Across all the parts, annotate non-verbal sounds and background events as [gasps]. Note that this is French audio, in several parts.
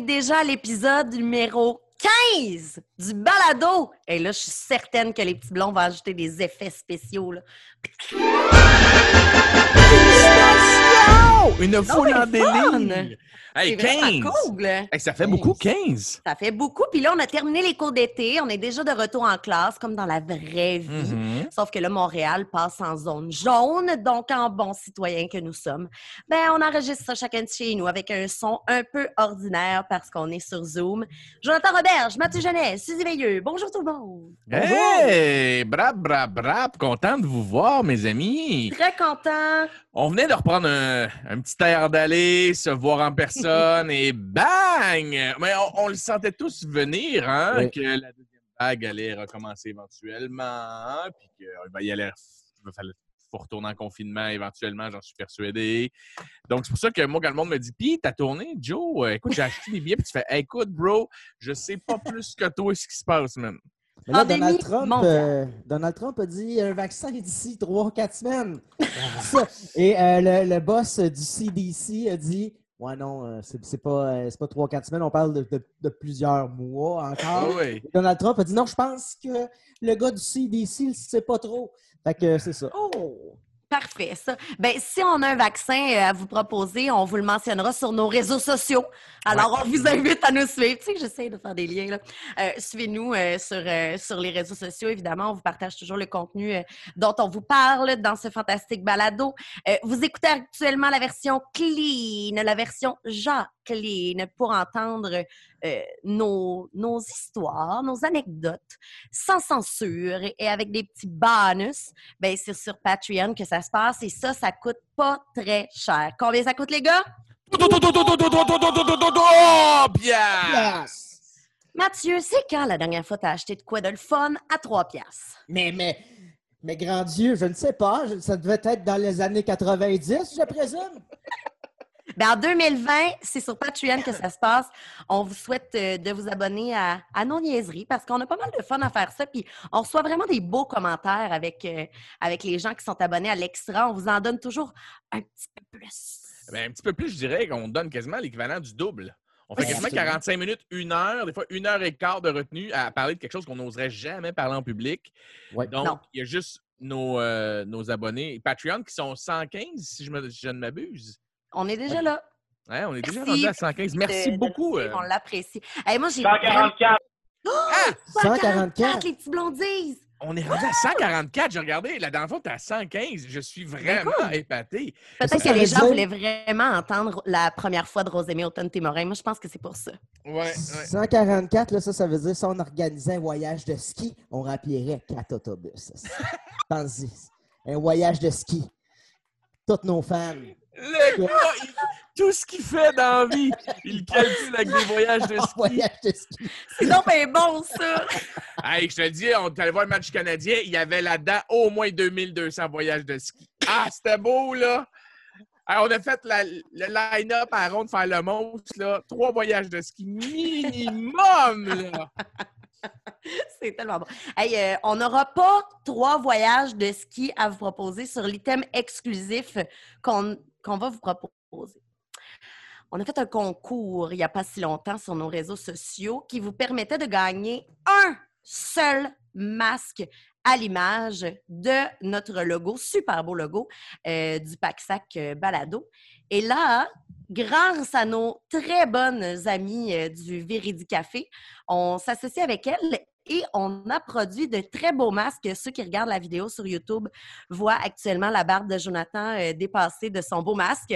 Est déjà à l'épisode numéro 15 du balado. Et là, je suis certaine que les petits blonds vont ajouter des effets spéciaux. Là. Une foule en délire! Hey, C'est vraiment 15! cool. là. Hey, ça fait beaucoup, 15! Ça fait beaucoup. Puis là, on a terminé les cours d'été. On est déjà de retour en classe, comme dans la vraie vie. Mhm. Sauf que là, Montréal passe en zone jaune, donc en bon citoyen que nous sommes, ben on enregistre ça chacun de chez nous avec un son un peu ordinaire parce qu'on est sur Zoom. Jonathan Roberge, Mathieu Genet, Suzy Veilleux, bonjour tout le monde! Hey! Brap, brap, brap! Content de vous voir, mes amis! Très content! On venait de reprendre un, un petit air d'aller, se voir en personne et bang! Mais on, on le sentait tous venir, hein? Oui. Que la deuxième vague allait recommencer éventuellement, hein, puis qu'il y aller. Il va falloir faut retourner en confinement éventuellement, j'en suis persuadé. Donc, c'est pour ça que moi, quand le monde me dit Pis, t'as tourné, Joe, euh, écoute, j'ai acheté des billets, puis tu fais Hey, écoute, bro, je sais pas plus que toi ce qui se passe, man. Mais là, Donald Trump, euh, Donald Trump a dit un vaccin d'ici 3-4 semaines. [laughs] Ça. Et euh, le, le boss du CDC a dit Ouais, non, euh, c'est c'est pas, euh, c'est pas 3-4 semaines, on parle de, de- de plusieurs mois Ah encore. oui. Donald Trump a dit Non, je pense que le gars du CDC ne sait pas trop. Fait que c'est ça. Oh! Parfait, ça. Ben, si on a un vaccin euh, à vous proposer, on vous le mentionnera sur nos réseaux sociaux. Alors, on vous invite à nous suivre. Tu sais, j'essaie de faire des liens. là. Euh, Suivez-nous euh, sur, euh, sur les réseaux sociaux, évidemment. On vous partage toujours le contenu dont on vous parle dans ce fantastique balado. Vous écoutez actuellement la version clean, la version Jacqueline, pour entendre nos, nos histoires, nos anecdotes, sans censure et avec des petits bonus ben c'est sur Patreon que ça se passe et ça, ça coûte pas très cher. Combien ça coûte, les gars? Oh, Pierre! Mathieu, c'est quand la dernière fois t'as acheté de quoi de le fun à 3 piastres? Mais, mais, mais grand Dieu, je ne sais pas. Ça devait être dans les années 90, je présume. Ben, en 2020, c'est sur Patreon que ça se passe. On vous souhaite euh, de vous abonner à, à nos niaiseries parce qu'on a pas mal de fun à faire ça. Puis on reçoit vraiment des beaux commentaires avec, euh, avec les gens qui sont abonnés à l'extra. On vous en donne toujours un petit peu plus. Ben, un petit peu plus, je dirais qu'on donne quasiment l'équivalent du double. On fait quasiment absolument. 45 minutes, une heure, des fois une heure et quart de retenue à parler de quelque chose qu'on n'oserait jamais parler en public. Ouais. Donc, Non. il y a juste nos, euh, nos abonnés Patreon qui sont 115, si je, me- si je ne m'abuse. On est déjà là. Ouais, on est déjà Merci rendu à 115. Merci de- beaucoup. euh. On l'apprécie. Hey, moi, j'ai 144. Ah! 144. les petits blondises! On est rendu à 144. J'ai regardé, la dernière fois, tu à 115. Je suis vraiment cool. épaté. Peut-être que les gens dire- voulaient vraiment entendre la première fois de Rosémie Automne-Témorin. Moi, je pense que c'est pour ça. Ouais, ouais. 144, là, ça, ça veut dire si on organisait un voyage de ski, on remplirait quatre autobus. [laughs] Pensez. Un voyage de ski. Toutes nos fans. Le gars, il- tout ce qu'il fait dans la vie, il calcule avec des voyages de [laughs] ski. voyage de ski. C'est donc bien bon, ça! Hey, je te le dis, on est allé voir le match canadien, il y avait là-dedans au moins 2200 voyages de ski. Ah, c'était beau, là! On a fait la- le line-up à ronde faire le monstre, là. Trois voyages de ski minimum, là! C'est tellement bon. Hey, euh, on n'aura pas trois voyages de ski à vous proposer sur l'item exclusif qu'on qu'on va vous proposer. On a fait un concours il n'y a pas si longtemps sur nos réseaux sociaux qui vous permettait de gagner un seul masque à l'image de notre logo, super beau logo euh, du Pack-Sac euh, Balado. Et là, grâce à nos très bonnes amies euh, du Véridi Café, on s'associe avec elles et on a produit de très beaux masques. Ceux qui regardent la vidéo sur YouTube voient actuellement la barbe de Jonathan euh, dépassée de son beau masque.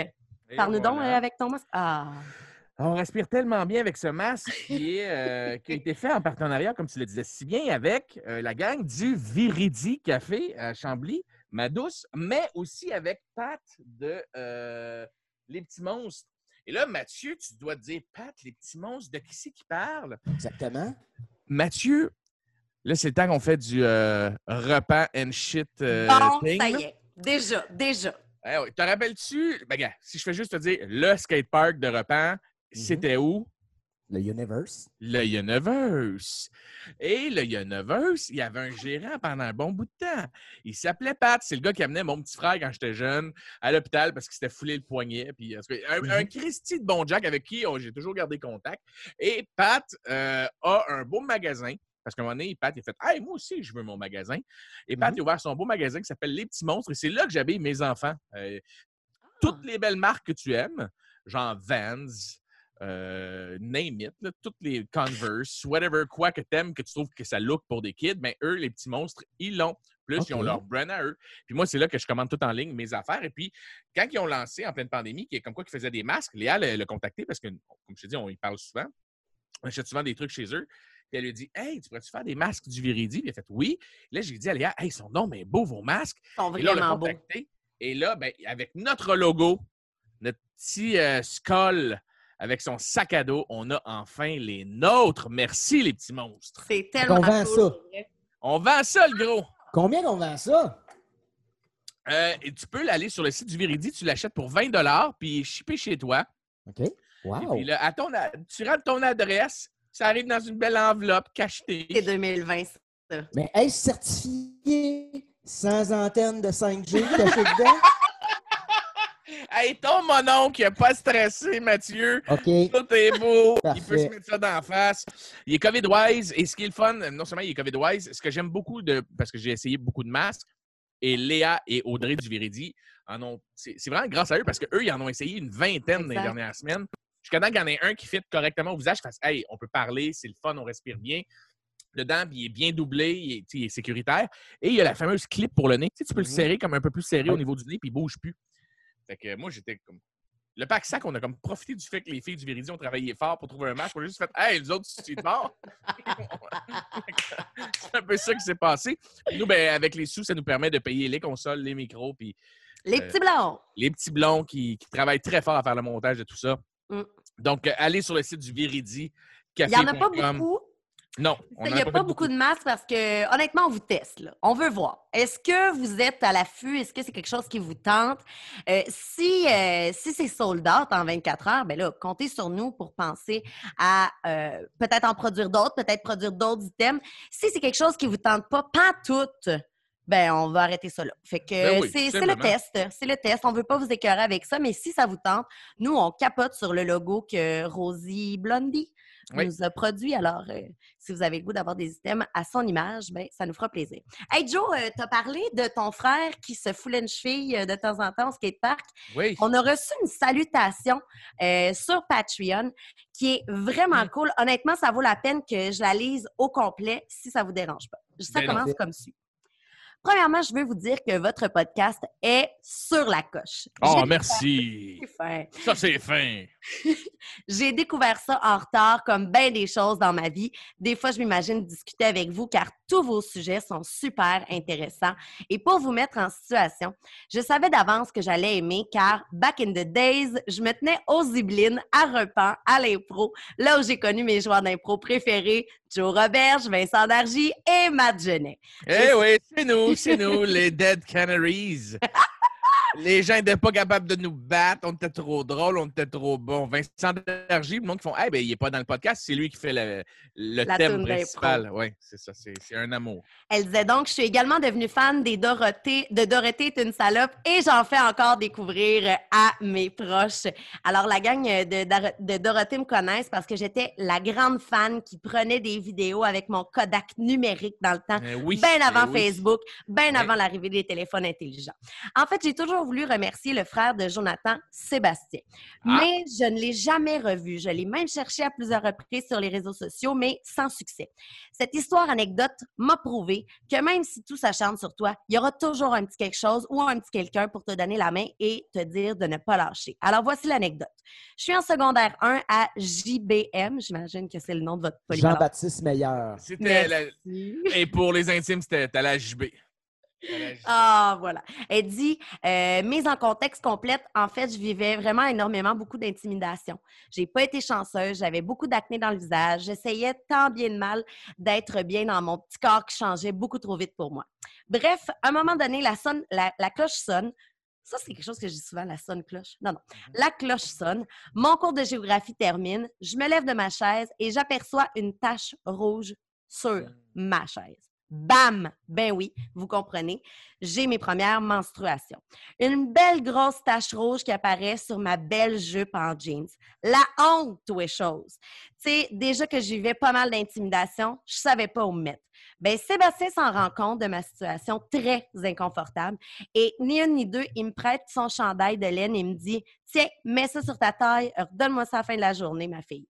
Parle-nous donc euh, avec ton masque. Ah! On respire tellement bien avec ce masque qui, est, euh, [laughs] qui a été fait en partenariat, comme tu le disais si bien, avec euh, la gang du Viridi Café à Chambly, ma douce, mais aussi avec Pat de euh, Les Petits Monstres. Et là, Mathieu, tu dois te dire, Pat, Les Petits Monstres, de qui c'est qui parle? Exactement. Mathieu, là, c'est le temps qu'on fait du euh, repas and shit euh, bon, thing, ça y est. Déjà, déjà. Eh oui, te rappelles-tu? Ben, gars, si je fais juste te dire le skatepark de Repan, Mhm. c'était où? Le Universe. le Universe. Et le Universe, il y avait un gérant pendant un bon bout de temps. Il s'appelait Pat. C'est le gars qui amenait mon petit frère quand j'étais jeune à l'hôpital parce qu'il s'était foulé le poignet. Puis, en tout cas, un, Mhm. un Christy de bon Jack avec qui oh, j'ai toujours gardé contact. Et Pat euh, a un beau magasin. Parce qu'à un moment donné, Pat, il a fait Hey, moi aussi, je veux mon magasin. Et Pat, il a ouvert son beau magasin qui s'appelle Les Petits Monstres. Et c'est là que j'habille mes enfants. Euh, toutes les belles marques que tu aimes, genre Vans, euh, name it, là, toutes les Converse, whatever, quoi que t'aimes, que tu trouves que ça look pour des kids, mais eux, les petits monstres, ils l'ont. Plus, ils ont leur brand à eux. Puis moi, c'est là que je commande tout en ligne, mes affaires. Et puis, quand ils ont lancé en pleine pandémie, qui est comme quoi qu'ils faisaient des masques, Léa l'a l'a contacté parce que, comme je te dis, on y parle souvent. On achète souvent des trucs chez eux. Puis elle lui a dit Hey, tu pourrais-tu faire des masques du Viridi? Puis elle a fait Oui. Là, j'ai dit à Léa Hey, ils sont non, mais beaux vos masques. Ils sont Et là, on vraiment beaux. contacté. Et là, ben, avec notre logo, notre petit euh, skull avec son sac à dos, on a enfin les nôtres. Merci, les petits monstres. C'est tellement qu'on vend cool, ça. On vend ça, le gros. Combien qu'on vend ça? Euh, et tu peux aller sur le site du Viridi, tu l'achètes pour 20 puis il est shippé chez toi. OK. Et Wow. puis là, à ton tu rentres ton adresse, ça arrive dans une belle enveloppe cachetée. C'est 2020. ça. Mais est-ce certifié sans antenne de 5G caché dedans? [laughs] Hey, ton mononcle, il n'a pas stressé, Mathieu. OK. Tout est beau. Il peut se mettre ça d'en face. Il est COVID-wise. Et ce qui est le fun, non seulement il est COVID-wise, ce que j'aime beaucoup, de, parce que j'ai essayé beaucoup de masques, et Léa et Audrey du Viridi en ont. C'est vraiment grâce à eux parce qu'eux, ils en ont essayé une vingtaine dans les dernières semaines. Jusqu'à temps qu'il y en ait un qui fit correctement au visage, fasse Hey, on peut parler, c'est le fun, on respire bien. Dedans, puis il est bien doublé, il est, tu sais, il est sécuritaire. Et il y a la fameuse clip pour le nez. Tu, sais, tu peux le Mhm. serrer comme un peu plus serré au niveau du nez, puis il bouge plus. Fait que moi, j'étais comme. Le pack sac, on a comme profité du fait que les filles du Viridi ont travaillé fort pour trouver un match. On a juste fait Hey, les autres, c'est mort. [laughs] c'est un peu ça qui s'est passé. Nous, ben, avec les sous, ça nous permet de payer les consoles, les micros, puis Les Euh, petits blancs. les petits blonds qui, qui travaillent très fort à faire le montage de tout ça. Mm. Donc, euh, allez sur le site du Viridi. Il n'y en a pas beaucoup. Non, on Il n'y a pas beaucoup de masques parce que, honnêtement, on vous teste. Là. On veut voir. Est-ce que vous êtes à l'affût? Est-ce que c'est quelque chose qui vous tente? Euh, si euh, si c'est sold out en 24 heures, ben là, comptez sur nous pour penser à euh, peut-être en produire d'autres, peut-être produire d'autres items. Si c'est quelque chose qui vous tente pas, pas toutes, ben on va arrêter ça là. Fait que Ben oui, c'est le test. C'est le test. On veut pas vous écœurer avec ça, mais si ça vous tente, nous, on capote sur le logo que Rosie Blondie Oui. nous a produit. Alors, euh, si vous avez le goût d'avoir des items à son image, ben, ça nous fera plaisir. Hey Joe, tu as parlé de ton frère qui se foulait une cheville euh, de temps en temps au skatepark. Oui. On a reçu une salutation euh, sur Patreon qui est vraiment cool. Honnêtement, ça vaut la peine que je la lise au complet si ça vous dérange pas. Ça Ben non. commence comme suit. Premièrement, je veux vous dire que votre podcast est sur la coche. Oh, merci. Ça, c'est fin. [laughs] j'ai découvert ça en retard, comme bien des choses dans ma vie. Des fois, je m'imagine discuter avec vous car tous vos sujets sont super intéressants. Et pour vous mettre en situation, je savais d'avance que j'allais aimer car back in the days, je me tenais aux Yvelines, à Repan, à l'impro, là où j'ai connu mes joueurs d'impro préférés, Joe Roberge, Vincent Dargy et Matt Genet. Eh oui, c'est nous, c'est nous, les Dead Canaries. [laughs] Les gens n'étaient pas capables de nous battre, on était trop drôles, on était trop bons. Vincent Dargy, le monde qui font Eh, ben, il n'est pas dans le podcast, c'est lui qui fait le, le La thème principal. Oui, c'est ça, c'est un amour. Elle disait donc, je suis également devenue fan des Dorothée, de Dorothée est une salope et j'en fais encore découvrir à mes proches. Alors, la gang de, Dorothée me connaissent parce que j'étais la grande fan qui prenait des vidéos avec mon Kodak numérique dans le temps. Eh oui, Bien avant eh oui. Facebook, bien Oui. avant l'arrivée des téléphones intelligents. En fait, j'ai toujours voulu remercier le frère de Jonathan, Sébastien. Ah. Mais je ne l'ai jamais revu. Je l'ai même cherché à plusieurs reprises sur les réseaux sociaux, mais sans succès. Cette histoire anecdote m'a prouvé que même si tout s'acharne sur toi, il y aura toujours un petit quelque chose ou un petit quelqu'un pour te donner la main et te dire de ne pas lâcher. Alors voici l'anecdote. Je suis en secondaire 1 à JBM, j'imagine que c'est le nom de votre polyvalent. Jean-Baptiste Meilleur. C'était la-. Et pour les intimes, c'était à la JB. Ah, voilà. Elle dit, euh, mise en contexte complète, en fait, je vivais vraiment énormément beaucoup d'intimidation. J'ai pas été chanceuse, j'avais beaucoup d'acné dans le visage, j'essayais tant bien de mal d'être bien dans mon petit corps qui changeait beaucoup trop vite pour moi. Bref, à un moment donné, la, sonne- la, la cloche sonne. Ça, c'est quelque chose que je dis souvent, la sonne cloche. Non, non. La cloche sonne. Mon cours de géographie termine. Je me lève de ma chaise et j'aperçois une tache rouge sur ma chaise. Bam! Ben oui, vous comprenez. J'ai mes premières menstruations. Une belle grosse tache rouge qui apparaît sur ma belle jupe en jeans. La honte, tout est chose. Tu sais, déjà que je vivais pas mal d'intimidation, je savais pas où me mettre. Ben, Sébastien s'en rend compte de ma situation très inconfortable et ni une ni deux, il me prête son chandail de laine et me dit Tiens, mets ça sur ta taille, redonne-moi ça à la fin de la journée, ma fille.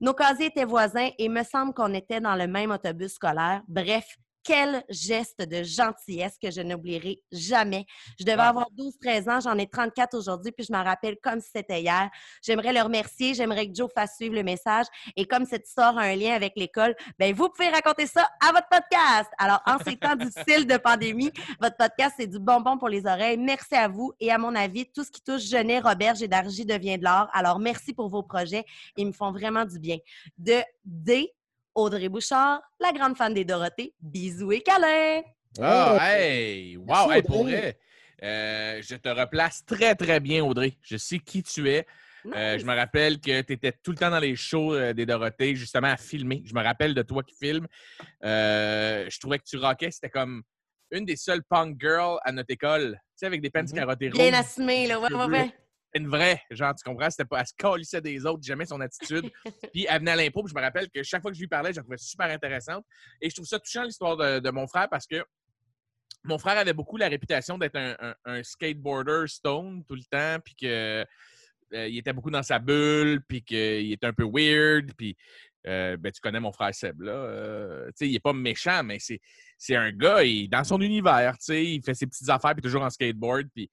Nos casiers étaient voisins et me semble qu'on était dans le même autobus scolaire. Bref, quel geste de gentillesse que je n'oublierai jamais. Je devais avoir 12-13 ans, j'en ai 34 aujourd'hui, puis je m'en rappelle comme si c'était hier. J'aimerais le remercier, j'aimerais que Joe fasse suivre le message. Et comme cette histoire a un lien avec l'école, ben vous pouvez raconter ça à votre podcast. Alors, en ces temps difficiles de pandémie, votre podcast, c'est du bonbon pour les oreilles. Merci à vous. Et à mon avis, tout ce qui touche Genet, Roberge et Dargy devient de l'or. Alors, merci pour vos projets. Ils me font vraiment du bien. De D Audrey Bouchard, la grande fan des Dorothées. Bisous et câlins! Ah, hey! Wow! Hey, pour vrai, euh, je te replace très, très bien, Audrey. Je sais qui tu es. Euh, je me rappelle que tu étais tout le temps dans les shows euh, des Dorothées, justement, à filmer. Je me rappelle de toi qui filmes. je trouvais que tu rockais. C'était comme une des seules punk girls à notre école. Tu sais, avec des pants mm carottées rouges. Bien assumé, là. Ouais, ouais, ouais une vraie, genre, tu comprends? C'était pas, elle se calissait des autres, jamais son attitude. [laughs] puis elle venait à l'impro, je me rappelle que chaque fois que je lui parlais, je la trouvais super intéressante. Et je trouve ça touchant l'histoire de, mon frère parce que mon frère avait beaucoup la réputation d'être un, skateboarder stone tout le temps, puis que euh, il était beaucoup dans sa bulle, puis qu'il était un peu weird, puis euh, ben, tu connais mon frère Seb, là. Euh, il n'est pas méchant, mais c'est un gars, il, dans son univers, il fait ses petites affaires, puis toujours en skateboard, puis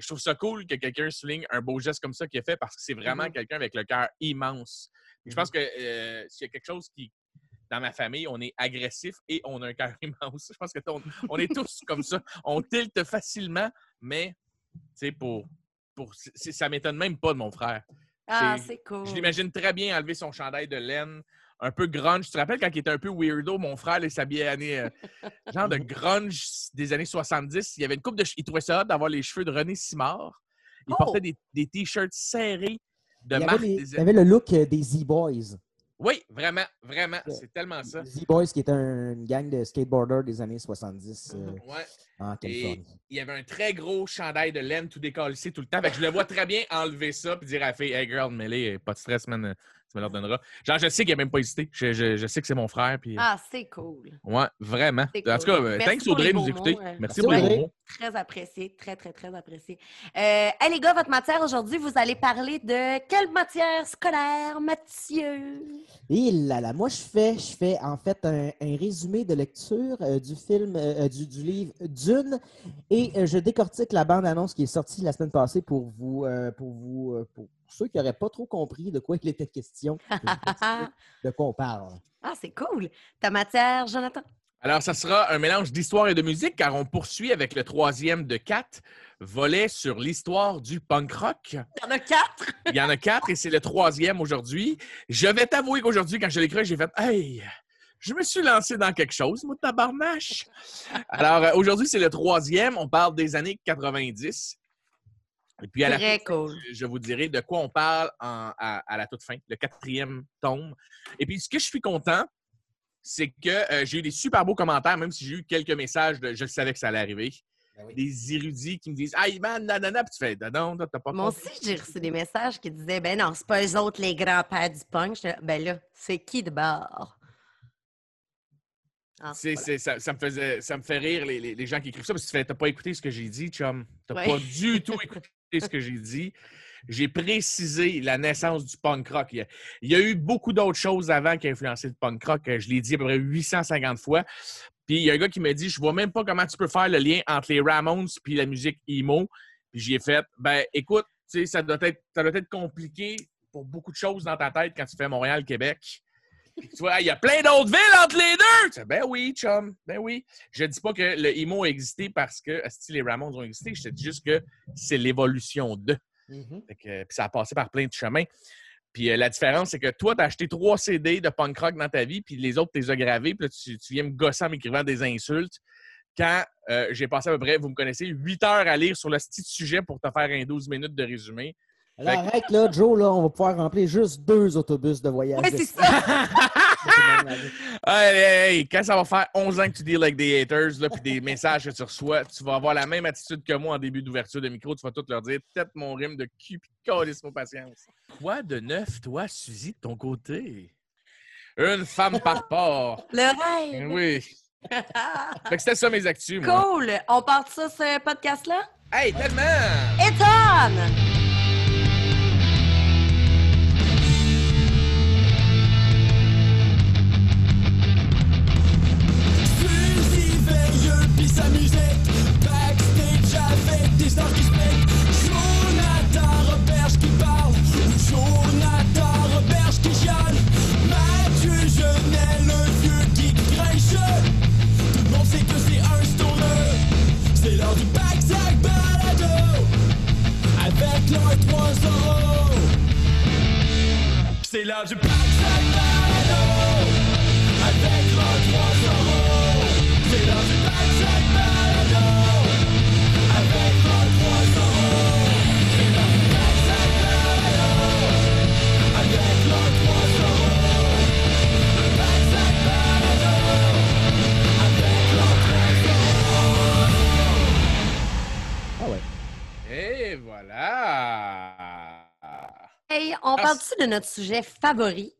je trouve ça cool que quelqu'un souligne un beau geste comme ça qu'il a fait parce que c'est vraiment mm-hmm. quelqu'un avec le cœur immense. Je pense mm-hmm. que euh, s'il y a quelque chose qui, dans ma famille, on est agressif et on a un cœur [laughs] immense. Je pense que on, est tous comme ça. On tilte facilement, mais pour, pour ça m'étonne même pas de mon frère. Ah, c'est cool. Je l'imagine très bien enlever son chandail de laine, un peu grunge. Tu te rappelles quand il était un peu weirdo, mon frère, il s'habillait année, euh, genre de [laughs] grunge des années 70. Il y avait une coupe de Il trouvait ça d'avoir les cheveux de René Simard. Il portait oh! des, t-shirts serrés de il marque. il avait le look euh, des Z-Boys. Oui, vraiment, vraiment. C'est tellement ça. Z-Boys, qui était une gang de skateboarders des années 70 euh, en Californie. il y avait un très gros chandail de laine tout décollé tout le temps. je le vois très bien enlever ça et dire à la fille Hey girl, mêlée, pas de stress, man tu me leur donneras. Genre, je sais qu'il n'a même pas hésité. Je, je, je, sais que c'est mon frère. Puis... Ah, c'est cool. Ouais, vraiment. En tout cas, Merci thanks Audrey de nous écouter. Euh, merci, pour les mots. Très apprécié, très, très, très apprécié. Euh, hey, les gars, votre matière aujourd'hui, vous allez parler de quelle matière scolaire, Mathieu? Et là, là, moi, je fais, je fais en fait un, résumé de lecture euh, du film, euh, du, du, livre Dune, et je décortique la bande-annonce qui est sortie la semaine passée pour vous, pour vous, pour ceux qui n'auraient pas trop compris de quoi il était question, [laughs] de quoi on parle. Ah, c'est cool. Ta matière, Jonathan? Alors, ça sera un mélange d'histoire et de musique, car on poursuit avec le troisième de quatre volets sur l'histoire du punk rock. Il y en a quatre? [laughs] Il y en a quatre et c'est le troisième aujourd'hui. Je vais t'avouer qu'aujourd'hui, quand je l'ai écrit, j'ai fait Hey, je me suis lancé dans quelque chose, moi, tabarnache. Alors, euh, aujourd'hui, c'est le troisième. On parle des années 90. Et puis, à la fin, je vous dirai de quoi on parle à, la toute fin, le quatrième tome. Et puis, ce que je suis content, c'est que euh, j'ai eu des super beaux commentaires, même si j'ai eu quelques messages de je savais que ça allait arriver. Ben des érudits qui me disent Ah, man, nanana, puis tu fais Non, t'as pas Moi aussi, j'ai reçu des messages qui disaient Ben non, c'est pas eux autres les grands-pères du punk. Ben là, c'est qui de bord? Ah, ça, me faisait, ça me fait rire les, gens qui écrivent ça parce que tu fais T'as pas écouté ce que j'ai dit, chum. T'as pas du tout écouté ce que j'ai dit. J'ai précisé la naissance du punk rock. Il y a, eu beaucoup d'autres choses avant qui ont influencé le punk rock. Je l'ai dit à peu près 850 fois. Puis il y a un gars qui m'a dit Je vois même pas comment tu peux faire le lien entre les Ramones et la musique emo. Puis j'y ai fait Ben écoute, ça doit, être, ça doit être compliqué pour beaucoup de choses dans ta tête quand tu fais Montréal-Québec. Tu vois, il y a plein d'autres villes entre les deux. Ben oui, chum. Ben oui. Je dis pas que le emo a existé parce que les Ramones ont existé. Je te dis juste que c'est l'évolution de. Mm-hmm. puis ça a passé par plein de chemins. Puis euh, la différence, c'est que toi, tu as acheté trois CD de punk rock dans ta vie, puis les autres, tu les as gravés, puis là, tu, viens me gosser en m'écrivant des insultes quand euh, j'ai passé à peu près, vous me connaissez, 8 heures à lire sur le petit sujet pour te faire un 12 minutes de résumé. Alors, arrête là, Joe, là, on va pouvoir remplir juste deux autobus de voyage. Ouais, c'est ça. [laughs] Hey, hey, hey, quand ça va faire 11 ans que tu deals avec des haters, là, puis des messages que tu reçois, tu vas avoir la même attitude que moi en début d'ouverture de micro. Tu vas tout leur dire tête mon rime de cul, puis calisse-moi patience. Quoi de neuf, toi, Suzy, de ton côté? Une femme par port. Le rêve. Oui. [laughs] Fait que c'était ça mes actus, moi. Cool. On part de ça, ce podcast-là? Hey, tellement! It's on! De notre sujet favori?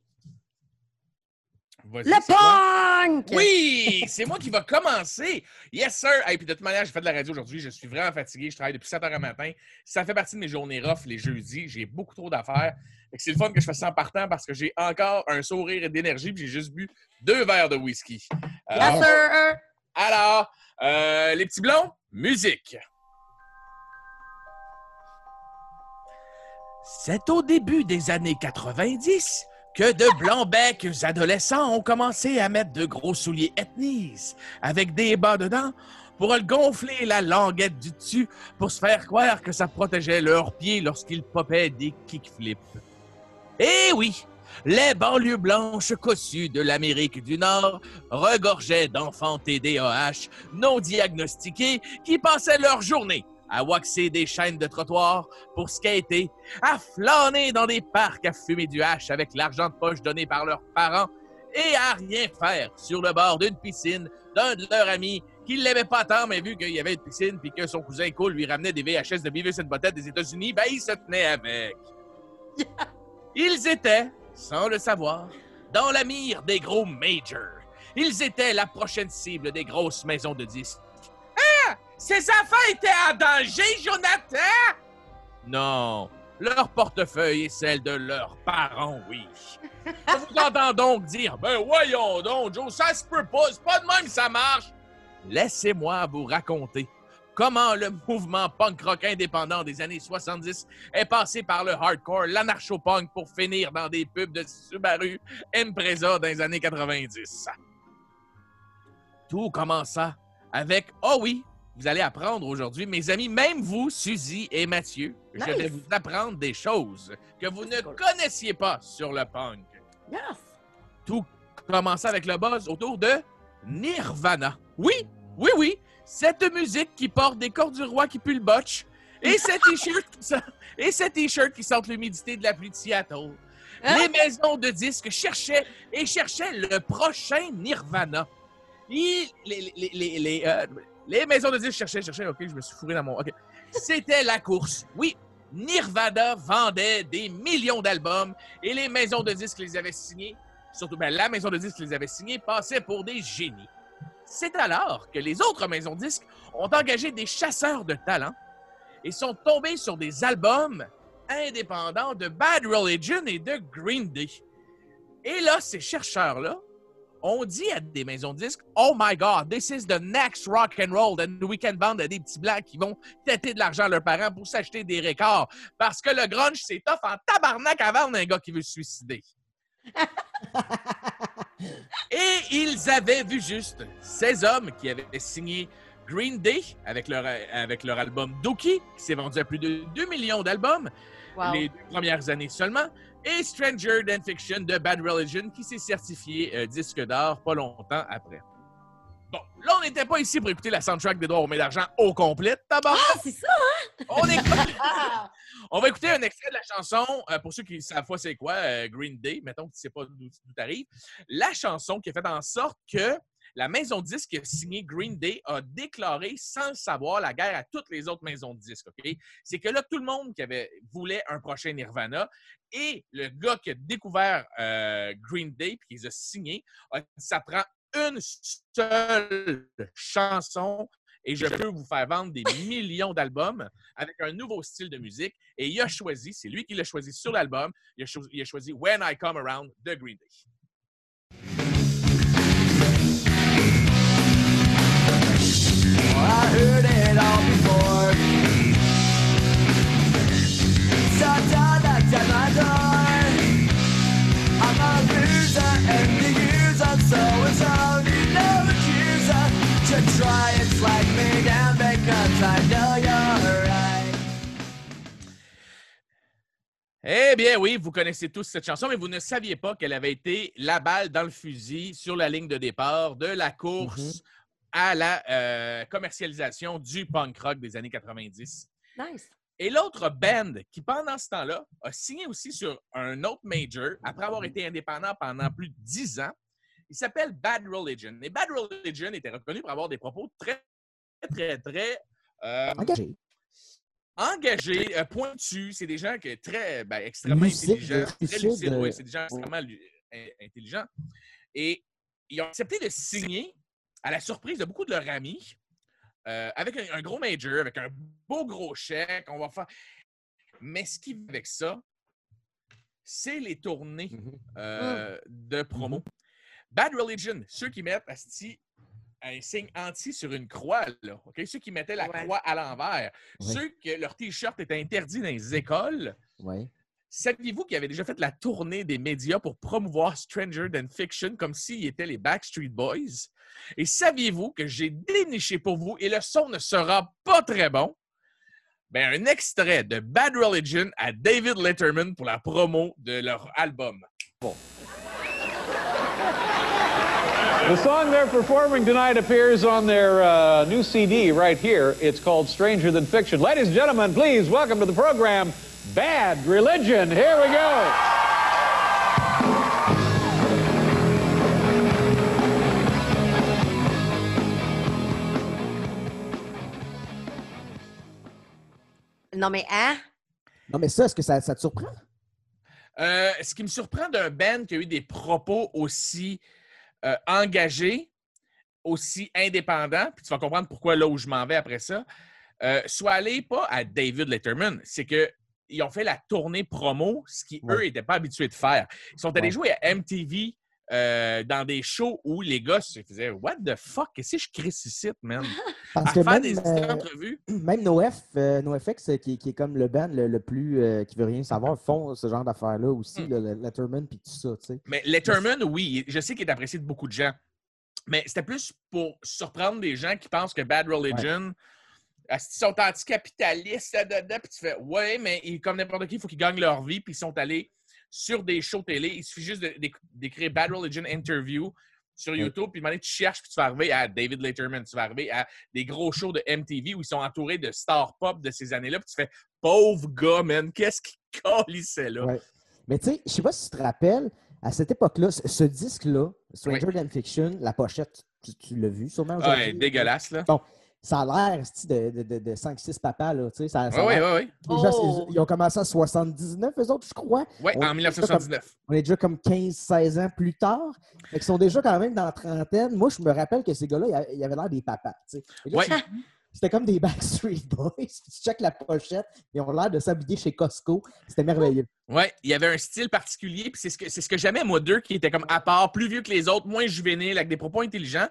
Le quoi? punk! Oui, c'est moi qui va commencer. Yes, sir. Et puis de toute manière, j'ai fait de la radio aujourd'hui. Je suis vraiment fatigué. Je travaille depuis 7 heures le matin. Ça fait partie de mes journées rough les jeudis. J'ai beaucoup trop d'affaires. C'est le fun que je fasse ça en partant parce que j'ai encore un sourire et d'énergie. Puis j'ai juste bu deux verres de whisky. Yes, Alors, sir! alors, euh, les petits blonds, musique. C'est au début des années 90 que de blancs-becs adolescents ont commencé à mettre de gros souliers ethnies avec des bas dedans pour le gonfler la languette du dessus pour se faire croire que ça protégeait leurs pieds lorsqu'ils popaient des kickflips. Eh oui, les banlieues blanches cossues de l'Amérique du Nord regorgeaient d'enfants TDAH non diagnostiqués qui passaient leur journée à waxer des chaînes de trottoir pour skater, à flâner dans des parcs à fumer du hache avec l'argent de poche donné par leurs parents et à rien faire sur le bord d'une piscine d'un de leurs amis qui l'aimait pas tant, mais vu qu'il y avait une piscine puis que son cousin Cole lui ramenait des VHS de Beavis and Butthead des États-Unis, ben il se tenait avec. [laughs] Ils étaient, sans le savoir, dans la mire des gros majors. Ils étaient la prochaine cible des grosses maisons de disques. Ces enfants étaient en danger, Jonathan? Non. Leur portefeuille est celle de leurs parents, oui. Je vous entends donc dire, ben voyons donc, Joe, ça se peut pas, c'est pas de même que ça marche. Laissez-moi vous raconter comment le mouvement punk rock indépendant des années 70 est passé par le hardcore, l'anarcho-punk pour finir dans des pubs de Subaru Impreza dans les années 90. Tout commença avec, oh oui, vous allez apprendre aujourd'hui, mes amis, même vous, Suzy et Mathieu, je vais vous apprendre des choses que vous ne cool. connaissiez pas sur le punk. Yes! Tout commença avec le buzz autour de Nirvana. Oui, oui, oui, cette musique qui porte des cordes du roi qui pue le botch et [laughs] cet t-shirt qui sent- et cet t-shirt qui sent l'humidité de la pluie de Seattle. Hein? Les maisons de disques cherchaient et cherchaient le prochain Nirvana. Ils- les, les- les- les, euh, les maisons de disques cherchaient, cherchaient. OK, je me suis fourré dans mon. C'était la course. Oui, Nirvana vendait des millions d'albums et les maisons de disques les avaient signés. Surtout, ben, la maison de disques les avait signés passait pour des génies. C'est alors que les autres maisons de disques ont engagé des chasseurs de talent et sont tombés sur des albums indépendants de Bad Religion et de Green Day. Et là, ces chercheurs-là ont dit à des maisons de disques Oh my God, this is the next rock and roll. And we can band à des petits blancs qui vont têter de l'argent à leurs parents pour s'acheter des records. Parce que le grunge, c'est tough en tabarnak à vendre un gars qui veut se suicider. [laughs] Et ils avaient vu juste ces hommes qui avaient signé Green Day avec leur, avec leur album Dookie, qui s'est vendu à plus de 2 millions d'albums Wow. les deux premières années seulement, et Stranger Than Fiction de Bad Religion, qui s'est certifié euh, disque d'or pas longtemps après. Bon, là, on n'était pas ici pour écouter la soundtrack d'Edouard Romain d'Argent au complet. D'abord, Ah, c'est ça! on écoute. [laughs] on va écouter un extrait de la chanson. euh, pour ceux qui savent pas c'est quoi, euh, Green Day, mettons que tu sais pas d'où d'où t'arrives. La chanson qui a fait en sorte que la maison de disques qui a signé Green Day a déclaré sans le savoir la guerre à toutes les autres maisons de disques. C'est que là, tout le monde qui avait, voulait un prochain Nirvana et le gars qui a découvert euh, Green Day puis qui les a signés a dit ça prend une seule chanson et je peux vous faire vendre des millions d'albums avec un nouveau style de musique. Et il a choisi, c'est lui qui l'a choisi sur l'album, il a choisi When I Come Around de Green Day. I heard it all before. So down knocked at my door. I'm a loser and the user, so it's only no accuser to try and flag me down because I know you're right. Eh bien oui, vous connaissez tous cette chanson, mais vous ne saviez pas qu'elle avait été la balle dans le fusil sur la ligne de départ de la course à la euh, commercialisation du punk rock des années 90. Nice. Et l'autre band qui, pendant ce temps-là, a signé aussi sur un autre major après avoir été indépendant pendant plus de dix ans, il s'appelle Bad Religion. Et Bad Religion était reconnu pour avoir des propos très, très, très euh, Engagé. engagés, euh, pointus. C'est des gens qui sont très, ben, extrêmement Lucides, intelligents. Très lucides, oui. euh, C'est des gens extrêmement intelligents. Et ils ont accepté de signer à la surprise de beaucoup de leurs amis euh, avec un, un gros major, avec un beau gros chèque. On va faire. Mais ce qui va avec ça, c'est les tournées Mhm. euh, de promo. Bad Religion, ceux qui mettent asti, un signe anti sur une croix, là, ceux qui mettaient la Ouais. croix à l'envers, Ouais. ceux que leur T-shirt était interdit dans les écoles, Ouais. Saviez-vous qu'ils avaient déjà fait la tournée des médias pour promouvoir Stranger Than Fiction comme s'ils étaient les Backstreet Boys? Et saviez-vous que j'ai déniché pour vous, et le son ne sera pas très bon, ben, un extrait de Bad Religion à David Letterman pour la promo de leur album. The song they're performing tonight appears on their uh, new CD right here. It's called Stranger Than Fiction. Ladies and gentlemen, please welcome to the program Bad Religion. Here we go. Non, mais hein? Non, mais ça, est-ce que ça, ça te surprend? Euh, ce qui me surprend d'un band qui a eu des propos aussi euh, engagés, aussi indépendants, puis tu vas comprendre pourquoi là où je m'en vais après ça, euh, soit allé pas à David Letterman, c'est que ils ont fait la tournée promo, ce qui, eux, n'étaient pas habitués de faire. Ils sont allés Ouais. jouer à MTV euh, dans des shows où les gars se faisaient What the fuck? Qu'est-ce que je crée man? Parce À que faire même, des euh, entrevues. même NoF, euh, NoFX, euh, qui, qui est comme le band le, le plus qui veut rien savoir, font ce genre d'affaires-là aussi, Hmm. le, le Letterman puis tout ça, tu sais. Mais Letterman, oui, je sais qu'il est apprécié de beaucoup de gens. Mais c'était plus pour surprendre des gens qui pensent que Bad Religion, ils sont anticapitalistes, là, dedans, puis tu fais, ouais, mais ils- comme n'importe qui, il faut qu'ils gagnent leur vie, puis ils sont allés sur des shows télé. Il suffit juste d'écrire Bad Religion Interview sur YouTube, puis demander, tu cherches, puis tu vas arriver à David Letterman, tu vas arriver à des gros shows de MTV où ils sont entourés de stars pop de ces années-là, puis tu fais, pauvre gars, man, qu'est-ce qu'il [laughs] calissait là? Ouais. Mais tu sais, je sais pas si tu te rappelles, à cette époque-là, ce, disque-là, Stranger Than Fiction, la pochette, tu, tu l'as vu sûrement aujourd'hui? Ouais, dégueulasse, là. Ça a l'air de, de, de, de 5-6 papas, là, tu sais. Ça, ça a Oui, oui, oui. Déjà, Oh! ils, ils ont commencé en 79, eux autres, je crois. Oui, On- en 1979. On est déjà comme 15-16 ans plus tard. Fait qu'ils sont déjà quand même dans la trentaine. Moi, je me rappelle que ces gars-là, ils ils avaient l'air des papas. tu sais. Et là, Ouais. tu- C'était comme des Backstreet Boys. [laughs] tu checkes la pochette, ils ont l'air de s'habiller chez Costco. C'était merveilleux. Oui, il y avait un style particulier, puis c'est ce que, c'est ce que j'aimais, moi, d'eux, qui étaient comme à part, plus vieux que les autres, moins juvéniles, avec des propos intelligents.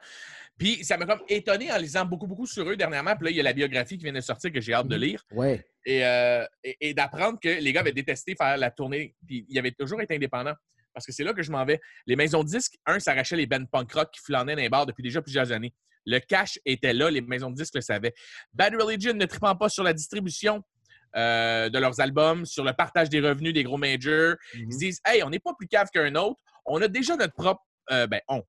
Puis ça m'a comme étonné en lisant beaucoup, beaucoup sur eux dernièrement. Puis là, il y a la biographie qui vient de sortir que j'ai hâte de lire. Ouais. Et, euh, et, et d'apprendre que les gars avaient détesté faire la tournée, puis ils avaient toujours été indépendants. Parce que c'est là que je m'en vais. Les maisons de disques, un, s'arrachait les bands punk rock qui flânaient dans les bars depuis déjà plusieurs années. Le cash était là, les maisons de disques le savaient. Bad Religion ne tripant pas sur la distribution euh, de leurs albums, sur le partage des revenus des gros majors. Ils se disent Hey, on n'est pas plus cave qu'un autre. On a déjà notre propre. euh, ben, on.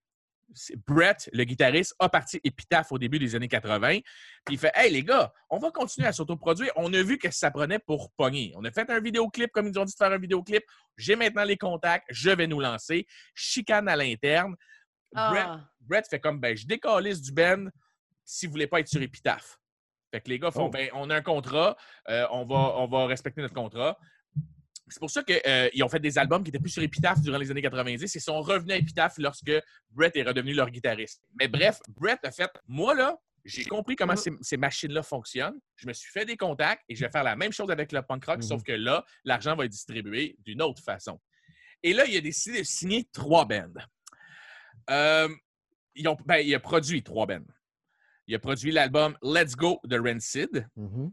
Brett, le guitariste, a parti Epitaph au début des années 80. Puis il fait Hey les gars, on va continuer à s'autoproduire. On a vu que ça prenait pour pogner. On a fait un vidéoclip comme ils nous ont dit de faire un vidéoclip. J'ai maintenant les contacts, je vais nous lancer. Chicane à l'interne. Brett, Ah. Brett fait comme ben, je décalisse du Ben si vous voulez pas être sur Epitaph. Fait que les gars font Oh. ben, on a un contrat, euh, on, va, on va respecter notre contrat. C'est pour ça qu'ils ont fait des albums qui étaient plus sur Epitaph durant les années 90 et sont revenus à Epitaph lorsque Brett est redevenu leur guitariste. Mais bref, Brett a fait moi là, j'ai compris comment ces, ces machines-là fonctionnent. Je me suis fait des contacts et je vais faire la même chose avec le punk rock, Mhm. sauf que là, l'argent va être distribué d'une autre façon. Et là, il a décidé de signer trois bands. Euh, ils ont, ben, il a produit trois bands. Il a produit l'album Let's Go de Rancid, Mhm.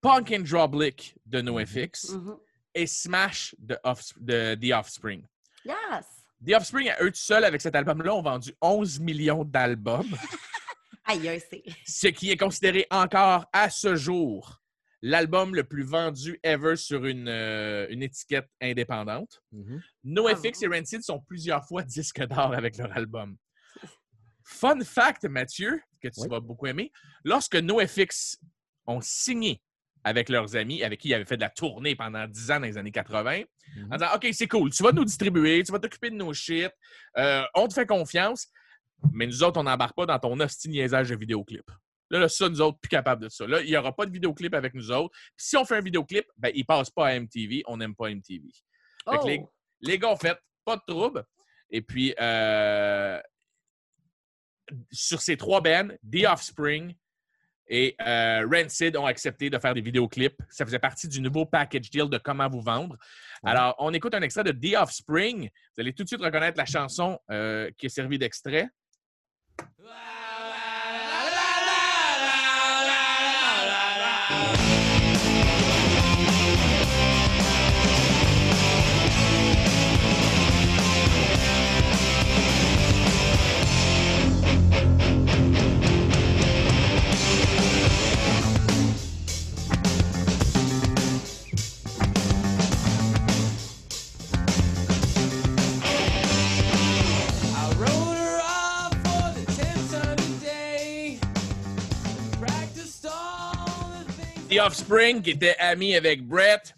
Punk and Droblick de NoFX Mhm. Et Smash de, The Offspring. Yes! The Offspring, à eux tout seuls, avec cet album-là, ont vendu 11 millions d'albums, [laughs] Aïe, aïe, c'est. [laughs] ce qui est considéré encore à ce jour l'album le plus vendu ever sur une, euh, une étiquette indépendante. Mhm. NoFX Ah et Rancid sont plusieurs fois [laughs] disques d'or avec leur album. Fun fact, Mathieu, que tu Oui. vas beaucoup aimer, lorsque NoFX ont signé avec leurs amis, avec qui ils avaient fait de la tournée pendant 10 ans dans les années 80, Mhm. en disant OK, c'est cool, tu vas nous distribuer, tu vas t'occuper de nos shit, euh, on te fait confiance, mais nous autres, on n'embarque pas dans ton hostie niaisage de vidéoclip. Là, là, ça, nous autres, plus capables de ça. Là, il n'y aura pas de vidéoclip avec nous autres. Puis si on fait un vidéoclip, ben, il passe pas à MTV. On n'aime pas MTV. Fait que Oh! les, les gars ont fait pas de trouble. Et puis, euh, sur ces trois bands, The Offspring et euh, Rancid ont accepté de faire des vidéoclips. Ça faisait partie du nouveau package deal de comment vous vendre. Alors, on écoute un extrait de The Offspring. Vous allez tout de suite reconnaître la chanson euh, qui est servie d'extrait. The Offspring, qui était ami avec Brett,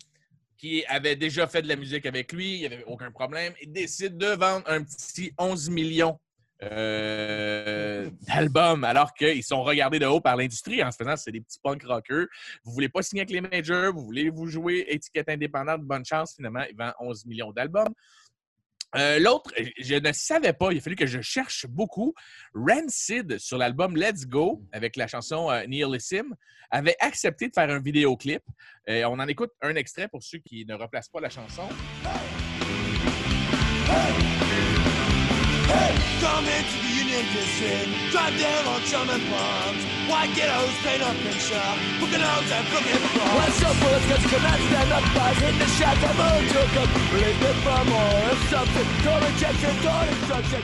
qui avait déjà fait de la musique avec lui, il n'y avait aucun problème, décide de vendre un petit 11 millions euh, d'albums, alors qu'ils sont regardés de haut par l'industrie en se faisant c'est des petits punk rockers. Vous voulez pas signer avec les majors, vous voulez vous jouer étiquette indépendante, bonne chance, finalement, il vend 11 millions d'albums. Euh, L'autre, je ne savais pas, il a fallu que je cherche beaucoup. Rancid, sur l'album Let's Go, avec la chanson euh, Nihilism, avait accepté de faire un vidéoclip. Euh, on en écoute un extrait pour ceux qui ne replacent pas la chanson. Come into the White ghettos paint up shop, and booking come out, stand up, in the I'm me more something, door rejection, door destruction.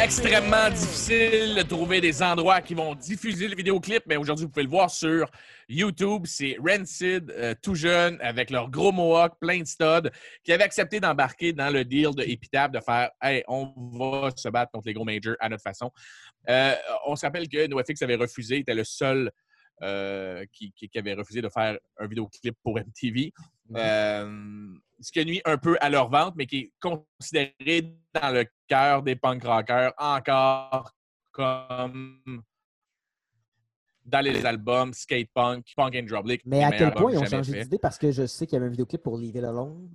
Extrêmement the- difficile de trouver des endroits qui vont diffuser le vidéoclip, mais aujourd'hui, vous pouvez le voir sur YouTube. C'est Rancid, euh, tout jeune, avec leur gros mohawk, plein de studs, qui avait accepté d'embarquer dans le deal de Epitaph de faire Hey, on va se battre contre les gros majors à notre façon. Euh, on se rappelle que NoFX avait refusé, était le seul euh, qui, avait refusé de faire un vidéoclip pour MTV. Euh, ce qui nuit un peu à leur vente, mais qui est considéré dans le cœur des punk rockers encore comme dans les albums skate punk, punk and droplik. Mais à quel point ils ont changé d'idée? Parce que je sais qu'il y avait un vidéoclip pour Leave It Alone?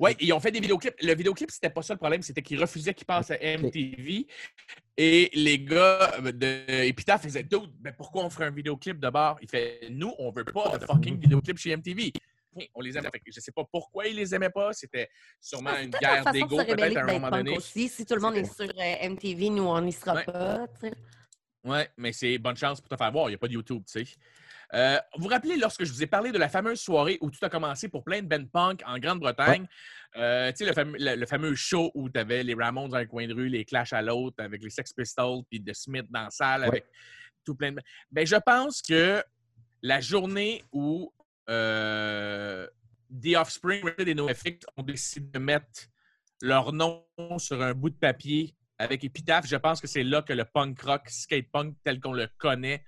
Oui, ils ont fait des vidéoclips. Le vidéoclip, c'était pas ça le problème, c'était qu'ils refusaient qu'ils passent à MTV. Et les gars de Epitaph faisaient Dude, mais pourquoi on ferait un vidéoclip d'abord? Il fait Nous, on veut pas de fucking vidéoclip chez MTV. On les aime. Je sais pas pourquoi ils les aimaient pas. C'était sûrement Ah, une guerre de d'ego, peut-être à un moment donné. aussi. Si tout le monde est sur euh, MTV, nous, on n'y sera Ouais. pas. tu sais. Oui, mais c'est bonne chance pour te faire voir. Il n'y a pas de YouTube, tu sais. Euh, vous vous rappelez lorsque je vous ai parlé de la fameuse soirée où tout a commencé pour plein de band punk en Grande-Bretagne? Euh, tu sais, le fameux, le, le fameux show où tu avais les Ramones dans un coin de rue, les Clash à l'autre, avec les Sex Pistols, puis The Smith dans la salle, Ouais. avec tout plein de. Ben, je pense que la journée où euh, The Offspring et NoFX ont décidé de mettre leur nom sur un bout de papier avec Epitaph, je pense que c'est là que le punk rock, skate punk tel qu'on le connaît,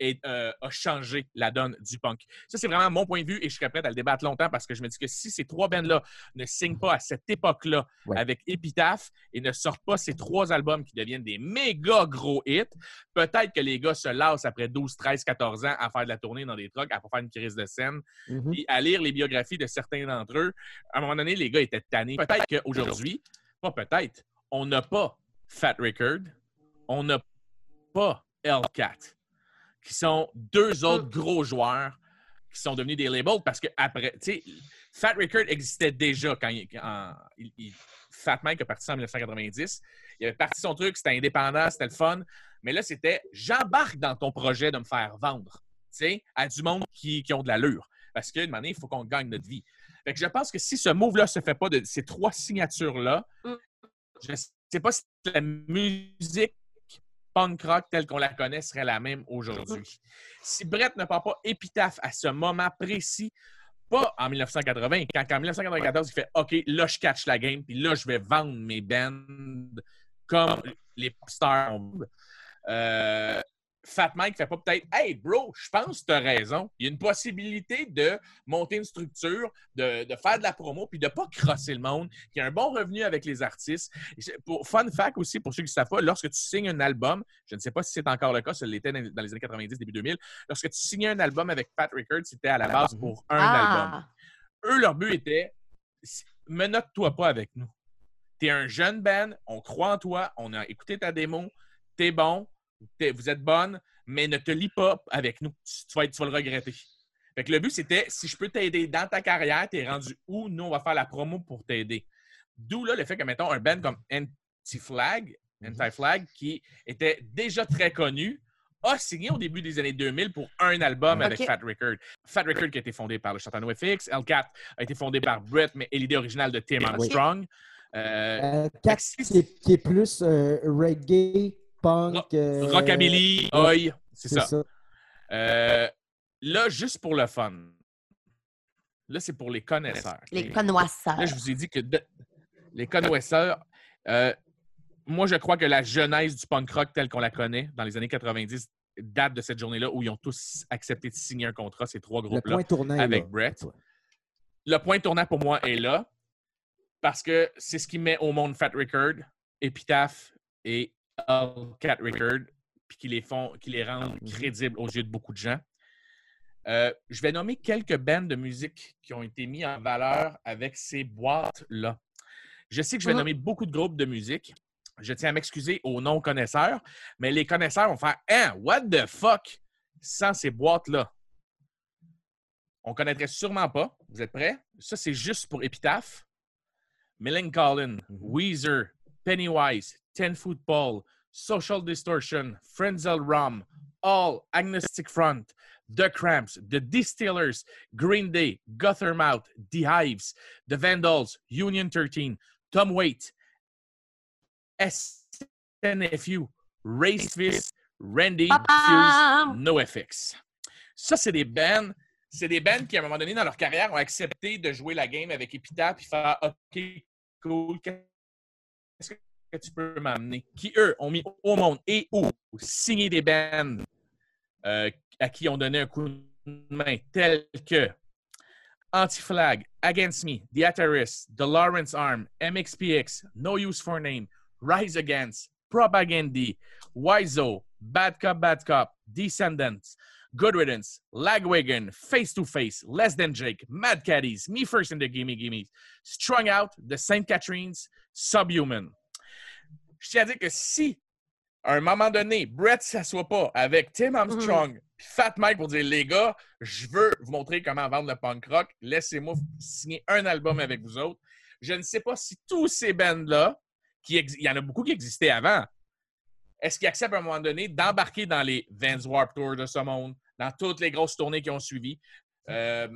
et, euh, a changé la donne du punk. Ça, c'est vraiment mon point de vue et je serais prêt à le débattre longtemps parce que je me dis que si ces trois bands-là ne signent pas à cette époque-là Ouais. avec Epitaph et ne sortent pas ces trois albums qui deviennent des méga gros hits, peut-être que les gars se lassent après 12, 13, 14 ans à faire de la tournée dans des trucks, à pas faire une crise de scène, Mhm. puis à lire les biographies de certains d'entre eux. À un moment donné, les gars étaient tannés. Peut-être qu'aujourd'hui, pas peut-être, on n'a pas Fat Record, on n'a pas L4, qui sont deux autres gros joueurs qui sont devenus des labels parce que après, tu sais, Fat Record existait déjà quand il, quand il- il- Fat Mike a parti ça en 1990. Il avait parti son truc, c'était indépendant, c'était le fun. Mais là, c'était j'embarque dans ton projet de me faire vendre, tu sais, à du monde qui, qui ont de l'allure. Parce moment donné, il faut qu'on gagne notre vie. Fait que je pense que si ce move-là se fait pas de ces trois signatures-là, Mm. je ne sais pas si la musique punk rock telle qu'on la connaît serait la même aujourd'hui. Si Brett ne part pas épitaphe à ce moment précis, pas en 1980, quand en 1994, il fait OK, là, je catch la game, puis là, je vais vendre mes bands comme les stars. Euh, Fat Mike fait pas peut-être Hey, bro, je pense que tu as raison. Il y a une possibilité de monter une structure, de, de faire de la promo, puis de pas crosser le monde, qui a un bon revenu avec les artistes. Pour, fun fact aussi, pour ceux qui ne savent pas, lorsque tu signes un album, je ne sais pas si c'est encore le cas, ça l'était dans les années 90, début 2000, lorsque tu signais un album avec Fat Records, c'était à la base pour un album Ah! eux, leur but était menotte-toi pas avec nous. T'es un jeune band, on croit en toi, on a écouté ta démo, t'es bon, vous êtes bonne, mais ne te lis pas avec nous. Tu, tu vas, être- tu vas le regretter. Fait que le but, c'était si je peux t'aider dans ta carrière, t'es rendu où, nous, on va faire la promo pour t'aider. D'où là le fait que, mettons, un band comme Anti-Flag, Anti-Flag, qui était déjà très connu, a signé au début des années 2000 pour un album avec. Fat Record. Fat Record qui a été fondé par le chanteur NoFX. L4 a été fondé par Brett, mais est l'idée originale de Tim Armstrong. Euh, Euh, est, qui est plus euh, reggae, punk. euh, Rockabilly, ouais, Oi, c'est ça. ça. Euh, là, juste pour le fun. Là, c'est pour les connaisseurs. Les connoisseurs. Là, je vous ai dit que de- les connaisseurs, euh, moi, je crois que la genèse du punk rock telle qu'on la connaît dans les années 90 date de cette journée-là où ils ont tous accepté de signer un contrat, ces trois Le groupes-là. point tournant. est avec là. Brett. Le point tournant pour moi est là parce que c'est ce qui met au monde Fat Record, Epitaph et Cat Record, puis qui les font, qui les rendent Mhm. crédibles aux yeux de beaucoup de gens. Euh, je vais nommer quelques bands de musique qui ont été mis en valeur avec ces boîtes-là. Je sais que je vais Mhm. nommer beaucoup de groupes de musique. Je tiens à m'excuser aux non-connaisseurs, mais les connaisseurs vont faire Hein, what the fuck sans ces boîtes-là? On connaîtrait sûrement pas. Vous êtes prêts? Ça, c'est juste pour Epitaph. Millencolin, Weezer, Pennywise, Ten Foot Paul, Social Distortion, Frenzel Rum, All, Agnostic Front, The Cramps, The Distillers, Green Day, Guthermouth, The Hives, The Vandals, Union 13, Tom Waite, SNFU, Raised Fist, Randy! Fuse, NoFX. Ça, c'est des bands. C'est des bands qui, à un moment donné dans leur carrière, ont accepté de jouer la game avec Epitaph puis faire OK, cool, qu'est-ce Qui, eux, ont mis au monde et ou signé des bands euh, à qui on donné un coup de main, tels que Anti-Flag, Against Me, The Ataris, The Lawrence Arm, MXPX, No Use for Name, Rise Against, Propagandy, Wizo, Bad Cop, Bad Cop, Descendants, Good Riddance, Lagwagon, Face to Face, Less Than Jake, Mad Caddies, Me First in the Gimme Gimmes, Strung Out, The St. Catherine's, Subhuman. Je tiens à dire que si, à un moment donné, Brett ne s'assoit pas avec Tim Armstrong puis Fat Mike pour dire les gars, je veux vous montrer comment vendre le punk rock, laissez-moi signer un album avec vous autres. Je ne sais pas si tous ces bands-là, il y en a beaucoup qui existaient avant, est-ce qu'ils acceptent à un moment donné d'embarquer dans les Vans Warp Tour de ce monde, dans toutes les grosses tournées qui ont suivi? Euh,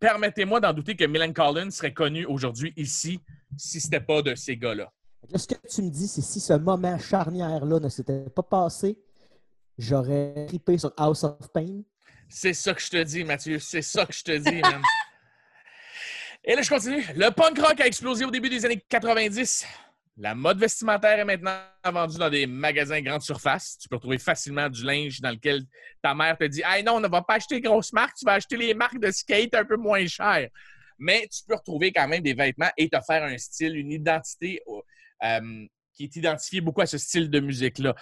Permettez-moi d'en douter que Millen Collins serait connu aujourd'hui ici si ce n'était pas de ces gars-là. Là, ce que tu me dis, c'est si ce moment charnière-là ne s'était pas passé, j'aurais tripé sur House of Pain. C'est ça que je te dis, Mathieu. C'est ça que je te dis, man. [laughs] Et là, je continue. Le punk rock a explosé au début des années 90. La mode vestimentaire est maintenant vendue dans des magasins grande surface. Tu peux retrouver facilement du linge dans lequel ta mère te dit Hey non, on ne va pas acheter grosses marques, tu vas acheter les marques de skate un peu moins chères. Mais tu peux retrouver quand même des vêtements et te faire un style, une identité euh, qui est identifiée beaucoup à ce style de musique-là.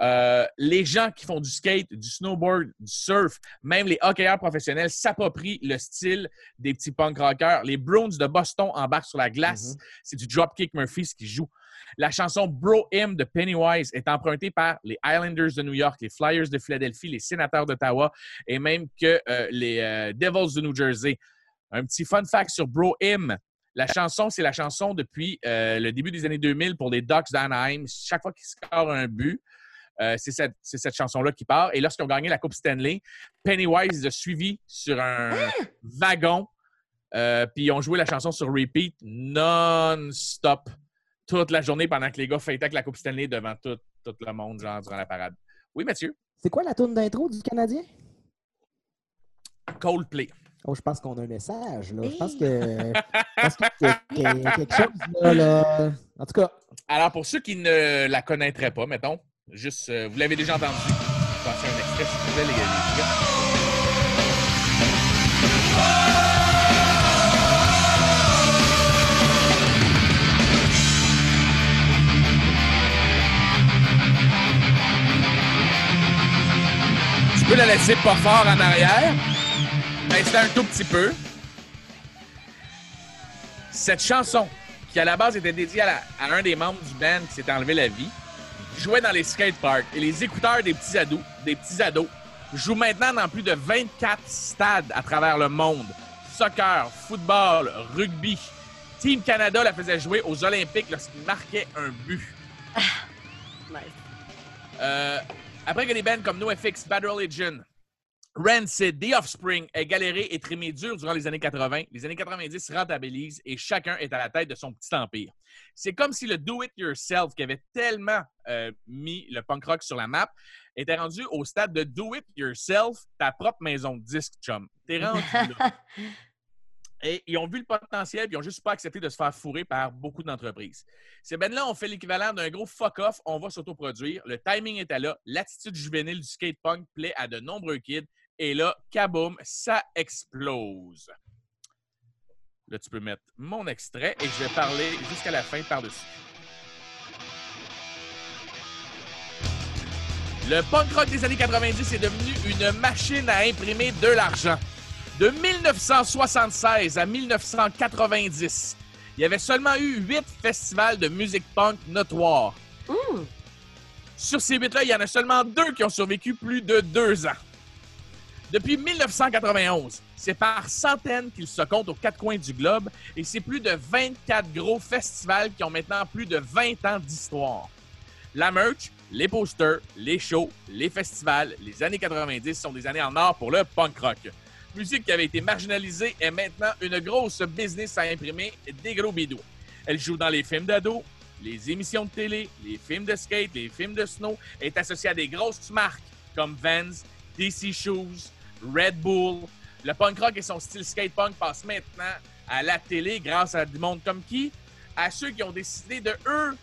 Euh, les gens qui font du skate, du snowboard, du surf, même les hockeyeurs professionnels s'approprient le style des petits punk rockers. Les Browns de Boston embarquent sur la glace. C'est du Dropkick Murphys qui joue. La chanson Bro Him de Pennywise est empruntée par les Islanders de New York, les Flyers de Philadelphie, les Sénateurs d'Ottawa et même que euh, les euh, Devils de New Jersey. Un petit fun fact sur Bro Him. La chanson, c'est la chanson depuis euh, le début des années 2000 pour les Ducks d'Anaheim. Chaque fois qu'ils scorent un but, c'est cette, c'est cette chanson-là qui part. Et lorsqu'ils ont gagné la Coupe Stanley, Pennywise les a suivis sur un wagon. puis ils ont joué la chanson sur repeat non-stop toute la journée pendant que les gars fêtaient avec la Coupe Stanley devant tout, tout le monde, genre, durant la parade. Oui, Mathieu? C'est quoi la tourne d'intro du Canadien? Coldplay. Oh, je pense qu'on a un message, là. Je pense que. je pense qu'il y a- qu'il y a quelque chose, là, là. En tout cas, Alors, pour ceux qui ne la connaîtraient pas, mettons, juste, euh, vous l'avez déjà entendu. Je pense un extrait, s'il vous gars. les gars. Tu peux la laisser pas fort en arrière, mais c'est un tout petit peu. Cette chanson, qui à la base était dédiée à, la- à un des membres du band qui s'est enlevé la vie, jouait dans les skateparks. Et les écouteurs des petits ados, des petits ados jouent maintenant dans plus de 24 stades à travers le monde. Soccer, football, rugby. Team Canada la faisait jouer aux Olympiques lorsqu'il marquait un but. [laughs] Nice. Euh, après que des bands comme NoFX, Bad Religion, Rancid, The Offspring aient galéré et trimé dur durant les années 80, les années 90 rentabilisent et chacun est à la tête de son petit empire. C'est comme si le do-it-yourself qui avait tellement euh, mis le punk rock sur la map était rendu au stade de do-it-yourself, ta propre maison de disque, chum. T'es rendu là. [laughs] Et ils ont vu le potentiel, puis ils ont juste pas accepté de se faire fourrer par beaucoup d'entreprises. Ces bands-là ont fait l'équivalent d'un gros fuck-off, on va s'autoproduire. Le timing était là, l'attitude juvénile du skate punk plaît à de nombreux kids, et là, kaboom, ça explose. Là, tu peux mettre mon extrait et je vais parler jusqu'à la fin par-dessus. Le punk rock des années 90 est devenu une machine à imprimer de l'argent. De 1976 à 1990, il y avait seulement eu huit festivals de musique punk notoires. Mmh. Sur ces huit-là, il y en a seulement deux qui ont survécu plus de deux ans. Depuis 1991, c'est par centaines qu'ils se comptent aux quatre coins du globe et c'est plus de 24 gros festivals qui ont maintenant plus de 20 ans d'histoire. La merch, les posters, les shows, les festivals, les années 90 sont des années en or pour le punk rock. Musique qui avait été marginalisée est maintenant une grosse business à imprimer des gros bidous. Elle joue dans les films d'ado, les émissions de télé, les films de skate, les films de snow, est associée à des grosses marques comme Vans, DC Shoes, Red Bull. Le punk rock et son style skate punk passent maintenant à la télé grâce à du monde comme qui? À ceux qui ont décidé de, eux,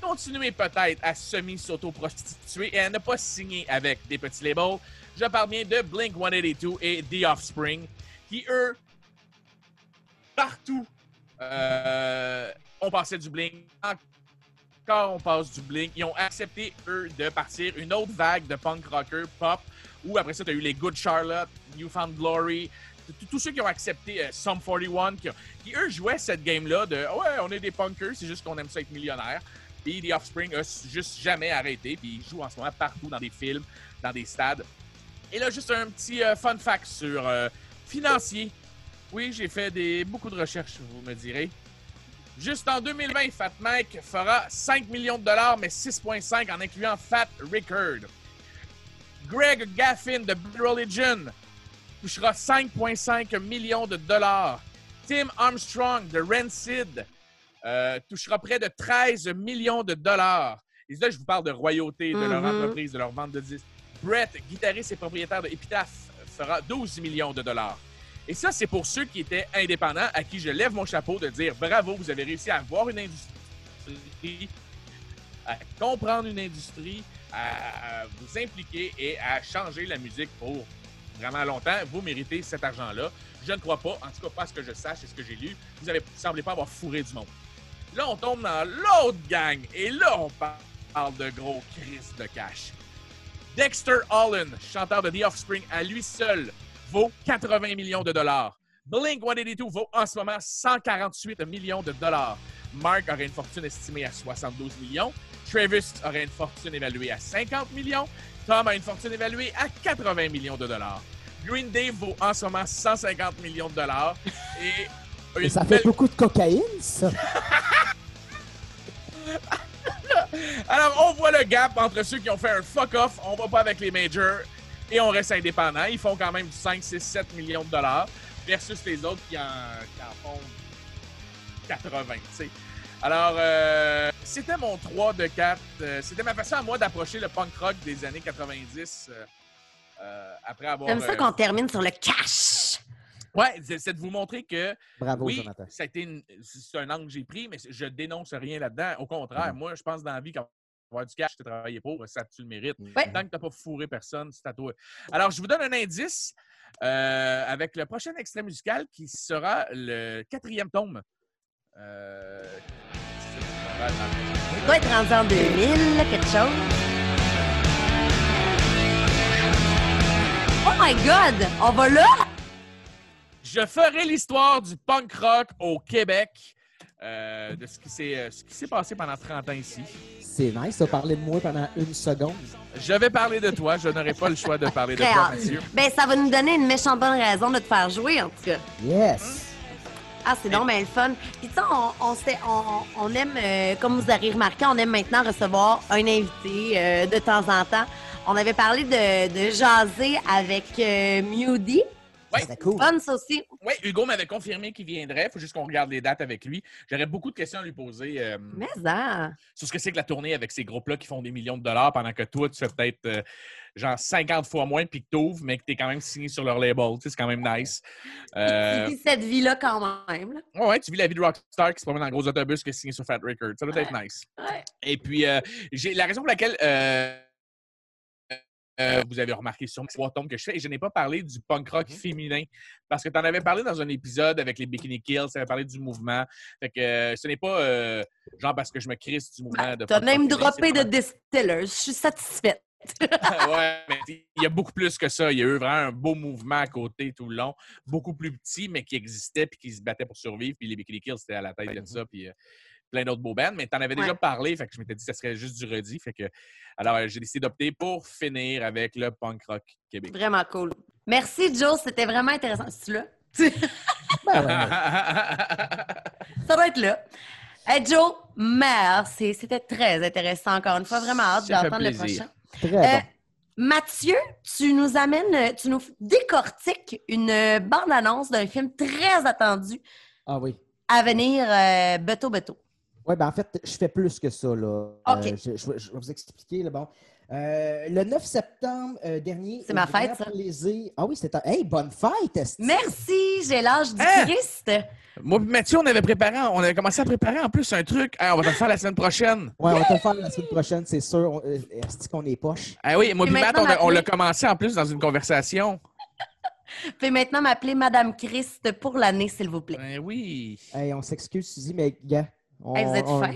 continuer peut-être à semi-s'auto-prostituer et à ne pas signer avec des petits labels. Je parle bien de Blink 182 et The Offspring, qui eux, partout, euh, on passait du Blink. Encore on passe du Blink. Ils ont accepté, eux, de partir une autre vague de punk rocker pop, où après ça, tu as eu les Good Charlotte, Newfound Glory, tous ceux qui ont accepté euh, Sum 41, qui, eux jouaient cette game-là de ouais, on est des punkers, c'est juste qu'on aime ça être millionnaire. Puis The Offspring a juste jamais arrêté, puis ils jouent en ce moment partout dans des films, dans des stades. Et là, juste un petit euh, fun fact sur euh, financier. Oui, j'ai fait beaucoup de recherches, vous me direz. Juste en 2020, Fat Mike fera 5 millions de dollars, mais 6,5 en incluant Fat Record. Greg Gaffin de Bad Religion touchera 5,5 millions de dollars. Tim Armstrong de Rancid euh, touchera près de 13 millions de dollars. Et là, je vous parle de royauté, de leur Mhm. entreprise, de leur vente de disques. Brett, guitariste et propriétaire de Epitaph, fera 12 millions de dollars. Et ça, c'est pour ceux qui étaient indépendants, à qui je lève mon chapeau de dire bravo, vous avez réussi à avoir une industrie, à comprendre une industrie, à, vous impliquer et à changer la musique pour vraiment longtemps. Vous méritez cet argent-là. Je ne crois pas, en tout cas pas ce que je sache et ce que j'ai lu. Vous ne semblez pas avoir fourré du monde. Là, on tombe dans l'autre gang et là, on parle de gros Chris de cash. Dexter Holland, chanteur de The Offspring, à lui seul vaut 80 millions de dollars. Blink 182 vaut en ce moment 148 millions de dollars. Mark aurait une fortune estimée à 72 millions. Travis aurait une fortune évaluée à 50 millions. Tom a une fortune évaluée à 80 millions de dollars. Green Day vaut en ce moment 150 millions de dollars. Et [laughs] Mais ça fait beaucoup de cocaïne, ça. [laughs] Alors, on voit le gap entre ceux qui ont fait un fuck-off, on va pas avec les majors, et on reste indépendant. Ils font quand même du 5, 6, 7 millions de dollars, versus les autres qui en, qui en font 80, tu sais. Alors, euh, c'était mon 3 de 4. euh, c'était ma façon à moi d'approcher le punk rock des années 90 euh, euh, après avoir... J'aime ça euh, qu'on termine sur le cash. Ouais, c'est de vous montrer que Bravo, oui, Jonathan. ça a été une- c'est un angle que j'ai pris, mais je dénonce rien là-dedans. Au contraire, Mhm. moi, je pense dans la vie qu'avoir du cash, tu travaillé pour, ça, tu le mérites. Ouais. Tant que tu n'as pas fourré personne, c'est à toi. Alors, je vous donne un indice euh, avec le prochain extrait musical qui sera le quatrième tome. Euh, Ça doit être rendu en 2000, quelque chose. Oh my God! On va là? Je ferai l'histoire du punk rock au Québec, euh, de ce qui s'est euh, ce qui s'est passé pendant 30 ans ici. C'est nice, ça parler de moi pendant une seconde. Je vais parler de toi. Je n'aurai pas le choix de parler de toi. Mathieu. Ben, ça va nous donner une méchante bonne raison de te faire jouer, en tout cas. Yes! Ah, c'est donc bien le fun. Puis, tu sais, on, on, sait- on- on aime, euh, comme vous avez remarqué, on aime maintenant recevoir un invité euh, de temps en temps. On avait parlé de, de jaser avec euh, Mewdy. Ouais. C'était cool. Fun, ça aussi. Oui, Hugo m'avait confirmé qu'il viendrait. Il faut juste qu'on regarde les dates avec lui. J'aurais beaucoup de questions à lui poser euh, Mais ça. sur ce que c'est que la tournée avec ces groupes-là qui font des millions de dollars pendant que toi, tu fais peut-être euh, genre 50 fois moins puis que t'ouvres, mais que tu es quand même signé sur leur label. Tu sais, c'est quand même nice. Euh, Tu vis cette vie-là quand même. là. ouais, ouais, tu vis la vie de rockstar qui se promène dans un gros autobus qui est signé sur Fat Records. Ça doit être nice. Ouais. Et puis, euh, j'ai la raison pour laquelle euh, euh, vous avez remarqué sur trois tomes que je fais, et je n'ai pas parlé du punk rock Mhm. féminin, parce que tu en avais parlé dans un épisode avec les Bikini Kills, tu avais parlé du mouvement. Fait que euh, ce n'est pas euh, genre parce que je me crisse du mouvement de T'as punk rock même droppé de Distillers. Je suis satisfaite. [laughs] ouais, mais il y a beaucoup plus que ça. Il y a eu vraiment un beau mouvement à côté tout le long, beaucoup plus petit, mais qui existait puis qui se battait pour survivre. Puis les Bikini Kills, c'était à la tête de ça. Puis euh, plein d'autres beaux bands. Mais tu en avais déjà Ouais. parlé, fait que je m'étais dit que ça serait juste du redit. Fait que, alors, euh, j'ai décidé d'opter pour finir avec le punk rock Québec. Vraiment cool. Merci, Joe. C'était vraiment intéressant. C'est là? [laughs] Ben. [laughs] Ça doit être là. Hey, Joe, merci. C'était très intéressant encore une fois. Vraiment hâte d'entendre le prochain. Très Euh, bon. Mathieu, tu nous amènes, euh, tu nous décortiques une euh, bande-annonce d'un film très attendu Ah oui. à venir, euh, Beto Beto. Oui, ben en fait, je fais plus que ça. Là. OK. Euh, je, je vais- je vais vous expliquer. Là, bon. Euh, le 9 septembre euh, dernier. C'est ma fête, ça. plaisir- Ah oui, c'était. Hey, bonne fête! esti. Merci, j'ai l'âge du Hein? Christ. Moi, puis Mathieu, on avait préparé, on avait commencé à préparer en plus un truc. Hey, on va te le faire la semaine prochaine. Ouais, on va te le faire la semaine prochaine, c'est sûr. On- euh, Est-ce qu'on est poche? Ah oui, moi, Et puis Matt, on, l'a commencé en plus dans une conversation. [laughs] Fais maintenant m'appeler Madame Christ pour l'année, s'il vous plaît. Ben oui. Hey, on s'excuse, Suzy, mais gars. on- Hey, vous êtes on- fin.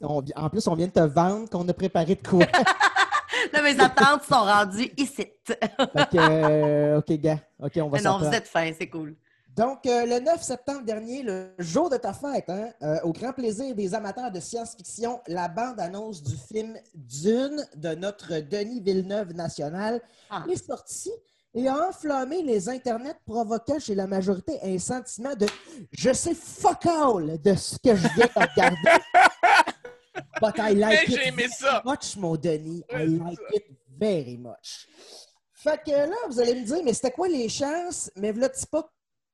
On- en plus, on vient de te vendre qu'on a préparé de quoi? [laughs] Là, mes attentes sont rendues ici. que, euh, OK, gars. OK, on va Mais non, vous êtes fin, c'est cool. Donc, euh, le 9 septembre dernier, le jour de ta fête, hein, euh, au grand plaisir des amateurs de science-fiction, la bande-annonce du film Dune de notre Denis Villeneuve national Ah. est sortie et a enflammé les internets, provoquant chez la majorité un sentiment de « je sais fuck all de ce que je viens de regarder, [laughs] but I Mais like j'ai it aimé ça. much, mon Denis. I like it very much. » Fait que là, vous allez me dire, mais c'était quoi les chances? Mais voilà, pas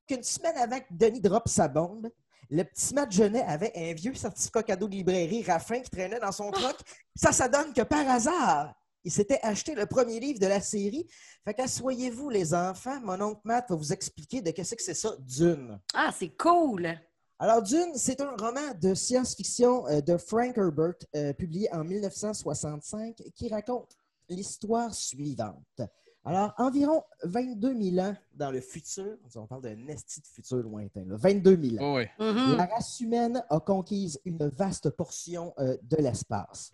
qu'une semaine avant que Denis drop sa bombe, le petit Matt Genet avait un vieux certificat cadeau de librairie Raffin qui traînait dans son truck. Ça, ça donne que par hasard, il s'était acheté le premier livre de la série. Fait qu'assoyez-vous, les enfants. Mon oncle Matt va vous expliquer de qu'est-ce que c'est ça, Dune. Ah, c'est cool. Alors, Dune, c'est un roman de science-fiction euh, de Frank Herbert, euh, publié en 1965, qui raconte l'histoire suivante. Alors, environ 22 000 ans dans le futur, on parle d'un esti de futur lointain, là, 22 000 ans, Oh, oui. Mhm. la race humaine a conquise une vaste portion euh, de l'espace.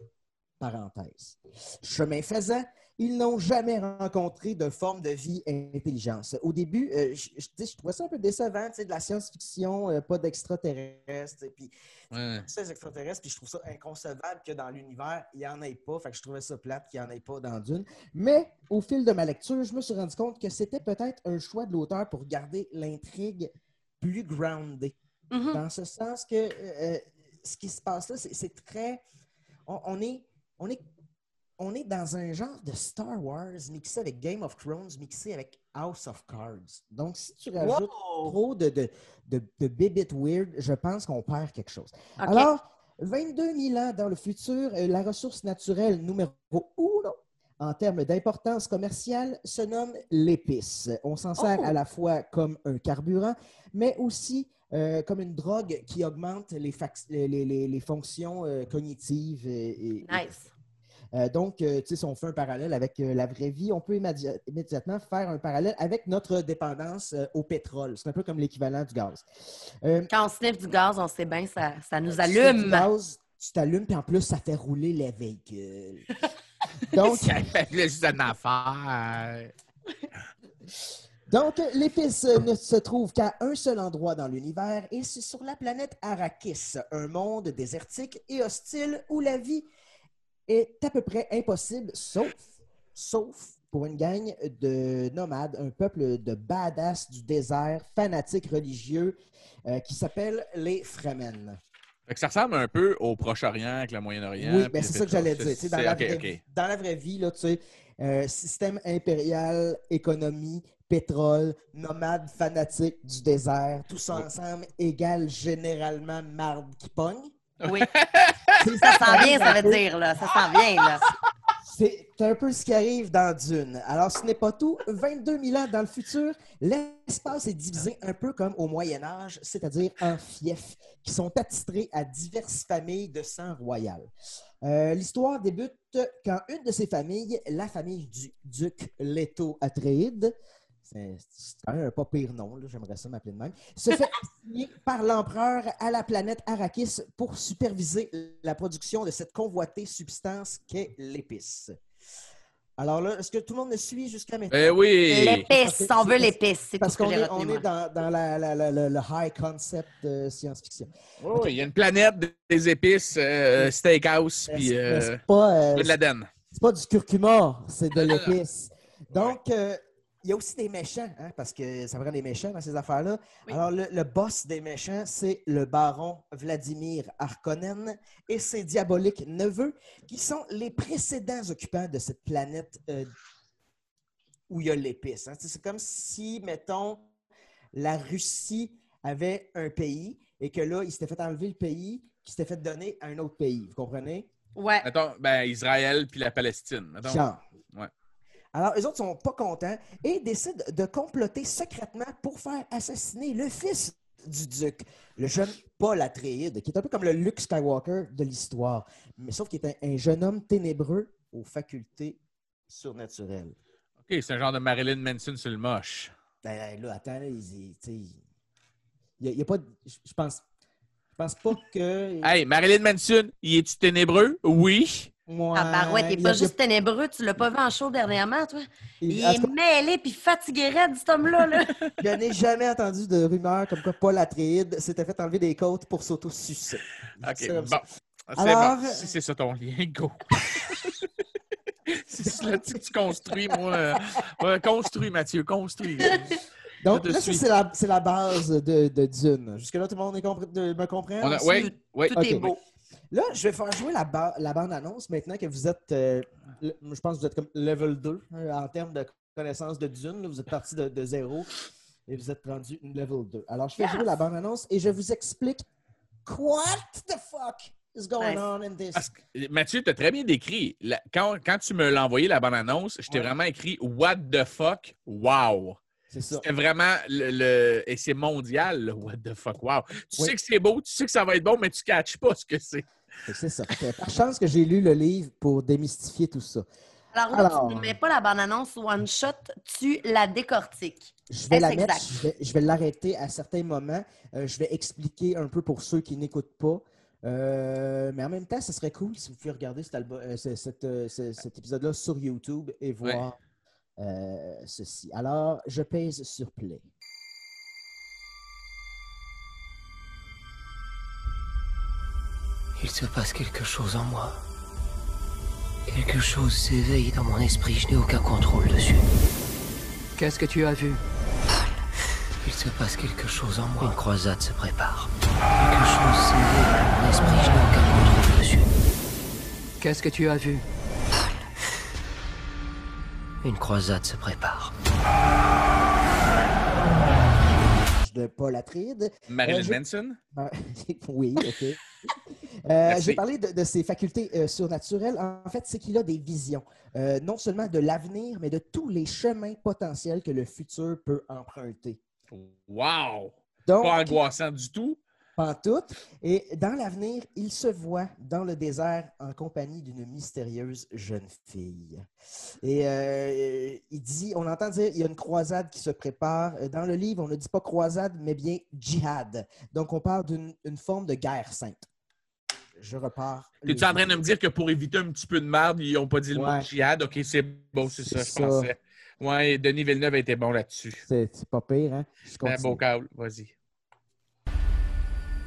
Parenthèse. Chemin faisant, ils n'ont jamais rencontré de forme de vie intelligence. Au début, euh, je, je- je trouvais ça un peu décevant, tu sais, de la science-fiction, euh, pas d'extraterrestres, et puis Ouais. ces extraterrestres, puis je trouve ça inconcevable que dans l'univers, il n'y en ait pas. Fait que je trouvais ça plate qu'il n'y en ait pas dans Dune. Mais au fil de ma lecture, je me suis rendu compte que c'était peut-être un choix de l'auteur pour garder l'intrigue plus groundée. Mhm. Dans ce sens que euh, euh, ce qui se passe là, c'est c'est très. On, on est, on, est, on est dans un genre de Star Wars mixé avec Game of Thrones, mixé avec House of Cards. Donc, si tu rajoutes Wow! trop de, de, de, de bibit weird, je pense qu'on perd quelque chose. Alors, 22 000 ans dans le futur, euh, la ressource naturelle numéro uno en termes d'importance commerciale se nomme l'épice. On s'en sert Oh! à la fois comme un carburant, mais aussi euh, comme une drogue qui augmente les, fac- les, les- les- les fonctions euh, cognitives. Et, et- Nice. Euh, donc, euh, tu sais, si on fait un parallèle avec euh, la vraie vie, on peut immédiat- immédiatement faire un parallèle avec notre dépendance euh, au pétrole. C'est un peu comme l'équivalent du gaz. Euh, Quand on sniffe du gaz, on sait bien, ça, ça nous tu fais du allume. gaz, tu t'allumes, puis en plus, ça fait rouler les véhicules. [laughs] Donc, Ça fait juste une affaire. donc l'épice ne se trouve qu'à un seul endroit dans l'univers et c'est sur la planète Arrakis, un monde désertique et hostile où la vie est à peu près impossible, sauf, sauf pour une gang de nomades, un peuple de badass du désert, fanatiques religieux, euh, qui s'appelle les Fremen. Ça ressemble un peu au Proche-Orient avec le Moyen-Orient. Oui, puis ben c'est ça que j'allais dire. Dans, la vraie, ok. dans la vraie vie, là, tu sais, euh, système impérial, économie, pétrole, nomades fanatiques du désert, tout ça ensemble égale généralement marde qui pogne. Oui, [laughs] C'est ça s'en vient, ça un veut peu- dire, là. Ça s'en vient, là. C'est un peu ce qui arrive dans Dune. Alors, ce n'est pas tout. 22 000 ans dans le futur, l'espace est divisé un peu comme au Moyen Âge, c'est-à-dire en fiefs, qui sont attitrés à diverses familles de sang royal. Euh, L'histoire débute quand une de ces familles, la famille du duc Leto Atréide, c'est c'est quand même un pas pire nom, j'aimerais ça m'appeler de même, se fait [laughs] assigner par l'empereur à la planète Arrakis pour superviser la production de cette convoitée substance qu'est l'épice. Alors là, est-ce que tout le monde me suit jusqu'à maintenant? Eh oui! L'épice, on veut l'épice. Parce qu'on est, on est dans, dans la- la- la- la- le high concept de science-fiction. Oh, Il y a une planète des épices, euh, steakhouse, puis euh, c'est pas, euh, de l'Aden. c'est pas du curcuma, c'est de Ah, l'épice. Donc, euh, il y a aussi des méchants, hein, parce que ça prend des méchants dans ces affaires-là. Oui. Alors, le, le boss des méchants, c'est le baron Vladimir Harkonnen et ses diaboliques neveux, qui sont les précédents occupants de cette planète euh, où il y a l'épice. hein. C'est comme si, mettons, la Russie avait un pays et que là, il s'était fait enlever le pays qui s'était fait donner à un autre pays. Vous comprenez? Ouais. Mettons, ben, Israël puis la Palestine. Mettons. Genre. Ouais. Alors, eux autres sont pas contents et décident de comploter secrètement pour faire assassiner le fils du duc, le jeune Paul Atréide, qui est un peu comme le Luke Skywalker de l'histoire, mais sauf qu'il est un, un jeune homme ténébreux aux facultés surnaturelles. OK, c'est un genre de Marilyn Manson sur le moche. Ben, là, attends, là, il, il- a, a pas je pense, je pense pas que... Hey, Marilyn Manson, il est-tu ténébreux? Oui. Moi, Ah, Barouette, il n'est pas a- juste ténébreux. Tu l'as pas vu en show dernièrement, toi? il- est cas, mêlé puis fatigué raide, cet homme-là. Là. [laughs] Je n'ai jamais entendu de rumeur comme quoi Paul Atréide s'était fait enlever des côtes pour s'auto-sucer. OK, bon. Alors- bon. Si c'est ça ton lien, go. [laughs] c'est là-dessus que tu construis, moi. euh, ouais, construis, Mathieu, construis. Donc, là, c'est la, base de, de Dune. Jusque-là, tout le monde est compris- de- me comprend? Aussi? ouais. Tout est Ok. beau. Là, je vais faire jouer la, ba- la bande-annonce maintenant que vous êtes, euh, le- je pense que vous êtes comme level 2 euh, en termes de connaissance de Dune. là. vous êtes parti de, de zéro et vous êtes rendu une level 2. Alors, je fais Yes. jouer la bande-annonce et je vous explique what the fuck is going Nice. on in this. Parce que, Mathieu, tu as très bien décrit. La- quand, quand tu me l'as envoyé, la bande-annonce, je t'ai Ouais. vraiment écrit What the fuck? Wow! C'est ça. C'était vraiment le, le- Et c'est mondial, là. What the fuck, wow. Tu Oui. sais que c'est beau, tu sais que ça va être bon, mais tu ne catches pas ce que c'est. C'est ça. Par chance que j'ai lu le livre pour démystifier tout ça. Alors là, Alors. tu ne mets pas la bande-annonce one shot, tu la décortiques. Je vais la mettre, exact? je vais, je vais l'arrêter à certains moments. Euh, je vais expliquer un peu pour ceux qui n'écoutent pas. Euh, mais en même temps, ce serait cool si vous pouvez regarder cet, euh, ce- cet, euh, ce- cet épisode-là sur YouTube et voir euh, ceci. Alors, je pèse sur play. Il se passe quelque chose en moi. Quelque chose s'éveille dans mon esprit, je n'ai aucun contrôle dessus. Qu'est-ce que tu as vu? Il se passe quelque chose en moi. Une croisade se prépare. Quelque chose s'éveille dans mon esprit, je n'ai aucun contrôle dessus. Qu'est-ce que tu as vu? Une croisade se prépare. De Paul Atride. Marilyn Euh, je- Manson? Ah, [laughs] oui, OK. Euh. J'ai parlé de, de ses facultés euh, surnaturelles. En fait, c'est qu'il a des visions, euh, non seulement de l'avenir, mais de tous les chemins potentiels que le futur peut emprunter. Wow! Donc, Pas angoissant du tout. Pantoute. Et dans l'avenir, il se voit dans le désert en compagnie d'une mystérieuse jeune fille. Et euh, il dit, on entend dire, il y a une croisade qui se prépare. Dans le livre, on ne dit pas croisade, mais bien djihad. Donc, on parle d'une une forme de guerre sainte. Je repars. T'es-tu en train de me dire que pour éviter un petit peu de merde, ils n'ont pas dit le mot djihad? OK, c'est bon, c'est ça, C'est je ça. pensais. Ouais, Denis Villeneuve était bon là-dessus. C'est c'est pas pire, hein? Je Un beau câble, vas-y.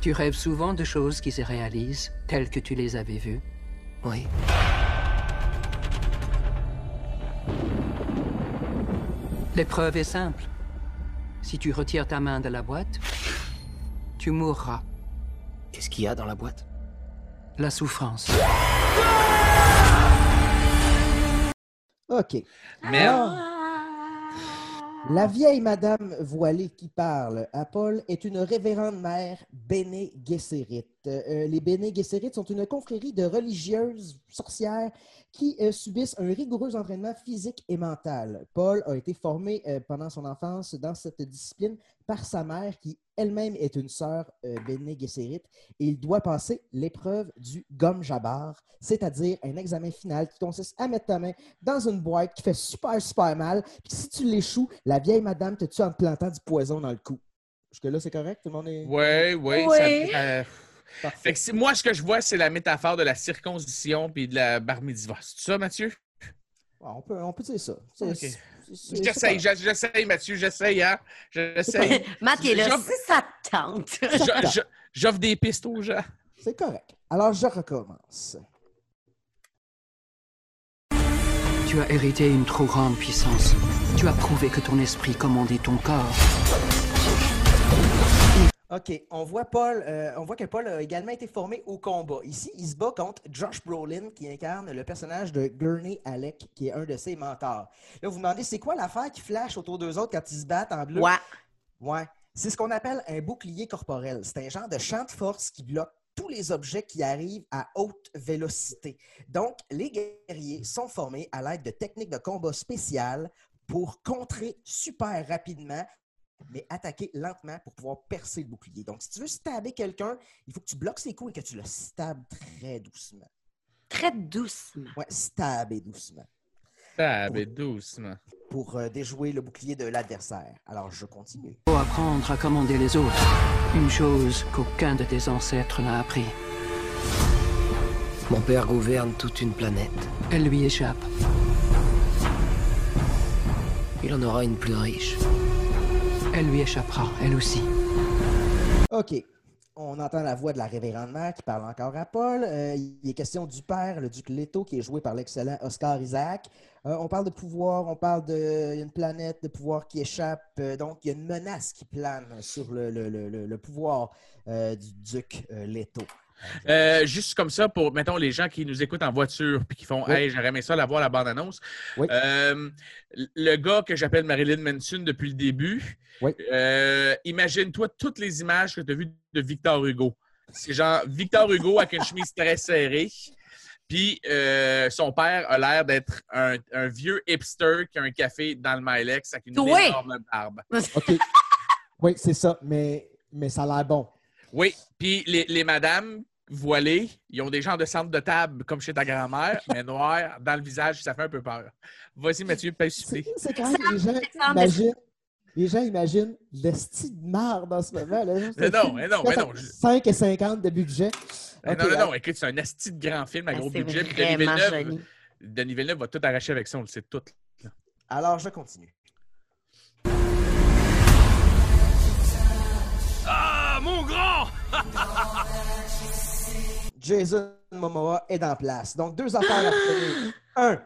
Tu rêves souvent de choses qui se réalisent telles que tu les avais vues? Oui. L'épreuve est simple. Si tu retires ta main de la boîte, tu mourras. Qu'est-ce qu'il y a dans la boîte? La souffrance. OK. Merde. La vieille Madame voilée qui parle à Paul est une révérende mère Béné Gesserit. Euh, les Béné Gesserit sont une confrérie de religieuses sorcières qui euh, subissent un rigoureux entraînement physique et mental. Paul a été formé euh, pendant son enfance dans cette discipline par sa mère qui elle-même est une sœur euh, Béné Gesserit et il doit passer l'épreuve du Gom Jabbar, c'est-à-dire un examen final qui consiste à mettre ta main dans une boîte qui fait super, super mal. Puis si tu l'échoues, la vieille madame te tue en te plantant du poison dans le cou. Jusque-là, c'est correct? Tout le monde est. Oui, oui. Oui. ça- euh. Fait que moi, ce que je vois, c'est la métaphore de la circoncision puis de la bar mitzvah. C'est ça, Mathieu? Ouais, on, peut, on peut dire ça. J'essaye, j'essaye, Mathieu, j'essaye, hein? J'essaye. [laughs] Matt, il est là. J'offre- Si ça te tente. J'offre des pistes aux gens. C'est correct. Alors, je recommence. Tu as hérité une trop grande puissance. Tu as prouvé que ton esprit commandait ton corps. OK, on voit Paul, euh, on voit que Paul a également été formé au combat. Ici, il se bat contre Josh Brolin, qui incarne le personnage de Gurney Alec, qui est un de ses mentors. Là, vous vous demandez, c'est quoi l'affaire qui flash autour d'eux autres quand ils se battent en bleu? Ouais. Ouais. C'est ce qu'on appelle un bouclier corporel. C'est un genre de champ de force qui bloque tous les objets qui arrivent à haute vélocité. Donc, les guerriers sont formés à l'aide de techniques de combat spéciales pour contrer super rapidement, mais attaquer lentement pour pouvoir percer le bouclier. Donc, si tu veux stabber quelqu'un, il faut que tu bloques ses coups et que tu le stabs très doucement. Très doucement. Ouais, stabber doucement ben doucement. pour euh, déjouer le bouclier de l'adversaire. Alors, je continue. Faut apprendre à commander les autres. Une chose qu'aucun de tes ancêtres n'a appris. Mon père gouverne toute une planète. Elle lui échappe. Il en aura une plus riche. Elle lui échappera, elle aussi. OK. On entend la voix de la révérende mère qui parle encore à Paul. Euh, il est question du père, le duc Leto, qui est joué par l'excellent Oscar Isaac. Euh, on parle de pouvoir, on parle de il y a une planète de pouvoir qui échappe. Euh, donc, il y a une menace qui plane sur le, pouvoir du duc Leto. Euh, juste comme ça, pour, mettons, les gens qui nous écoutent en voiture puis qui font Oui. Hey, j'aurais aimé ça, la voir, la bande-annonce. Oui. Euh, le gars que j'appelle Marilyn Manson depuis le début, Oui. euh, imagine-toi toutes les images que tu as vues de Victor Hugo. C'est genre Victor Hugo avec une chemise très serrée. Puis euh, son père a l'air d'être un, un vieux hipster qui a un café dans le Milex avec une Toi! énorme barbe. Oui, c'est ça, mais, mais ça a l'air bon. Oui, puis les, les madames voilées, ils ont des genres de centre de table comme chez ta grand-mère, [laughs] mais noir dans le visage, ça fait un peu peur. Vas-y, Mathieu, paye C'est souper. c'est quand même, les gens imaginent, les gens imaginent le style de marde en ce moment. Là. Mais non, mais non, mais non. je- 5 et 50 de budget. Non, non, non, écoute, c'est un asti de grand film à Ah, gros budget. puis Denis vraiment Villeneuve, joli. Denis Villeneuve va tout arracher avec ça, on le sait tout. Alors, je continue. Ah, mon grand [laughs] Jason Momoa est en place. Donc, deux affaires à retenir. Un,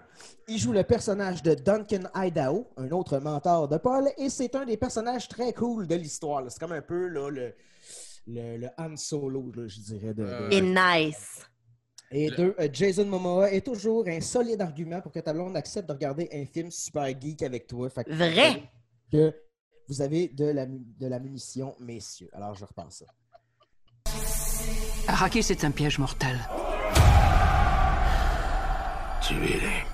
il joue le personnage de Duncan Idaho, un autre mentor de Paul, et c'est un des personnages très cool de l'histoire. C'est comme un peu là, le, le, le Han Solo, là, je dirais. de- de- Et nice. Et deux, euh, Jason Momoa est toujours un solide argument pour que ta blonde accepte de regarder un film super geek avec toi. Fait que- Vrai. Que vous avez de la, de la munition, messieurs. Alors, je repasse ça. Arrakis est un piège mortel. Tuez-les.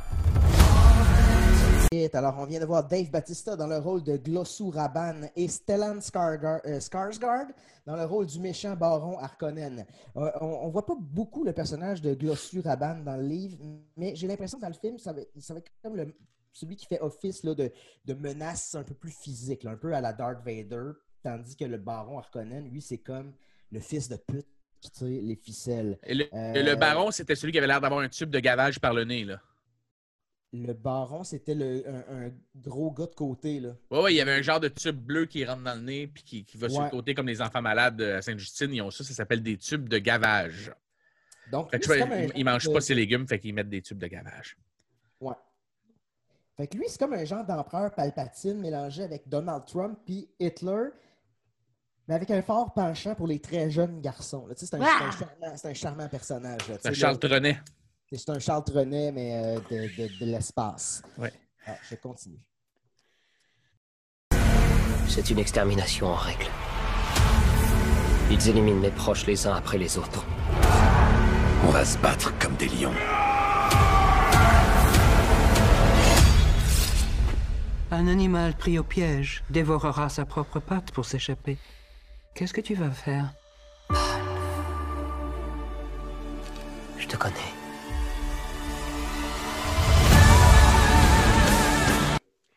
Alors, on vient de voir Dave Batista dans le rôle de Glossu Raban et Stellan Skarsgård, euh, Skarsgård dans le rôle du méchant baron Harkonnen. Euh, on, ne voit pas beaucoup le personnage de Glossu Raban dans le livre, mais j'ai l'impression que dans le film, ça va, ça va être comme le- celui qui fait office là, de, de menace un peu plus physique, là, un peu à la Darth Vader, tandis que le baron Harkonnen, lui, c'est comme le fils de pute qui tire les ficelles. Et le, Euh, et le baron, c'était celui qui avait l'air d'avoir un tube de gavage par le nez, là. Le baron, c'était le- un, un gros gars de côté, là. Ouais, ouais, il y avait un genre de tube bleu qui rentre dans le nez puis qui, qui va sur le côté comme les enfants malades à Sainte-Justine. Ils ont ça, ça s'appelle des tubes de gavage. Donc, lui, vois, genre mangent de- pas ses légumes, fait qu'ils mettent des tubes de gavage. Ouais. Fait que lui, c'est comme un genre d'empereur Palpatine mélangé avec Donald Trump puis Hitler, mais avec un fort penchant pour les très jeunes garçons. là. Tu sais, C'est un, c'est un Ah! charmant, c'est un charmant personnage. C'est un Charles Trenet. C'est un Charles Trenet, mais euh, de, de- de l'espace. Ouais. Ah, je continue. C'est une extermination en règle. Ils éliminent mes proches les uns après les autres. On va se battre comme des lions. Un animal pris au piège dévorera sa propre patte pour s'échapper. Qu'est-ce que tu vas faire Je te connais.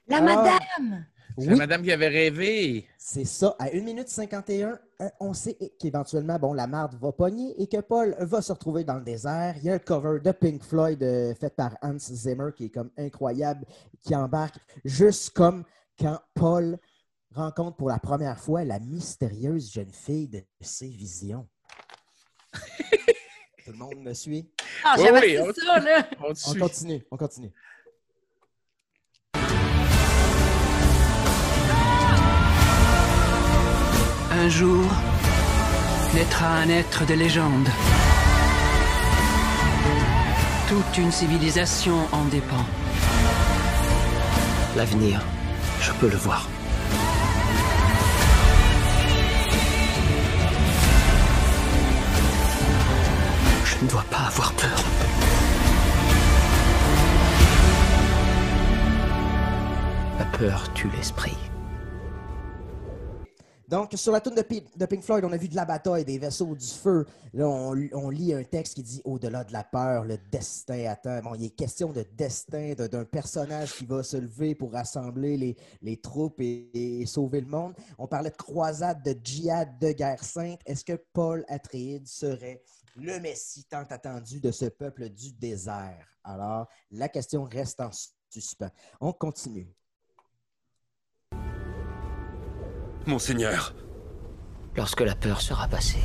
La Ah. madame! C'est Oui. la madame qui avait rêvé. C'est ça. À 1 minute 51, euh, on sait qu'éventuellement, bon, la marde va pogner et que Paul va se retrouver dans le désert. Il y a un cover de Pink Floyd euh, fait par Hans Zimmer qui est comme incroyable, qui embarque juste comme quand Paul rencontre pour la première fois la mystérieuse jeune fille de ses visions. [laughs] Tout le monde me suit? Ah, Oui, on- ça, là! On On suit. continue, on continue. Un jour, naîtra un être de légende. Toute une civilisation en dépend. L'avenir, je peux le voir. Ne dois pas avoir peur. La peur tue l'esprit. Donc, sur la tune de, de Pink Floyd, on a vu de la bataille, des vaisseaux, du feu. Là, on, lit un texte qui dit Au-delà de la peur, le destin attend. Bon, il est question de destin, de- d'un personnage qui va se lever pour rassembler les, les troupes et, et sauver le monde. On parlait de croisade, de djihad, de guerre sainte. Est-ce que Paul Atreides serait le Messie tant attendu de ce peuple du désert? Alors, la question reste en suspens. On continue. Monseigneur, Lorsque la peur sera passée,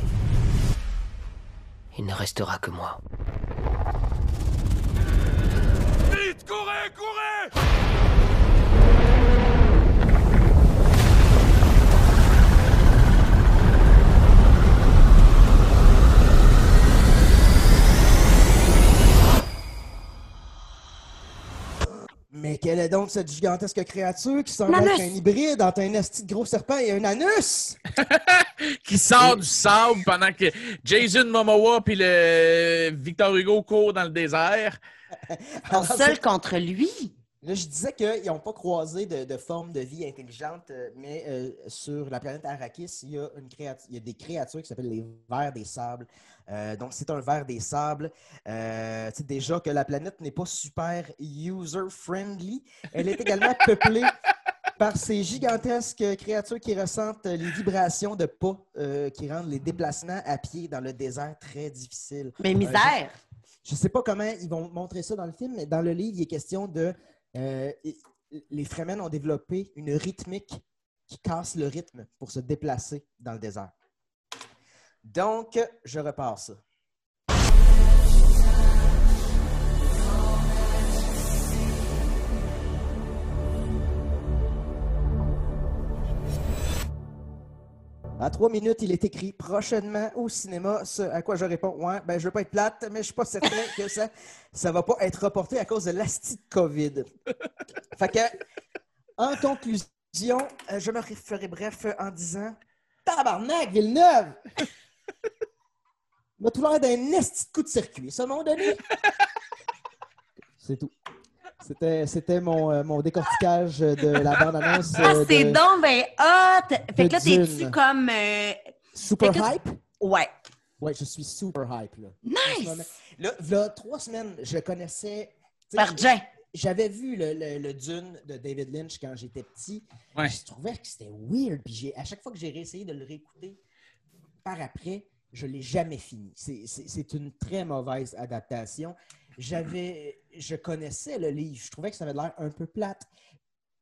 il ne restera que moi. vite, courez, courez Mais quelle est donc cette gigantesque créature qui semble être un hybride entre un esti de gros serpent et un anus? [laughs] Qui sort du sable pendant que Jason Momoa puis le Victor Hugo courent dans le désert. [laughs] Alors, seuls contre lui? Là, je disais qu'ils n'ont pas croisé de, de forme de vie intelligente, euh, mais euh, sur la planète Arrakis, il y a, une créatu- il y a des créatures qui s'appellent les vers des sables. Euh, donc, c'est un ver des sables. Euh, tu sais, déjà que la planète n'est pas super user-friendly. Elle est également [laughs] peuplée par ces gigantesques créatures qui ressentent les vibrations de pas euh, qui rendent les déplacements à pied dans le désert très difficiles. Mais misère. Je ne sais pas comment ils vont montrer ça dans le film, mais dans le livre, il est question de. euh, les Fremen ont développé une rythmique qui casse le rythme pour se déplacer dans le désert. Donc, je repars ça. À trois minutes, il est écrit prochainement au cinéma. Ce à quoi je réponds Ouais, ben, je veux pas être plate, mais je suis pas certain que ça ça va pas être reporté à cause de l'asti COVID. fait que, en conclusion, euh, je me ferai bref en disant Tabarnak, Villeneuve m'a tout l'air d'un esti de coup de circuit, ça, à un moment donné. C'est tout. C'était, c'était mon, euh, mon décortiquage de la bande-annonce. Ah, euh, c'est de donc ben hot! Fait que là, Dune. t'es-tu comme... euh, Super que- hype? Ouais. Ouais, je suis super hype. Là. Nice! Là, v'là trois semaines, je connaissais. Par Jen. J'avais vu le, le- le Dune de David Lynch quand j'étais petit. Ouais. Je trouvais que c'était weird. Puis j'ai- à chaque fois que j'ai réessayé de le réécouter par après, je ne l'ai jamais fini. C'est- une très mauvaise adaptation. J'avais, je connaissais le livre. Je trouvais que ça avait l'air un peu plate.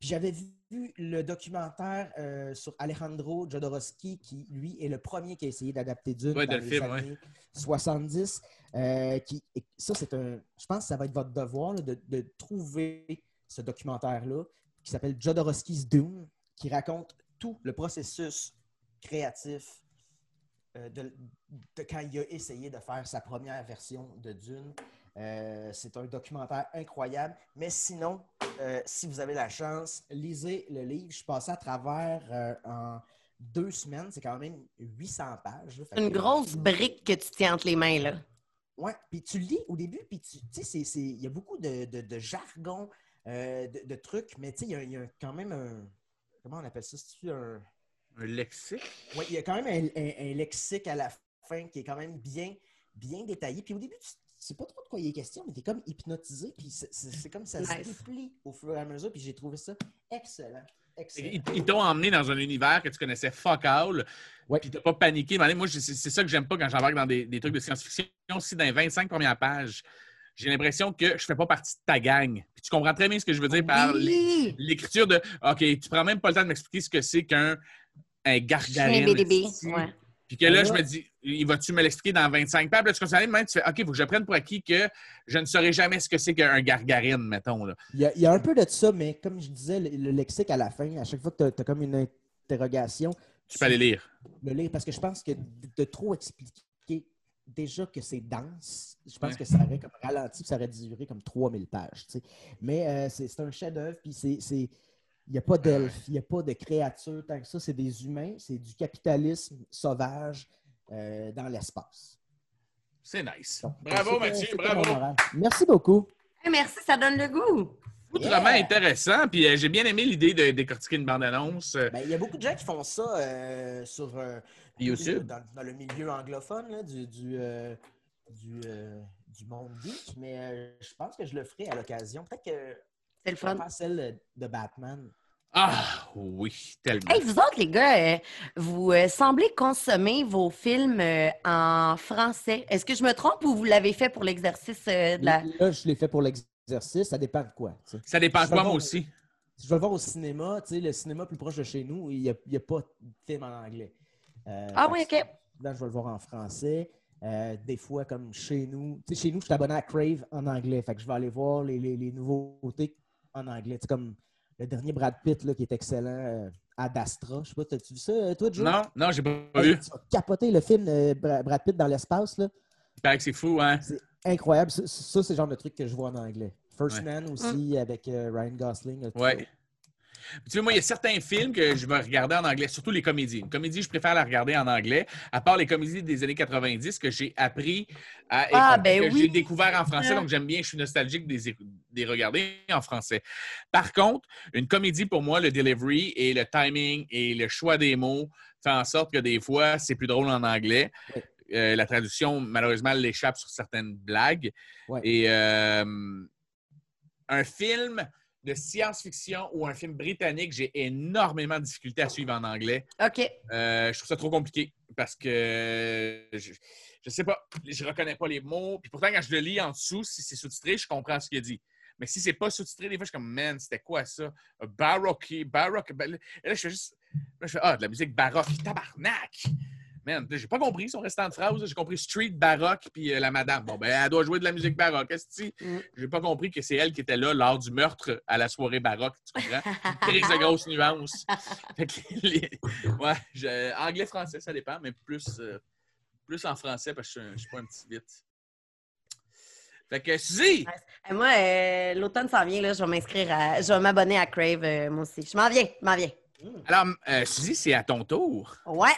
J'avais vu le documentaire euh, sur Alejandro Jodorowsky, qui, lui, est le premier qui a essayé d'adapter Dune Ouais, dans les film, ouais. années 70. euh, qui, ça, c'est un... Je pense que ça va être votre devoir là, de, de trouver ce documentaire-là, qui s'appelle Jodorowsky's Dune, qui raconte tout le processus créatif euh, de, de quand il a essayé de faire sa première version de Dune. Euh, c'est un documentaire incroyable. Mais sinon, euh, si vous avez la chance, lisez le livre. Je suis passé à travers euh, en deux semaines. C'est quand même 800 pages. Une que- grosse brique que tu tiens entre les mains, là. Ouais, puis tu lis au début, puis tu sais, c'est- c'est- il y a beaucoup de, de- de jargon, euh, de, trucs, mais tu sais, il y a, il y a quand même un. Comment on appelle ça? C'est-tu un. Un lexique. Ouais, il y a quand même un, un- un lexique à la fin qui est quand même bien, bien détaillé. Puis au début, tu sais pas trop de quoi il est question, mais tu es comme hypnotisé, puis c'est comme ça se Nice. déplie au fur et à mesure, puis j'ai trouvé ça excellent. Excellent. Ils, t'ont emmené dans un univers que tu connaissais fuck all. Ouais. Puis t'as pas paniqué. Mais moi, c'est c'est ça que j'aime pas quand j'embarque dans des, des trucs de science-fiction. Si dans les 25 premières pages, j'ai l'impression que je fais pas partie de ta gang. Puis tu comprends très bien ce que je veux dire par l'é- Oui! l'écriture de OK, tu prends même pas le temps de m'expliquer ce que c'est qu'un un gargarine. Ouais. Puis que là, je me dis, il va-tu me l'expliquer dans 25 pages? Puis là, tu continues à aller, même, tu fais, OK, il faut que je prenne pour acquis que je ne saurais jamais ce que c'est qu'un gargarine, mettons. Là. Il y, a, il y a un peu de ça, mais comme je disais, le, le lexique à la fin, à chaque fois que tu as, comme une interrogation, Tu peux aller lire. le lire parce que je pense que de, de trop expliquer déjà que c'est dense, je pense Ouais. que ça aurait comme ralenti, puis ça aurait duré comme 3000 pages. tu sais. Mais euh, c'est c'est un chef-d'œuvre, puis c'est. C'est- Il n'y a pas d'elfes, il n'y a pas de créatures tant que ça. C'est des humains, c'est du capitalisme sauvage euh, dans l'espace. C'est nice. Donc, Bravo, Mathieu, bravo. Merci beaucoup. Merci, ça donne le goût. Outrement Yeah. intéressant. Puis euh, j'ai bien aimé l'idée de décortiquer une bande-annonce. Euh, Ben, Il y a beaucoup de gens qui font ça euh, sur euh, YouTube. Dans, dans le milieu anglophone là, du, du, euh, du, euh, du monde geek, mais euh, je pense que je le ferai à l'occasion. Peut-être C'est le fun. celle de Batman. Ah, oui, tellement. Hey, vous autres, les gars, euh, vous euh, semblez consommer vos films euh, en français. Est-ce que je me trompe ou vous l'avez fait pour l'exercice de la. Là, je l'ai fait pour l'exercice. Ça dépend de quoi. Ça dépend de quoi, moi aussi. Si je vais le voir au cinéma, tu sais, le cinéma plus proche de chez nous, il n'y a, il y a pas de film en anglais. Euh, Ah oui, OK. Là, je vais le voir en français. Euh, des fois, comme chez nous, tu sais, chez nous, je suis abonné à Crave en anglais. Fait que je vais aller voir les, les- les nouveautés en anglais. Tu sais, comme le dernier Brad Pitt là, qui est excellent, euh, Ad Astra. Je sais pas, t'as-tu vu ça, euh, toi, Joe? Non, non, j'ai pas Hey, vu. tu vas capoter le film euh, Bra- Brad Pitt dans l'espace. là. Il paraît que c'est fou, hein? C'est incroyable. Ça, c'est le genre de truc que je vois en anglais. First Ouais. Man aussi avec euh, Ryan Gosling. Ouais. Tu sais, moi, il y a certains films que je vais regarder en anglais, surtout les comédies. Une comédie, je préfère la regarder en anglais, à part les comédies des années 90 que j'ai appris à Ah, ben que oui. j'ai découvert en français, Ah. donc j'aime bien, je suis nostalgique des, des regarder en français. Par contre, une comédie, pour moi, le delivery et le timing et le choix des mots fait en sorte que des fois, c'est plus drôle en anglais. Euh, la traduction, malheureusement, l'échappe sur certaines blagues. Ouais. Et euh, un film de science-fiction ou un film britannique, j'ai énormément de difficulté à suivre en anglais. OK. Euh, je trouve ça trop compliqué parce que je, je sais pas, je reconnais pas les mots. Puis pourtant, quand je le lis en dessous, si c'est sous-titré, je comprends ce qu'il dit. Mais si c'est pas sous-titré, des fois, je suis comme, man, c'était quoi ça? Baroque, baroque. ben là, je fais juste. là, je fais, ah, de la musique baroque, tabarnak! Man, j'ai pas compris son restant de phrase. J'ai compris street baroque puis euh, la madame. Bon, ben, elle doit jouer de la musique baroque. Est-ce que Mm. j'ai pas compris que c'est elle qui était là lors du meurtre à la soirée baroque. Tu comprends? [laughs] Crise de grosses nuances. Fait que les- Ouais, anglais-français, ça dépend, mais plus, euh, plus en français parce que je, je suis pas un petit vite. Fait que Suzy! Moi, euh, l'automne s'en vient, là, je vais m'inscrire à. Je vais m'abonner à Crave, moi aussi. Je m'en viens, je m'en viens. Alors, Suzy, c'est à ton tour. Ouais.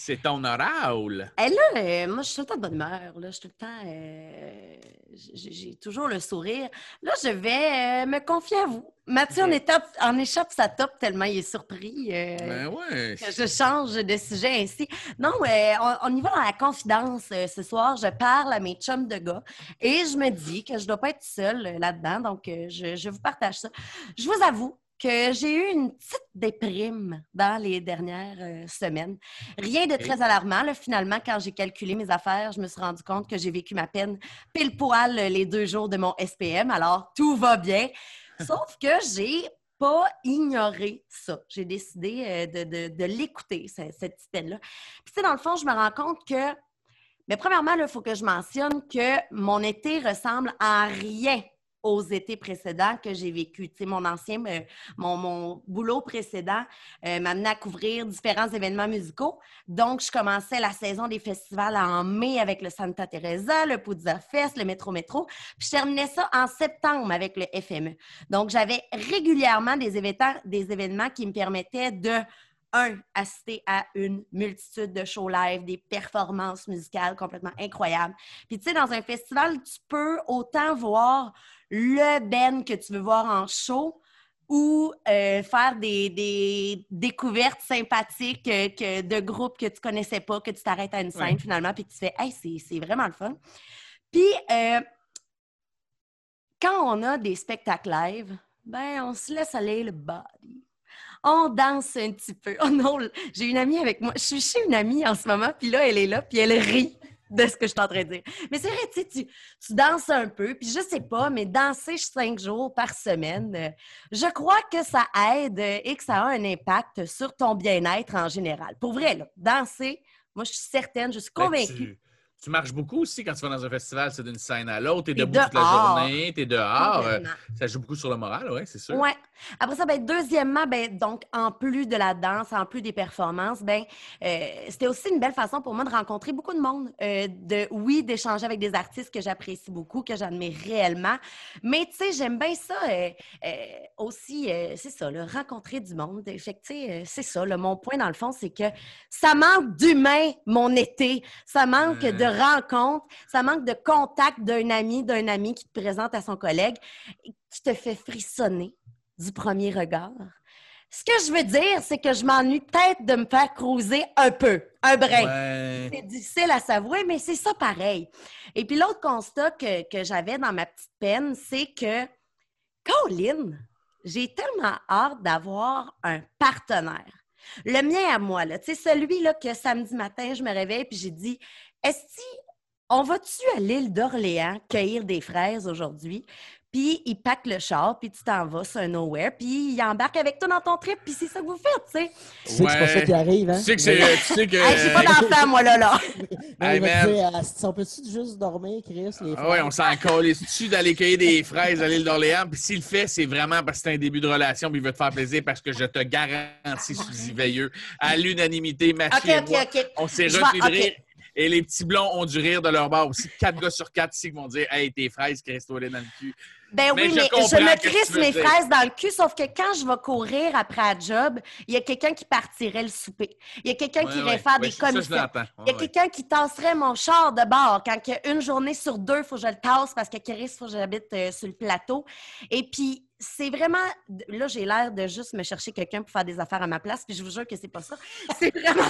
C'est ton oral. Et là, euh, moi, je suis tout le temps de bonne humeur. Là. Je suis tout le temps. euh, j'ai toujours le sourire. Là, je vais euh, me confier à vous. Mathieu en, étape, en échappe sa top tellement il est surpris. euh, Ben ouais. que je change de sujet ainsi. Non, euh, on, on y va dans la confidence euh, ce soir. Je parle à mes chums de gars et je me dis que je ne dois pas être seule là-dedans. Donc, je, je vous partage ça. Je vous avoue que j'ai eu une petite déprime dans les dernières euh, semaines. Rien de très alarmant. là. Finalement, quand j'ai calculé mes affaires, je me suis rendu compte que j'ai vécu ma peine pile poil euh, les deux jours de mon SPM. Alors, tout va bien. Sauf que j'ai pas ignoré ça. J'ai décidé euh, de, de- de l'écouter, ce- cette petite peine-là. Puis, tu sais, dans le fond, je me rends compte que, mais premièrement, il faut que je mentionne que mon été ressemble en rien aux étés précédents que j'ai vécu. Tu sais, mon ancien, euh, mon, mon boulot précédent euh, m'a amené à couvrir différents événements musicaux. Donc, je commençais la saison des festivals en mai avec le Santa Teresa, le Puzza Fest, le Métro Métro. Puis, je terminais ça en septembre avec le FME. Donc, j'avais régulièrement des événements, des événements qui me permettaient de, un, assister à une multitude de shows live, des performances musicales complètement incroyables. Puis, tu sais, dans un festival, tu peux autant voir le Ben que tu veux voir en show ou euh, faire des, des découvertes sympathiques que, de groupes que tu connaissais pas, que tu t'arrêtes à une scène Ouais. finalement, puis que tu fais « Hey, c'est c'est vraiment le fun ». Puis, euh, quand on a des spectacles live, ben, on se laisse aller le body. On danse un petit peu. [laughs] Oh non, j'ai une amie avec moi. Je suis chez une amie en ce moment, puis là, elle est là, puis elle rit de ce que je suis en train de dire. Mais c'est vrai, tu sais, tu, tu danses un peu, puis je sais pas, mais danser cinq jours par semaine, euh, je crois que ça aide et que ça a un impact sur ton bien-être en général. Pour vrai, là, danser, moi, je suis certaine, je suis que convaincue. Tu, tu marches beaucoup aussi quand tu vas dans un festival, c'est d'une scène à l'autre, t'es T'es debout toute la journée, t'es dehors. euh, ça joue beaucoup sur le moral, oui, c'est sûr. Ouais. Après ça, ben, deuxièmement, ben, donc, en plus de la danse, en plus des performances, ben, euh, c'était aussi une belle façon pour moi de rencontrer beaucoup de monde. Euh, de, oui, d'échanger avec des artistes que j'apprécie beaucoup, que j'admire réellement. Mais, tu sais, j'aime bien ça aussi, c'est ça, là, rencontrer du monde. Fait que, tu sais, c'est ça. là, mon point, dans le fond, c'est que ça manque d'humain, mon été. Ça manque Ouais. De rencontres. Ça manque de contact d'un ami, d'un ami qui te présente à son collègue, qui te fait frissonner du premier regard. Ce que je veux dire, c'est que je m'ennuie peut-être de me faire cruiser un peu, un brin. Ouais. C'est difficile à s'avouer, mais c'est ça pareil. Et puis l'autre constat que, que j'avais dans ma petite peine, c'est que, Colin, j'ai tellement hâte d'avoir un partenaire. Le mien à moi, là, tu sais, celui là, que samedi matin, je me réveille puis j'ai dit Est-ce on va-tu à l'île d'Orléans cueillir des fraises aujourd'hui? Puis il pack le char, puis tu t'en vas sur un nowhere, puis il embarque avec toi dans ton trip, puis c'est ça que vous faites, tu sais. Tu sais que c'est pas ça qui arrive, hein? Tu sais que c'est. Tu sais que. Hey, j'ai pas d'enfant, moi, là, là. Hey, dire, on peut-tu juste dormir, Chris? Les Ah ouais, on s'en calisse-tu d'aller cueillir des fraises à l'île d'Orléans? Puis s'il le fait, c'est vraiment parce que c'est un début de relation puis il veut te faire plaisir parce que je te garantis, Suzy Veilleux, à l'unanimité, ma OK, fille et OK, moi, OK. on s'est Je Et les petits blonds ont du rire de leur bord aussi. Quatre gars sur quatre ici qui vont dire Hey, tes fraises, Christo, dans le cul. Ben Mais oui, je mais je, comprends me crisse mes dire. fraises dans le cul, sauf que quand je vais courir après la job, il y a quelqu'un qui partirait le souper. Il y a quelqu'un qui irait ouais. faire Ouais, des je commissions. Il y a quelqu'un qui tasserait mon char de bord quand une journée sur deux, il faut que je le tasse parce que Chris, il faut que j'habite euh, sur le plateau. Et puis, c'est vraiment. Là, j'ai l'air de juste me chercher quelqu'un pour faire des affaires à ma place, puis je vous jure que c'est pas ça. C'est [laughs] vraiment.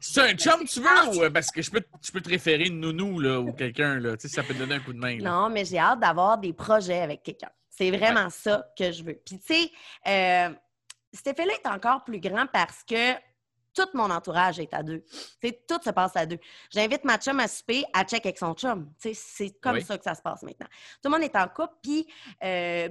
C'est un chum tu veux ou euh, parce que je peux, je peux te référer une nounou là, ou quelqu'un, là. Tu sais, ça peut te donner un coup de main. là. Non, mais j'ai hâte d'avoir des projets avec quelqu'un. C'est vraiment ça que je veux. Puis, tu sais, euh, cet effet-là est encore plus grand parce que tout mon entourage est à deux. Tu sais, tout se passe à deux. J'invite ma chum à souper, à check avec son chum. Tu sais, c'est comme Oui. ça que ça se passe maintenant. Tout le monde est en couple, puis, euh,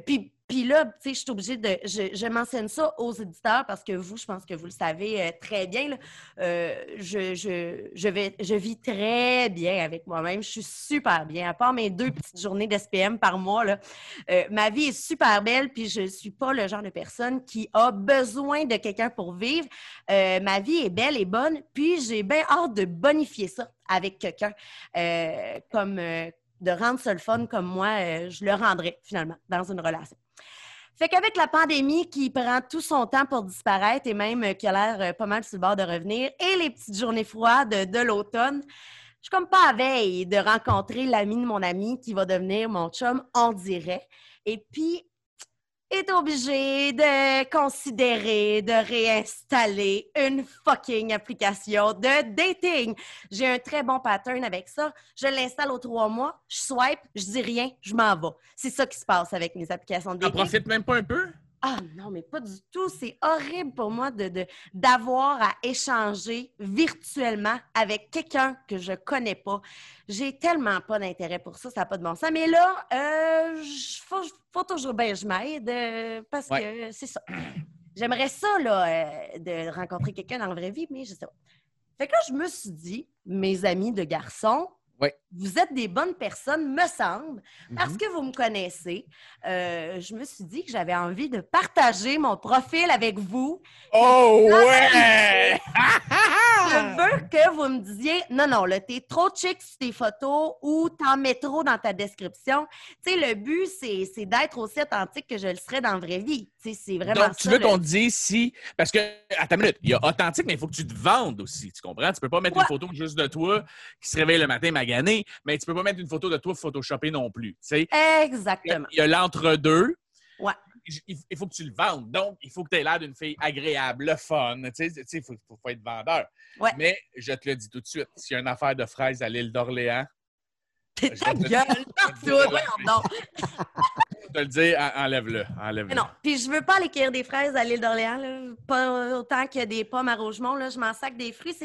puis, là, tu sais, je suis obligée de... Je, mentionne ça aux éditeurs parce que vous, je pense que vous le savez euh, très bien, euh, je, je, je, vais, je vis très bien avec moi-même. Je suis super bien. À part mes deux petites journées d'SPM par mois, euh, ma vie est super belle, puis je ne suis pas le genre de personne qui a besoin de quelqu'un pour vivre. Ma vie est belle et bonne, puis j'ai bien hâte de bonifier ça avec quelqu'un, comme de rendre ça le fun comme moi, je le rendrais finalement dans une relation. Fait qu'avec la pandémie qui prend tout son temps pour disparaître et même euh, qui a l'air euh, pas mal sur le bord de revenir, et les petites journées froides de l'automne, je suis comme pas à veille de rencontrer l'ami de mon ami qui va devenir mon chum, on dirait. Et puis, est obligé de considérer de réinstaller une fucking application de dating. J'ai un très bon pattern avec ça. Je l'installe aux trois mois, je swipe, je dis rien, je m'en vais. C'est ça qui se passe avec mes applications de T'en dating. profites même pas un peu? Ah non, mais pas du tout. C'est horrible pour moi de, d'avoir à échanger virtuellement avec quelqu'un que je connais pas. J'ai tellement pas d'intérêt pour ça, ça n'a pas de bon sens. Mais là, euh, faut, faut toujours bien que je m'aide euh, parce que c'est ça. [clears throat] J'aimerais ça, là, euh, de rencontrer quelqu'un dans la vraie vie, mais je sais pas. Fait que là, je me suis dit, mes amis de garçons, Ouais. Vous êtes des bonnes personnes, me semble, parce Mhm. que vous me connaissez. Euh, je me suis dit que j'avais envie de partager mon profil avec vous. Oh ouais! [laughs] Je veux que vous me disiez non, non, là, t'es trop chic sur tes photos ou t'en mets trop dans ta description. Tu sais, le but, c'est, c'est d'être aussi authentique que je le serais dans la vraie vie. Tu sais, c'est vraiment Donc, tu ça, veux le- qu'on te dise si. Parce que, à ta minute, il y a authentique, mais il faut que tu te vendes aussi. Tu comprends? Tu peux pas mettre Ouais. une photo juste de toi qui se réveille le matin magané, mais tu peux pas mettre une photo de toi photoshopée non plus. Tu sais, il y a- Exactement. il y a l'entre-deux. Ouais. Il faut que tu le vendes. Donc, il faut que tu aies l'air d'une fille agréable, le fun. Tu sais, il faut, faut être vendeur. Ouais. Mais je te le dis tout de suite, s'il y a une affaire de fraises à l'île d'Orléans, T'es ta gueule, [laughs] te- te le dire, enlève-le. Non, puis je veux pas aller cueillir des fraises à l'île d'Orléans, pas autant que des pommes à Rougemont. Là, je m'en sac des fruits.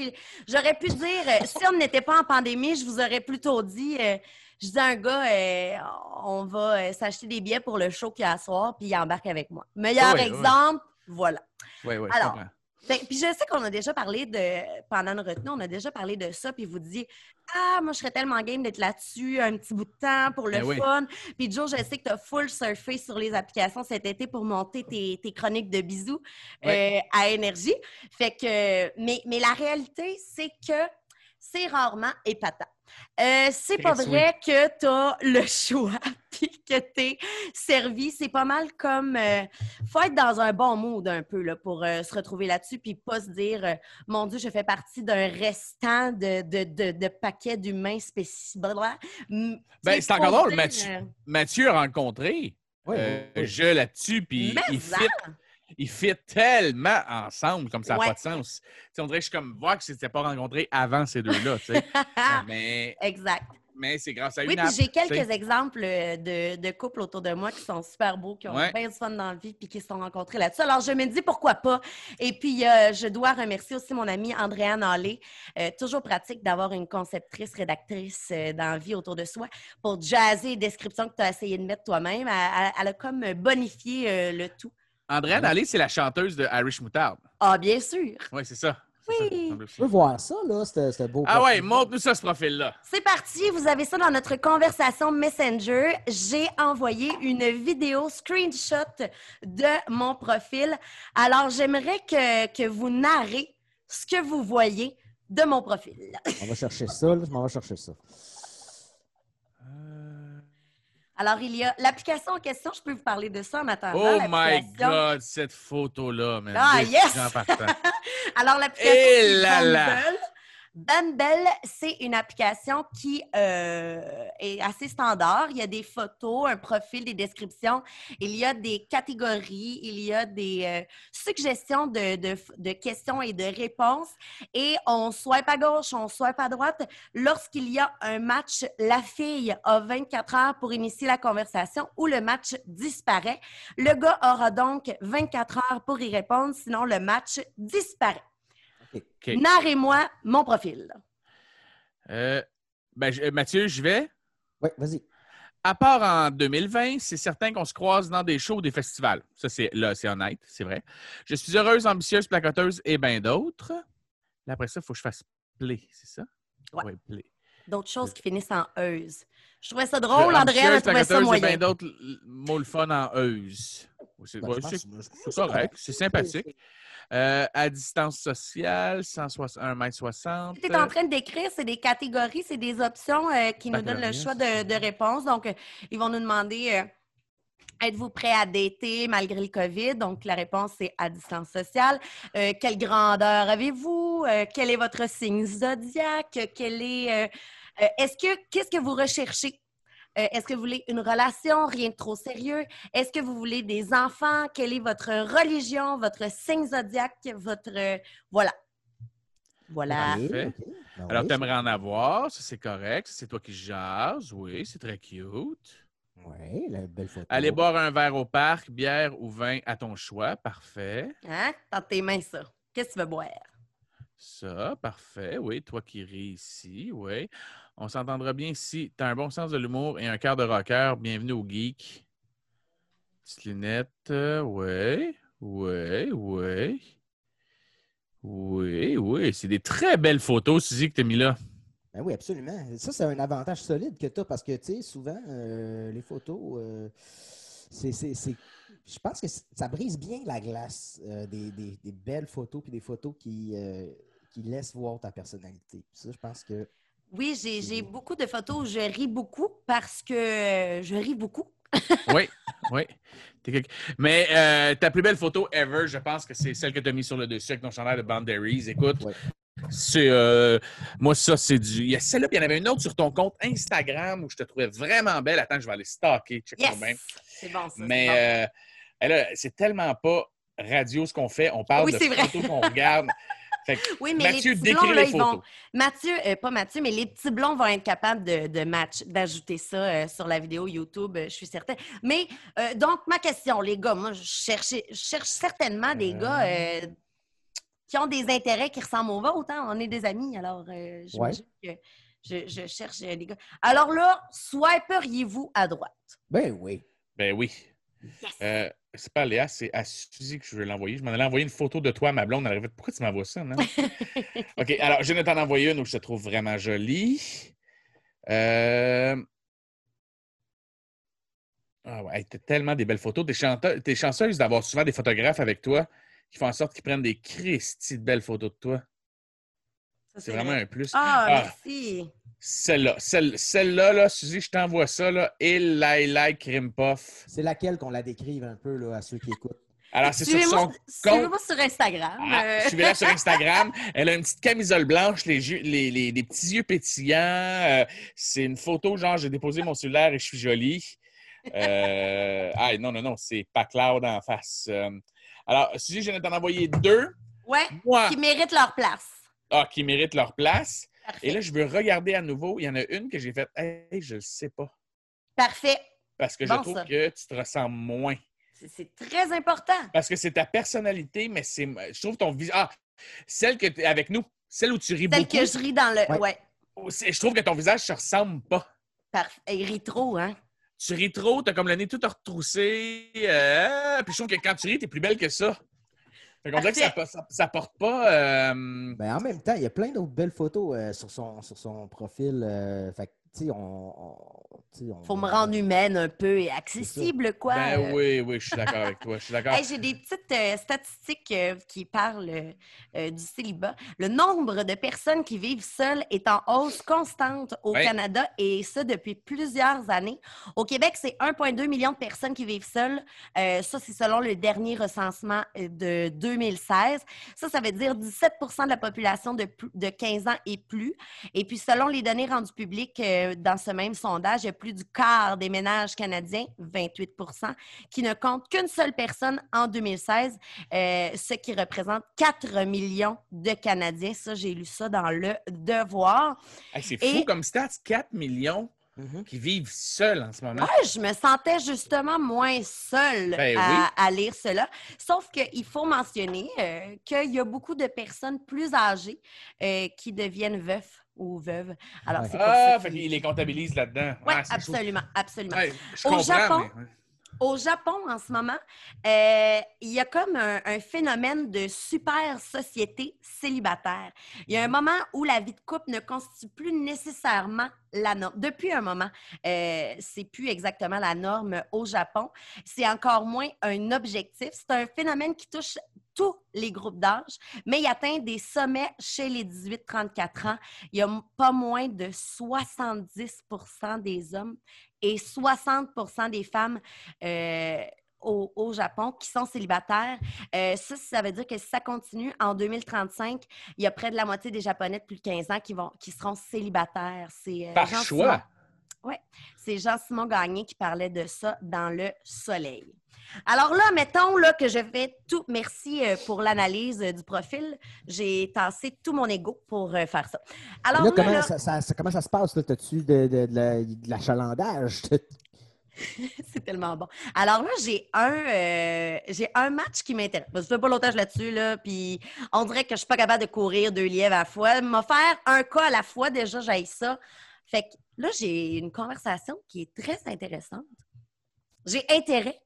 J'aurais pu dire, euh, si on n'était pas en pandémie, je vous aurais plutôt dit, euh, je dis à un gars, euh, on va s'acheter des billets pour le show qu'il y a à soir, puis il embarque avec moi. Meilleur Oui, oui. exemple, voilà. Oui, oui, je Alors, comprends. Ben, puis je sais qu'on a déjà parlé de, pendant une retenue, on a déjà parlé de ça, puis vous disiez, ah, moi, je serais tellement game d'être là-dessus un petit bout de temps pour le Ben oui. fun. Puis Joe, je sais que tu as full surfé sur les applications cet été pour monter tes, tes chroniques de bisous euh, à énergie. Fait que, mais, mais la réalité, c'est que c'est rarement épatant. Euh, c'est pas vrai que tu as le [laughs] choix puis que tu es servi. C'est pas mal comme. euh, faut être dans un bon mood un peu là, pour euh, se retrouver là-dessus puis pas se dire euh, Mon Dieu, je fais partie d'un restant de, de, de, de paquets d'humains spécifiques. Ben, c'est encore drôle, Mathieu. Mathieu a rencontré Oui, oui, oui. je là-dessus, puis il fit, il fit tellement ensemble comme ça n'a Ouais. pas de sens. On dirait que je suis comme voir que c'était pas rencontré avant ces deux-là, sais. [laughs] mais exact. mais c'est grâce à Oui, une puis app, j'ai quelques exemples euh, de, de couples autour de moi qui sont super beaux, qui ont Ouais. bien du fun dans la vie, puis qui se sont rencontrés là-dessus. Alors, je me dis pourquoi pas. Et puis, euh, je dois remercier aussi mon amie Andréane Allé. Euh, toujours pratique d'avoir une conceptrice, rédactrice euh, dans la vie autour de soi pour jazzer les descriptions que tu as essayé de mettre toi-même. Elle, a comme bonifié le tout. Andréane Allé, c'est la chanteuse de Irish Moutarde. Ah, bien sûr. Oui, c'est ça. Oui. Je veux voir ça, là, ce ce beau Ah ouais, profil. montre-nous ça, ce profil-là. C'est parti, vous avez ça dans notre conversation Messenger. J'ai envoyé une vidéo screenshot de mon profil. Alors, j'aimerais que, que vous narrez ce que vous voyez de mon profil. On va chercher ça, là. Je m'en vais chercher ça. Alors, il y a l'application en question. Je peux vous parler de ça en attendant. Oh my God, cette photo-là, man. Ah, yes! [laughs] Alors, l'application Eh c'est là là! Bumble. Bumble, c'est une application qui euh, est assez standard. Il y a des photos, un profil, des descriptions. Il y a des catégories, il y a des euh, suggestions de, de- de questions et de réponses. Et on swipe à gauche, on swipe à droite. Lorsqu'il y a un match, la fille a 24 heures pour initier la conversation ou le match disparaît. Le gars aura donc 24 heures pour y répondre, sinon le match disparaît. Narrez-moi mon profil. Euh, ben, je- Mathieu, je vais? Oui, vas-y. À part en 2020, c'est certain qu'on se croise dans des shows ou des festivals. Ça, c'est là, c'est honnête, c'est vrai. Je suis heureuse, ambitieuse, placoteuse et bien d'autres. Là, après ça, il faut que je fasse play, c'est ça? Ouais. play. D'autres choses qui finissent en euse. Je trouvais ça drôle, Je- Andréa a ambitieuse, trouvé ça placoteuse et moyen. bien d'autres mots le fun en euse. C'est ouais, correct, c'est sympathique. Euh, à distance sociale, 161 m 60. Ce que tu es en train de décrire, c'est des catégories, c'est des options euh, qui nous donnent le choix de, de réponse. Donc, euh, ils vont nous demander euh, êtes-vous prêt à dater malgré le COVID? Donc, la réponse, c'est à distance sociale. Euh, quelle grandeur avez-vous? Euh, quel est votre signe zodiaque? Quel est. euh, est-ce que qu'est-ce que vous recherchez? Euh, Est-ce que vous voulez une relation, rien de trop sérieux? Est-ce que vous voulez des enfants? Quelle est votre religion, votre signe zodiaque, votre... euh, voilà. Voilà. Parfait. Ben Alors, oui, tu aimerais en avoir, ça c'est correct. C'est toi qui jases, oui, c'est très cute. Oui, la belle photo. Aller boire un verre au parc, bière ou vin à ton choix, parfait. Hein? Dans tes mains, ça. Qu'est-ce que tu veux boire? Ça, parfait. Oui, toi qui ris ici, oui. On s'entendra bien si tu as un bon sens de l'humour et un cœur de rocker. Bienvenue au geek. Petite lunette, euh, oui, oui, oui. Oui, oui. C'est des très belles photos, Suzy, que tu as mis là. Ben oui, absolument. Ça, c'est un avantage solide que tu as parce que, tu sais, souvent, euh, les photos, euh, c'est, Je pense que ça brise bien la glace, euh, des, belles photos puis des photos qui, qui laissent voir ta personnalité. Ça, je pense que. Oui, j'ai beaucoup de photos où je ris beaucoup parce que euh, je ris beaucoup. [laughs] Oui, oui. Mais euh, ta plus belle photo ever, je pense que c'est celle que tu as mise sur le dessus avec ton chandail de Boundaries. Écoute, Ouais. c'est. euh, moi, ça, c'est du. Il y a celle-là, puis il y en avait une autre sur ton compte Instagram où je te trouvais vraiment belle. Attends, je vais aller. Check Yes! C'est bon, ça. c'est Mais bon. euh, c'est tellement pas radio ce qu'on fait. On parle Oui, de photos qu'on regarde. [laughs] Fait que, Oui, mais Mathieu, les petits blonds, là, les ils vont... Mathieu, euh, pas Mathieu, mais les petits blonds vont être capables de, de match, d'ajouter ça euh, sur la vidéo YouTube, euh, je suis certaine. Mais euh, donc, ma question, les gars, moi, je, cherche certainement des gars euh, qui ont des intérêts qui ressemblent aux vôtres. hein. On est des amis, alors euh, j'imagine que je, je cherche des gars. Alors là, swiperiez-vous à droite? Ben oui. Ben oui. Yes! Euh, c'est pas à Léa, c'est à Suzy que je veux l'envoyer. Je m'en allais envoyer une photo de toi à ma blonde. Elle arrivait, pourquoi tu m'envoies ça, non? [laughs] OK, alors je de t'en envoyer une où je te trouve vraiment jolie. Euh... Ah ouais, t'as tellement des belles photos. T'es, chante- t'es chanceuse d'avoir souvent des photographes avec toi qui font en sorte qu'ils prennent des Christy de belles photos de toi. Ça, C'est vraiment vrai. un plus. Ah, Ah. merci! Celle-là, celle, celle-là, là, Suzy, je t'envoie ça, là. Crime puff. C'est laquelle qu'on la décrive un peu là, à ceux qui écoutent? Alors, c'est sur Suivez-moi son suivez-moi sur Instagram. Ah, euh, Suivez-la sur [laughs] Instagram. Elle a une petite camisole blanche, les, yeux- les, les- les petits yeux pétillants. Euh, c'est une photo, genre, j'ai déposé mon cellulaire et je suis jolie. Euh, ah, non, non, non, c'est pas Cloud en face. Euh, alors, Suzy, je viens de t'en envoyer deux. ouais, Moi, qui méritent leur place. ah, qui méritent leur place. Parfait. Et là, je veux regarder à nouveau. Il y en a une que j'ai faite. Hey, je le sais pas. Parfait. Parce que Bon, je trouve ça. que tu te ressembles moins. C'est- très important. Parce que c'est ta personnalité, mais c'est. Je trouve ton visage. Ah, celle que tu avec nous, celle où tu ris Celle beaucoup. que je ris dans le. Ouais. Ouais. c'est- Je trouve que ton visage se ressemble pas. Parfait. Il rit trop, hein? Tu ris trop, t'as comme le nez tout retroussé. euh, puis je trouve que quand tu ris, t'es plus belle que ça. Fait qu'on dirait que ça, ça, ça porte pas. euh, Ben, en même temps, il y a plein d'autres belles photos euh, sur, son, sur son profil. euh, fait que tu sais, on, on- tu sais, on- Faut me rendre humaine un peu et accessible, quoi. Ben Euh, oui, oui, je suis d'accord avec toi. Je suis d'accord. Hey, J'ai des petites euh, statistiques euh, qui parlent euh, du célibat. Le nombre de personnes qui vivent seules est en hausse constante au Ouais. Canada et ça depuis plusieurs années. Au Québec, c'est 1,2 million de personnes qui vivent seules. Euh, ça, c'est selon le dernier recensement de 2016. Ça, ça veut dire 17% de la population de, plus- de 15 ans et plus. Et puis, selon les données rendues publiques euh, dans ce même sondage, il y a plus du quart des ménages canadiens, 28% qui ne comptent qu'une seule personne en 2016, euh, ce qui représente 4 millions de Canadiens. Ça, j'ai lu ça dans le Devoir. Hey, c'est Et- fou comme stats, 4 millions Mhm. qui vivent seuls en ce moment. Ouais, je me sentais justement moins seule Ben à, oui. à lire cela. Sauf qu'il faut mentionner euh, qu'il y a beaucoup de personnes plus âgées euh, qui deviennent veufs ou veuves. [laughs] Alors, Ouais. c'est Ah, ça fait qu'ils- les comptabilisent là-dedans. Oui, Ah, absolument, absolument. Ouais, je Au Japon, mais- Au Japon, en ce moment, euh, il y a comme un, phénomène de super société célibataire. Il y a un moment où la vie de couple ne constitue plus nécessairement la norme. Depuis un moment, euh, c'est plus exactement la norme au Japon. C'est encore moins un objectif. C'est un phénomène qui touche tous les groupes d'âge, mais il atteint des sommets chez les 18-34 ans. Il y a pas moins de 70% des hommes et 60% des femmes euh, au, au Japon qui sont célibataires. Euh, ça, ça veut dire que si ça continue, en 2035, il y a près de la moitié des Japonais de plus de 15 ans qui, vont, qui seront célibataires. C'est euh, Par choix? Simon- c'est Jean-Simon Gagné qui parlait de ça dans Le Soleil. Alors là, mettons là, que je fais tout. Merci euh, pour l'analyse euh, du profil. J'ai tassé tout mon ego pour euh, faire ça. Alors là, là, comment, là- Ça, ça- ça- comment ça se passe? là? T'as-tu de, de, de la- de l'achalandage? [laughs] C'est tellement bon. Alors là, j'ai un, euh, j'ai un match qui m'intéresse. Je fais pas l'otage là-dessus, là, puis on dirait que je suis pas capable de courir deux lièvres à la fois. Faire un cas à la fois, déjà, j'ai ça. Fait que là, j'ai une conversation qui est très intéressante. J'ai intérêt.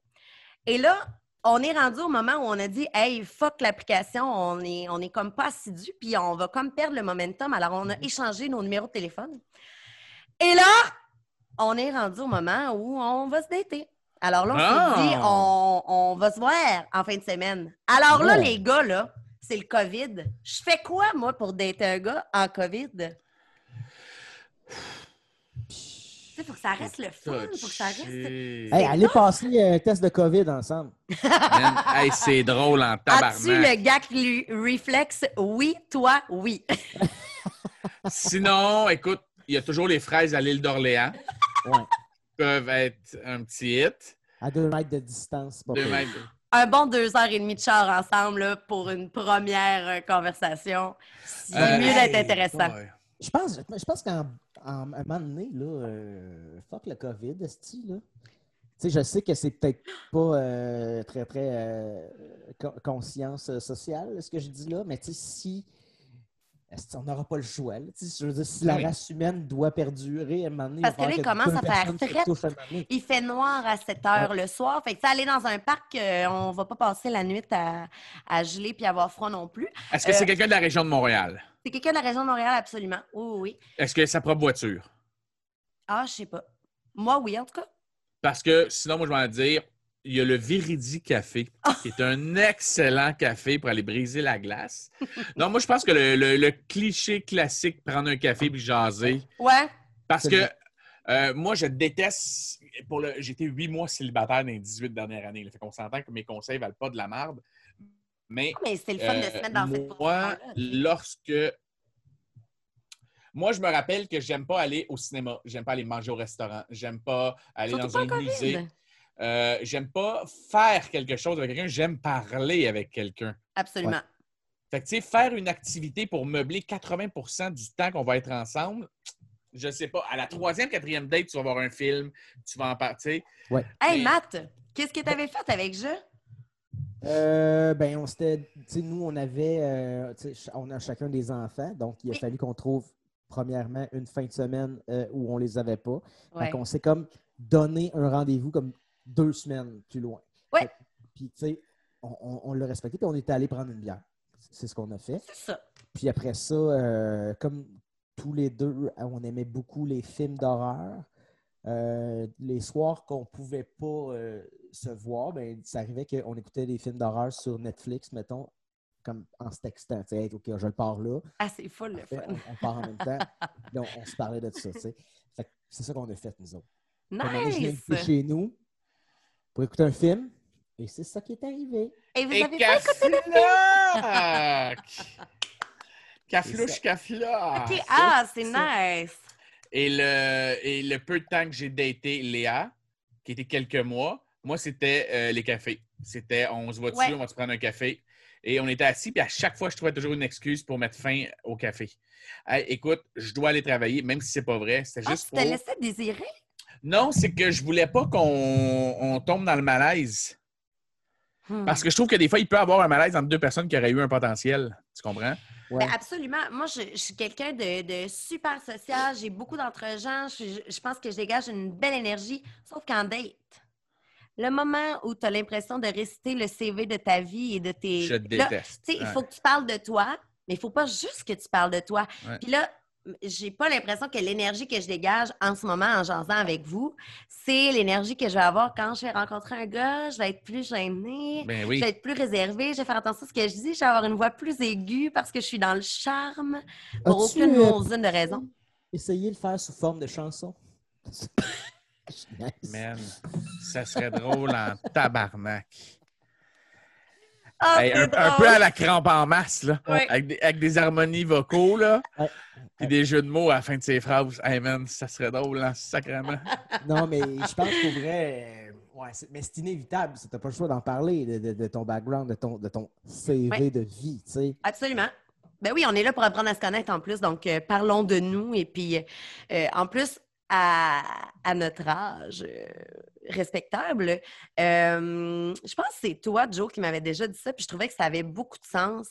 Et là, on est rendu au moment où on a dit Hey, fuck l'application, on est, on est comme pas assidu, puis on va comme perdre le momentum. Alors, on a échangé nos numéros de téléphone. Et là, on est rendu au moment où on va se dater. Alors là, on Ah! s'est dit, on, on va se voir en fin de semaine. Alors là, Oh. les gars, là, c'est le COVID. Je fais quoi, moi, pour dater un gars en COVID? Sais, faut que ça reste le fun, faut que ça reste... Hey, allez passer un test de COVID ensemble. [laughs] Man, hey, c'est drôle en As-tu tabarnak. le gars qui lui réflexe? Oui, toi, oui. [laughs] Sinon, écoute, il y a toujours les fraises à l'île d'Orléans. [laughs] Ouais. peuvent être un petit hit. À deux mètres de distance. c'est pas Deux mètres. Un bon deux heures et demie de char ensemble là, pour une première euh, conversation. C'est Euh, mieux d'être hey, intéressant. Ouais. Je pense, je pense qu'en en, à un moment donné, là, euh, fuck le COVID, esti, là. Tu sais, je sais que c'est peut-être pas euh, très, très euh, co- conscience euh, sociale, ce que je dis là, mais tu sais, si. on n'aura pas le choix. là. Tu sais, Je veux dire, si la Oui. race humaine doit perdurer, à un moment donné, Parce que là, il commence à faire donné. Il fait noir à 7 heures le soir. Fait que, tu sais, aller dans un parc, euh, on va pas passer la nuit à, à geler puis avoir froid non plus. Est-ce que Euh, c'est quelqu'un de la région de Montréal? C'est quelqu'un de la région de Montréal, absolument. Oui, oui, oui. Est-ce que sa propre voiture? Ah, je sais pas. Moi, oui, en tout cas. Parce que sinon, moi, je vais en dire, il y a le Viridi Café, qui est un excellent café pour aller briser la glace. [laughs] Non, moi, je pense que le, le- le cliché classique, prendre un café puis jaser, Ouais. parce que euh, moi, je déteste. Pour le, j'étais huit mois célibataire dans les 18 dernières années. Là, fait qu'on s'entend que mes conseils valent pas de la merde. Mais Mais c'était le fun de se euh, mettre dans cette moi, lorsque. Moi, je me rappelle que j'aime pas aller au cinéma. J'aime pas aller manger au restaurant. J'aime pas aller Surtout dans pas un musée. Euh, j'aime pas faire quelque chose avec quelqu'un. J'aime parler avec quelqu'un. Absolument. Fait que, tu sais, faire une activité pour meubler 80% du temps qu'on va être ensemble, je sais pas. À la troisième, quatrième date, tu vas voir un film, tu vas en partir. Hey, Mais- Matt, qu'est-ce que tu avais fait avec Jeu? Euh, ben, on s'était. Nous, on avait. euh, on a chacun des enfants, donc il a Oui. fallu qu'on trouve, premièrement, une fin de semaine euh, où on les avait pas. Ouais. Fait qu'on s'est comme donné un rendez-vous comme deux semaines plus loin. Fait- Puis, tu sais, on, on- on l'a respecté, puis on était allé prendre une bière. C'est ce qu'on a fait. C'est ça. Puis après ça, euh, comme tous les deux, on aimait beaucoup les films d'horreur. Les soirs qu'on pouvait pas se voir, ben, ça arrivait qu'on écoutait des films d'horreur sur Netflix, mettons, comme en se textant. Tu sais, Hey, OK, je le pars là. Ah, c'est full le Fait, fun. on, on part en même temps. [laughs] Puis on, on se parlait de ça. tu sais. Fait que C'est ça qu'on a fait, nous autres. Nice! invité chez nous pour écouter un film. Et c'est ça qui est arrivé. Et vous Et avez pas écouté le film? Caflouche, [laughs] caflac! Ok, ah, c'est nice! Et le, et le peu de temps que j'ai daté Léa, qui était quelques mois, moi, c'était euh, les cafés. C'était on se voit dessus, Ouais. on va se prendre un café? Et on était assis, puis à chaque fois, je trouvais toujours une excuse pour mettre fin au café. Hey, écoute, je dois aller travailler, même si c'est pas vrai. C'était Ah, juste tu pour. te laissais désirer? Non, c'est que je voulais pas qu'on on tombe dans le malaise. Hmm. Parce que je trouve que des fois, il peut y avoir un malaise entre deux personnes qui auraient eu un potentiel. Tu comprends? Ouais. Ben, absolument. Moi, je, je suis quelqu'un de, de super social. J'ai beaucoup d'entre-gens. Je, je pense que je dégage une belle énergie. Sauf qu'en date, le moment où tu as l'impression de réciter le CV de ta vie et de tes. Je te Là, déteste. Tu sais, il faut que tu parles de toi, mais il faut pas juste que tu parles de toi. Ouais. Puis là, j'ai pas l'impression que l'énergie que je dégage en ce moment en jasant avec vous, c'est l'énergie que je vais avoir quand je vais rencontrer un gars. Je vais être plus gênée. Ben Je vais être plus réservée, je vais faire attention à ce que je dis, je vais avoir une voix plus aiguë parce que je suis dans le charme pour aucune euh, de raison. Essayez de le faire sous forme de chanson? [laughs] Nice. Man, ça serait drôle en tabarnak. Ah, Hey, un, peu à la crampe en masse, là. Ouais. Avec, des, avec des harmonies vocaux, là. Ouais. Puis des jeux de mots à la fin de ses phrases. Hey man, ça serait drôle, hein, sacrément. [laughs] Non, mais je pense qu'au vrai, euh, ouais, c'est- mais c'est inévitable. Tu n'as pas le choix d'en parler de, de- de ton background, de ton, de ton CV Ouais. de vie. tu sais. Absolument. Ben oui, on est là pour apprendre à se connaître en plus, donc euh, parlons de nous. Et puis, euh, en plus, à, à notre âge euh, respectable, euh, je pense que c'est toi, Joe, qui m'avait déjà dit ça, puis je trouvais que ça avait beaucoup de sens.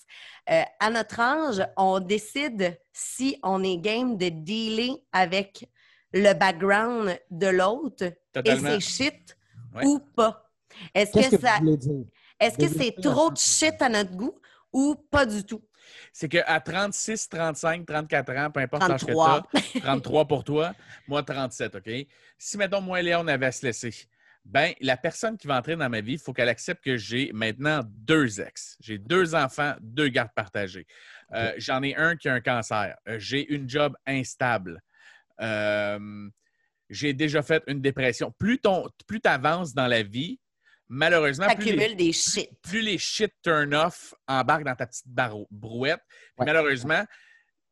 Euh, à notre âge, on décide si on est game de dealer avec le background de l'autre et ses shit Ouais. ou pas. Est-ce que, que ça, est-ce que c'est trop de shit à notre goût ou pas du tout? C'est qu'à 36, 35, 34 ans, peu importe l'âge que 33. tu as, 33 pour toi, moi 37, OK? Si, mettons, moi et Léon, on avait à se laisser, ben la personne qui va entrer dans ma vie, il faut qu'elle accepte que j'ai maintenant deux ex. J'ai deux enfants, deux gardes partagés. Euh, J'en ai un qui a un cancer. Euh, j'ai une job instable. Euh, j'ai déjà fait une dépression. Plus tu plus avances dans la vie, malheureusement, plus les, des shit. plus les shit turn off embarquent dans ta petite barreau- brouette. Ouais. Malheureusement,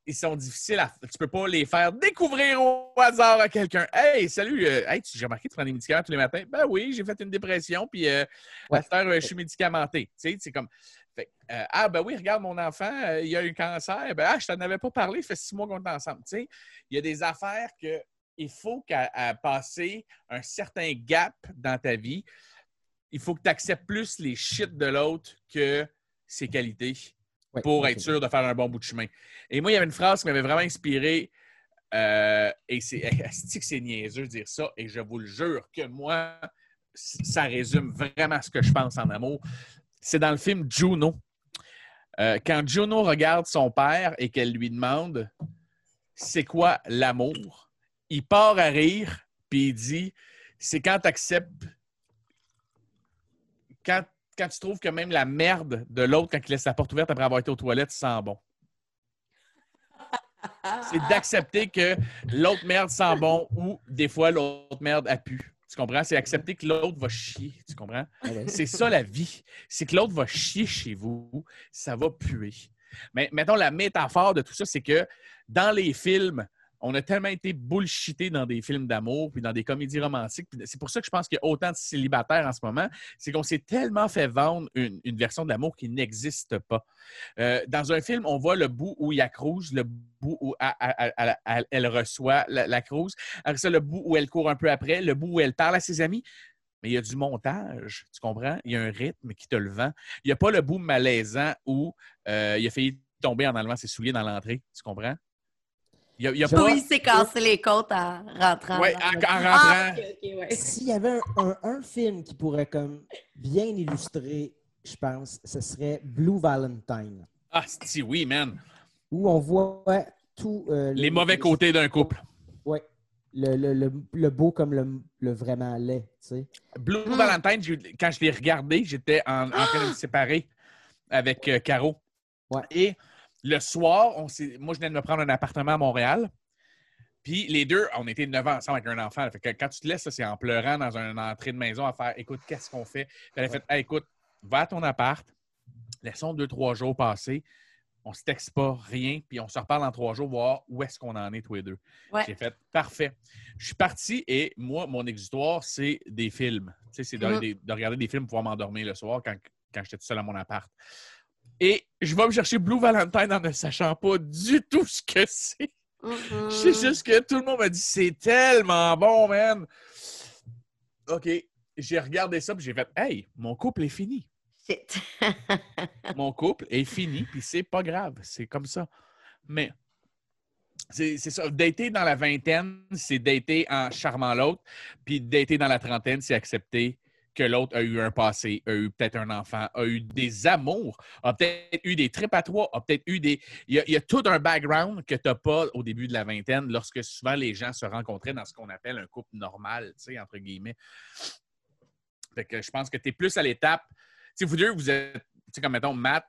ils sont difficiles à. Tu peux pas les faire découvrir au hasard à quelqu'un. Hey, salut, euh, hey, j'ai remarqué que tu prends des médicaments tous les matins? Ben oui, j'ai fait une dépression, puis euh, Ouais. à cette heure, euh, je suis médicamenté. Tu sais, c'est comme. Fait euh, ah, ben oui, regarde mon enfant, il a eu un cancer. Ben, ah, je t'en avais pas parlé, ça fait six mois qu'on est ensemble. Tu sais, il y a des affaires que il faut qu'à passer un certain gap dans ta vie, il faut que tu acceptes plus les shit de l'autre que ses qualités Ouais, pour être sûr de faire un bon bout de chemin. Et moi, il y avait une phrase qui m'avait vraiment inspiré. euh, et c'est [laughs] que c'est niaiseux de dire ça. Et je vous le jure que moi, ça résume vraiment ce que je pense en amour. C'est dans le film Juno. Euh, quand Juno regarde son père et qu'elle lui demande c'est quoi l'amour, il part à rire puis il dit c'est quand tu acceptes quand, quand tu trouves que même la merde de l'autre, quand il laisse la porte ouverte après avoir été aux toilettes, sent bon. C'est d'accepter que l'autre merde sent bon ou des fois l'autre merde a pu. Tu comprends? C'est accepter que l'autre va chier. Tu comprends? Ah. C'est ça la vie. C'est que l'autre va chier chez vous, ça va puer. Mais mettons, la métaphore de tout ça, c'est que dans les films, on a tellement été bullshité dans des films d'amour puis dans des comédies romantiques. C'est pour ça que je pense qu'il y a autant de célibataires en ce moment. C'est qu'on s'est tellement fait vendre une, version de l'amour qui n'existe pas. Euh, dans un film, on voit le bout où il y a Cruz, le bout où elle, reçoit la, la Cruz. Après ça, le bout où elle court un peu après, le bout où elle parle à ses amis. Mais il y a du montage, tu comprends? Il y a un rythme qui te le vend. Il n'y a pas le bout malaisant où euh, il a failli tomber en enlevant ses souliers dans l'entrée, tu comprends? Il y a, il y a Je- pas... Oui, il s'est cassé les côtes en rentrant. Dans en, rentrant. Ah, ouais. [laughs] S'il y avait un, un- un film qui pourrait comme bien illustrer, je pense, ce serait Blue Valentine, Ah, si, oui, man. où on voit tout. euh, Les le- mauvais côtés d'un couple. Ouais. Le, le, le, le beau comme le, le vraiment laid, tu sais. Blue Mm. Valentine, quand je l'ai regardé, j'étais en, en train de me [gasps] séparer avec euh, Caro. Ouais. Et le soir, on moi, je venais de me prendre un appartement à Montréal. Puis les deux, on était neuf ans ensemble avec un enfant. Fait que quand tu te laisses, c'est en pleurant dans une entrée de maison à faire Écoute, qu'est-ce qu'on fait? Elle a fait Hey, écoute, va à ton appart, laissons deux, trois jours passer. On se texte pas, rien, puis on se reparle dans trois jours, voir où est-ce qu'on en est tous les deux. Ouais. J'ai fait parfait. Je suis parti et moi, mon exutoire, c'est des films. Tu sais, c'est de, Mhm. des- de regarder des films pour pouvoir m'endormir le soir quand, quand j'étais tout seul à mon appart. Et je vais me chercher Blue Valentine en ne sachant pas du tout ce que c'est. Mhm. [laughs] C'est juste que tout le monde m'a dit c'est tellement bon, man. OK. J'ai regardé ça puis j'ai fait Hey, mon couple est fini. Shit. [laughs] Mon couple est fini, puis c'est pas grave. C'est comme ça. Mais c'est c'est ça. Dater dans la vingtaine, c'est dater en charmant l'autre. Puis dater dans la trentaine, c'est accepter que l'autre a eu un passé, a eu peut-être un enfant, a eu des amours, a peut-être eu des tripes à trois, a peut-être eu des. Il y a, tout un background que tu n'as pas au début de la vingtaine lorsque souvent les gens se rencontraient dans ce qu'on appelle un couple normal, tu sais, entre guillemets. Fait que je pense que tu es plus à l'étape. Sais, vous deux, vous êtes, tu sais, comme mettons, Matt,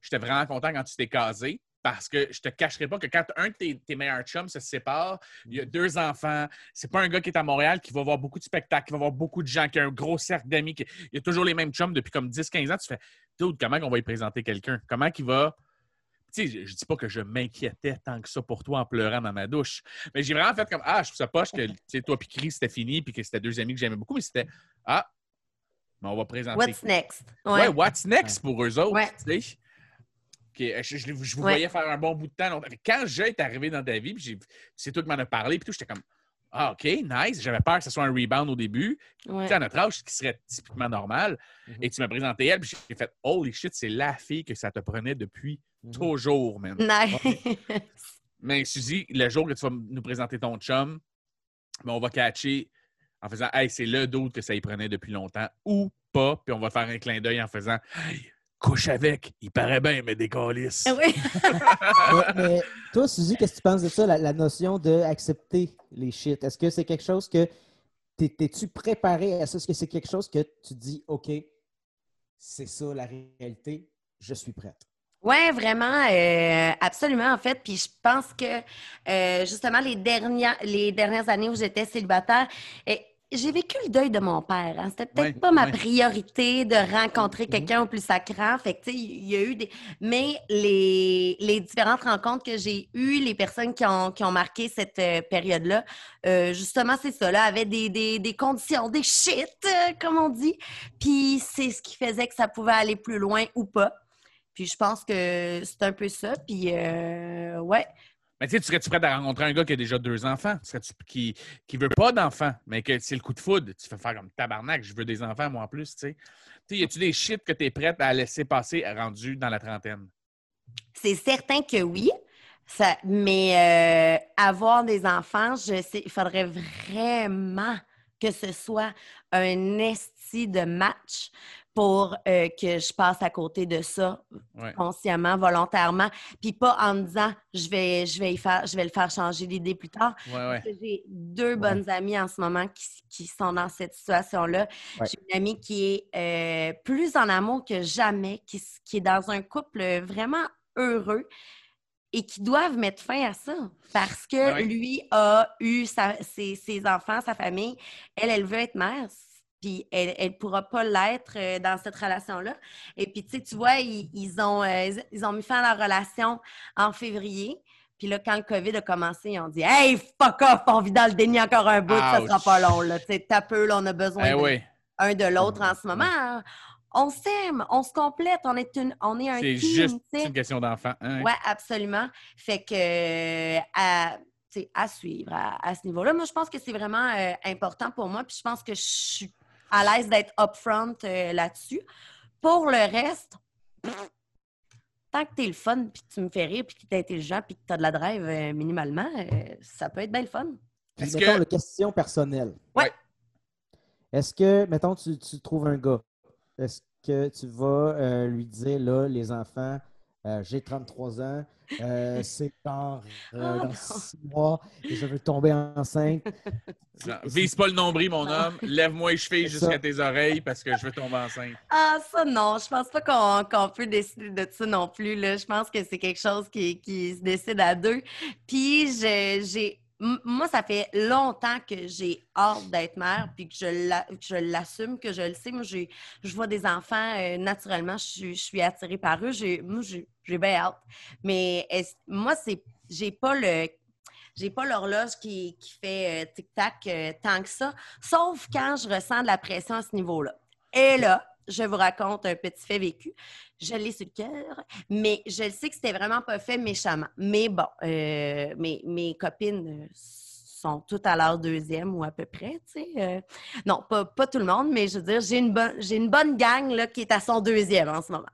j'étais vraiment content quand tu t'es casé parce que je te cacherai pas que quand un de tes, tes meilleurs chums se sépare, il y a deux enfants, c'est pas un gars qui est à Montréal qui va voir beaucoup de spectacles, qui va voir beaucoup de gens, qui a un gros cercle d'amis, qui- il y a toujours les mêmes chums depuis comme 10-15 ans. Tu fais, dude, comment on va y présenter quelqu'un? Comment qu'il va? Tu sais, je, je dis pas que je m'inquiétais tant que ça pour toi en pleurant dans ma douche. Mais j'ai vraiment fait comme Ah, je trouve ça poche que tu sais, toi puis Chris, c'était fini, puis que c'était deux amis que j'aimais beaucoup, mais c'était Ah, mais on va présenter. What's next? Ouais, what's next pour eux autres, Ouais. tu sais? Euh, Je, je- je vous Ouais. voyais faire un bon bout de temps. Quand je est arrivé dans ta vie, puis j'ai- c'est toi qui m'en as parlé, puis tout, j'étais comme Ah, OK, nice. J'avais peur que ce soit un rebound au début. Ouais. Tu sais, à notre âge, ce qui serait typiquement normal. Mhm. Et tu m'as présenté elle, puis j'ai fait Holy shit, c'est la fille que ça te prenait depuis Mhm. toujours, man. Nice. [laughs] Mais Suzy, le jour que tu vas nous présenter ton chum, ben, on va catcher en faisant Hey, c'est le doute que ça y prenait depuis longtemps ou pas. Puis on va faire un clin d'œil en faisant Hey, couche avec, il paraît bien, mais des calices. oui. [laughs] mais, mais toi, Suzy, qu'est-ce que tu penses de ça, la, la notion d'accepter les shit? Est-ce que c'est quelque chose que. t'es- T'es-tu préparé à ça? Est-ce que c'est quelque chose que tu dis, OK, c'est ça la réalité, je suis prête? Oui, vraiment, euh, absolument, en fait. Puis je pense que euh, justement, les dernières, les dernières années où j'étais célibataire, euh, j'ai vécu le deuil de mon père. hein. C'était peut-être pas ma priorité de rencontrer Mhm. quelqu'un au plus sacrant. Fait que, il y a eu des. Mais les, les différentes rencontres que j'ai eues, les personnes qui ont, qui ont marqué cette euh, période-là, euh, justement, c'est ça, là, avaient des, des, des conditions, des shit, euh, comme on dit. Puis c'est ce qui faisait que ça pouvait aller plus loin ou pas. Puis je pense que c'est un peu ça. Puis euh, ouais. Mais tu sais, tu serais-tu prête à rencontrer un gars qui a déjà deux enfants? Serais-tu qui, qui veut pas d'enfants, mais que c'est le coup de foudre? Tu fais faire comme tabarnak, je veux des enfants, moi en plus, tu sais. Tu sais, y a-tu des shit que tu es prête à laisser passer rendu dans la trentaine? C'est certain que oui. Ça, mais euh, avoir des enfants, je sais, il faudrait vraiment que ce soit un esti de match pour euh, que je passe à côté de ça Ouais. consciemment, volontairement, puis pas en me disant je vais, je vais y faire, je vais le faire changer d'idée plus tard. Ouais, ouais. J'ai deux bonnes amies en ce moment qui, qui sont dans cette situation-là. J'ai une amie qui est euh, plus en amour que jamais, qui, est dans un couple vraiment heureux et qui doivent mettre fin à ça parce que oui. lui a eu sa- ses, ses enfants, sa famille. Elle, elle veut être mère. Puis elle ne pourra pas l'être euh, dans cette relation-là. Et puis, tu sais, tu vois, ils, ils ont, euh, ils- ont mis fin à leur relation en février. Puis là, quand le COVID a commencé, ils ont dit Hey, fuck off, on vit dans le déni encore un bout, ça sera Ouch. pas long. Là. Tu sais, t'as peu, là, on a besoin Eh de- oui. un de l'autre en ce moment. hein. On s'aime, on se complète, on est, une, on est un C'est juste une question d'enfant. hein? Oui, absolument. Fait que à, à suivre à, à ce niveau-là. Moi, je pense que c'est vraiment euh, important pour moi. Puis je pense que je suis à l'aise d'être upfront euh, là-dessus. Pour le reste, pff, tant que t'es le fun, puis que tu me fais rire, puis que t'es intelligent, puis que t'as de la drive euh, minimalement, euh, ça peut être bien le fun. Est-ce mettons, que- la question personnelle. Ouais. Est-ce que, mettons, tu, tu trouves un gars, est-ce que tu vas euh, lui dire, là, les enfants, Euh, J'ai 33 ans. Euh, [laughs] C'est dans, euh, Oh, dans non. six mois et je veux tomber enceinte. [laughs] Non, Vise pas le nombril, mon homme. Lève-moi les chevilles jusqu'à tes oreilles parce que je veux tomber enceinte. Ah, ça, non. Je pense pas qu'on qu'on peut décider de ça non plus. Là. Je pense que c'est quelque chose qui, qui se décide à deux. Puis, je- j'ai. Moi, ça fait longtemps que j'ai hâte d'être mère, puis que je l'assume, que je le sais. Moi, je vois des enfants, euh, naturellement, je suis, attirée par eux. Moi, j'ai bien hâte. Mais moi, c'est j'ai pas le j'ai pas l'horloge qui, qui fait euh, tic-tac euh, tant que ça, sauf quand je ressens de la pression à ce niveau-là. Et là, je vous raconte un petit fait vécu. Je l'ai sur le cœur, mais je le sais que c'était vraiment pas fait méchamment. Mais bon, euh, mes, mes copines euh, sont toutes à leur deuxième ou à peu près, tu sais. euh, non, pas, tout le monde, mais je veux dire, j'ai une, bonne j'ai une bonne gang là, qui est à son deuxième en ce moment.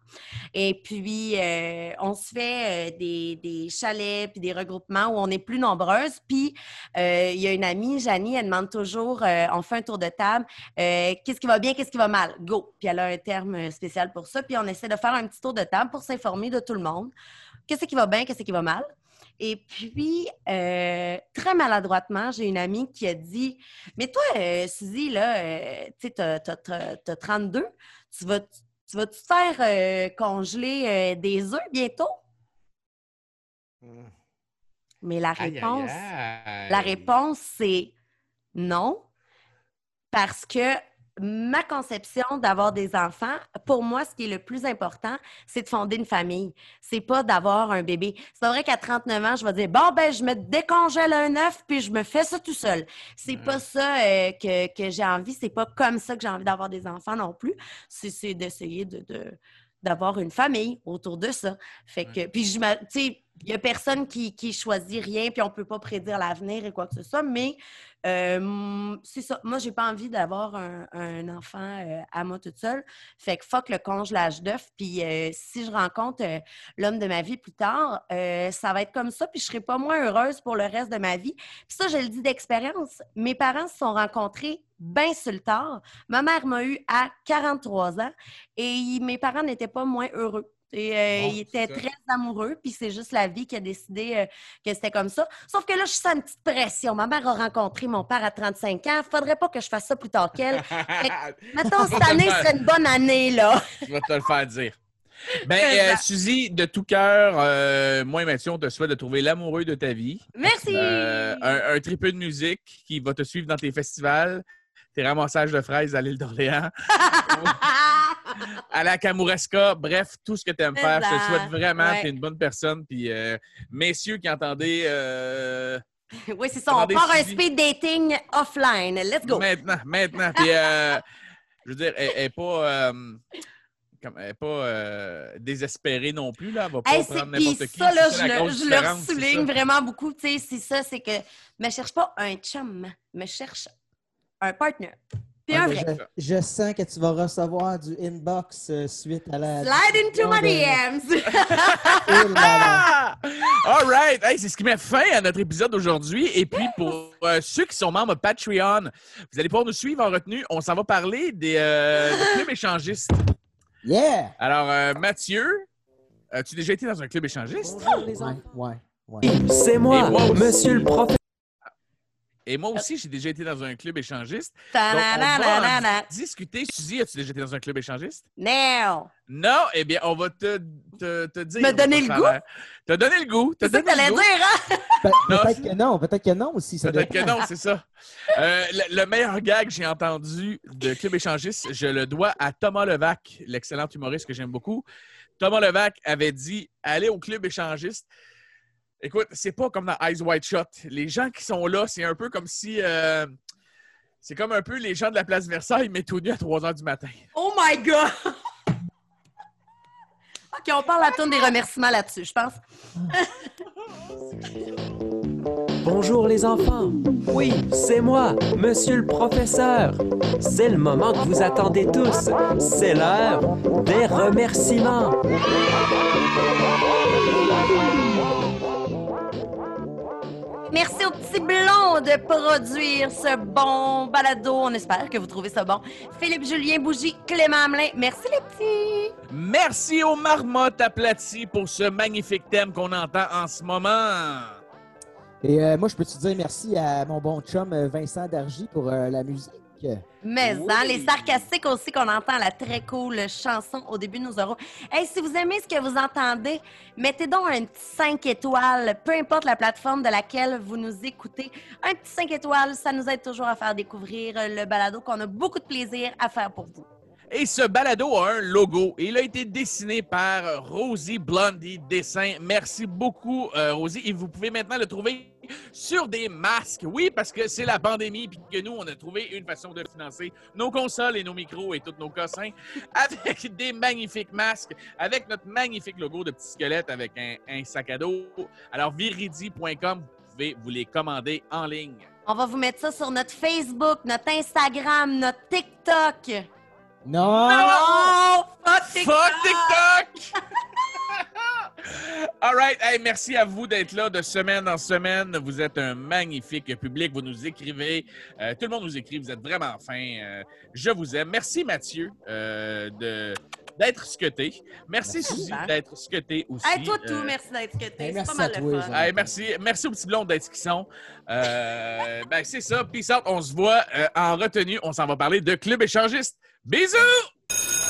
Et puis, euh, on se fait euh, des, des chalets puis des regroupements où on est plus nombreuses. Puis, il y a une amie, Janie, elle demande toujours, on fait un tour de table, qu'est-ce qui va bien, qu'est-ce qui va mal? Go! Puis elle a un terme spécial pour ça. Puis on essaie de faire un petit tour de table pour s'informer de tout le monde. Qu'est-ce qui va bien, qu'est-ce qui va mal? Et puis, euh, très maladroitement, j'ai une amie qui a dit Mais toi, euh, Suzy, là, euh, tu sais, t'as, t'as- t'as- t'as 32, tu vas, tu vas-tu te faire euh, congeler des œufs bientôt? Mais la Aïe, aïe, réponse, aïe. la réponse, c'est non. Parce que ma conception d'avoir des enfants, pour moi, ce qui est le plus important, c'est de fonder une famille. C'est pas d'avoir un bébé. C'est vrai qu'à 39 ans, je vais dire bon, ben, je me décongèle un œuf puis je me fais ça tout seul. C'est pas ça euh, que, que j'ai envie. C'est pas comme ça que j'ai envie d'avoir des enfants non plus. C'est, d'essayer de. de- d'avoir une famille autour de ça. Fait que, puis je me, tu sais, il y a personne qui, choisit rien, puis on peut pas prédire l'avenir et quoi que ce soit, mais euh, c'est ça. Moi, j'ai pas envie d'avoir un, enfant euh, à moi toute seule. Fait que fuck le congelage d'œufs. Puis euh, si je rencontre l'homme de ma vie plus tard, ça va être comme ça, puis je serai pas moins heureuse pour le reste de ma vie. Puis ça, je le dis d'expérience. Mes parents se sont rencontrés bien sur le tard. Ma mère m'a eu à 43 ans et mes parents n'étaient pas moins heureux. Et, euh, Bon, c'est ça. très amoureux, puis c'est juste la vie qui a décidé euh, que c'était comme ça. Sauf que là, je sens une petite pression. Ma mère a rencontré mon père à 35 ans. Faudrait pas que je fasse ça plus tard qu'elle. [laughs] Mettons, cette année serait une bonne année, là. Je vais te le faire dire. Ben, euh, Suzy, de tout cœur, euh, moi et Mathieu, on te souhaite de trouver l'amoureux de ta vie. Merci! Euh, un, un tripeux de musique qui va te suivre dans tes festivals, tes ramassages de fraises à l'île d'Orléans, [laughs] [laughs] à la Kamouraska, bref, tout ce que tu aimes faire. Je te souhaite vraiment, Ouais. tu es une bonne personne. Puis, euh, messieurs qui entendez euh, oui, c'est ça. On part un speed dating offline. Let's go! maintenant, maintenant. Puis, euh, je veux dire, elle elle est pas, comme- elle pas euh, désespérée non plus. Là. Elle va pas Hey, prendre n'importe qui. ça, là, je, le, je souligne vraiment beaucoup. Tu sais, c'est ça, c'est que me cherche pas un chum, me cherche un partner. Mais je, je sens que tu vas recevoir du inbox euh, suite à la. Slide into my DMs! Ah! [laughs] [laughs] All right! Hey, c'est ce qui met fin à notre épisode d'aujourd'hui. Et puis, pour euh, ceux qui sont membres Patreon, vous allez pouvoir nous suivre en retenue. On s'en va parler des, euh, des clubs échangistes. Yeah! Alors, euh, Mathieu, as-tu déjà été dans un club échangiste? Ouais, ouais, ouais. C'est moi, moi monsieur le professeur. Et moi aussi, j'ai déjà été dans un club échangiste. Donc, on va discuter. Suzy, as-tu déjà été dans un club échangiste? Non! Non? Eh bien, on va te, te, te dire. Me donner le goût? T'as donné le goût. C'est ça que t'allais le dire, goût. hein? Pe- Peut-être que non, peut-être que non aussi. Peut-être que non, c'est ça. Euh, le, le meilleur gag que j'ai entendu de Club Échangiste, je le dois à Thomas Levac, l'excellent humoriste que j'aime beaucoup. Thomas Levac avait dit Allez au Club Échangiste. Écoute, c'est pas comme dans Eyes White Shot. Les gens qui sont là, c'est un peu comme si. euh, c'est comme un peu les gens de la place Versailles, mais tout nus à 3 h du matin. Oh my God! [laughs] OK, on parle à tourne des remerciements là-dessus, je pense. [laughs] Bonjour les enfants. Oui, c'est moi, monsieur le professeur. C'est le moment que vous attendez tous. C'est l'heure des remerciements. Merci aux petits blonds de produire ce bon balado. On espère que vous trouvez ça bon. Philippe Julien Bougie, Clément Hamelin. Merci les petits. Merci aux marmottes aplaties pour ce magnifique thème qu'on entend en ce moment. Et euh, moi, je peux te dire merci à mon bon chum euh, Vincent Dargy pour euh, la musique. Mais Oui. hein, les sarcastiques aussi qu'on entend, la très cool chanson au début de nos euros. Hey, si vous aimez ce que vous entendez, mettez donc un petit 5 étoiles, peu importe la plateforme de laquelle vous nous écoutez. Un petit 5 étoiles, ça nous aide toujours à faire découvrir le balado qu'on a beaucoup de plaisir à faire pour vous. Et ce balado a un logo. Il a été dessiné par Rosie Blondie Dessin. Merci beaucoup, euh, Rosie. Et vous pouvez maintenant le trouver sur des masques. Oui, parce que c'est la pandémie puis que nous, on a trouvé une façon de financer nos consoles et nos micros et tous nos cossins [laughs] avec des magnifiques masques, avec notre magnifique logo de petit squelette avec un, un sac à dos. Alors, viridi.com, vous pouvez vous les commander en ligne. On va vous mettre ça sur notre Facebook, notre Instagram, notre TikTok. Non! Oh, fuck TikTok! Fuck TikTok! [laughs] All right. Hey, merci à vous d'être là de semaine en semaine. Vous êtes un magnifique public. Vous nous écrivez. Euh, tout le monde nous écrit. Vous êtes vraiment fin. Euh, je vous aime. Merci, Mathieu, euh, de d'être scuté. Merci, Suzy, Hein? d'être scuté aussi. Hey, toi, tout, Euh, merci d'être que t'es. hey, C'est merci pas mal le fun. Hey, merci, merci aux petits blonds d'être ce qu'ils sont. Euh, [laughs] ben, c'est ça. Peace out. On se voit euh, en retenue. On s'en va parler de Club échangiste. Bisous!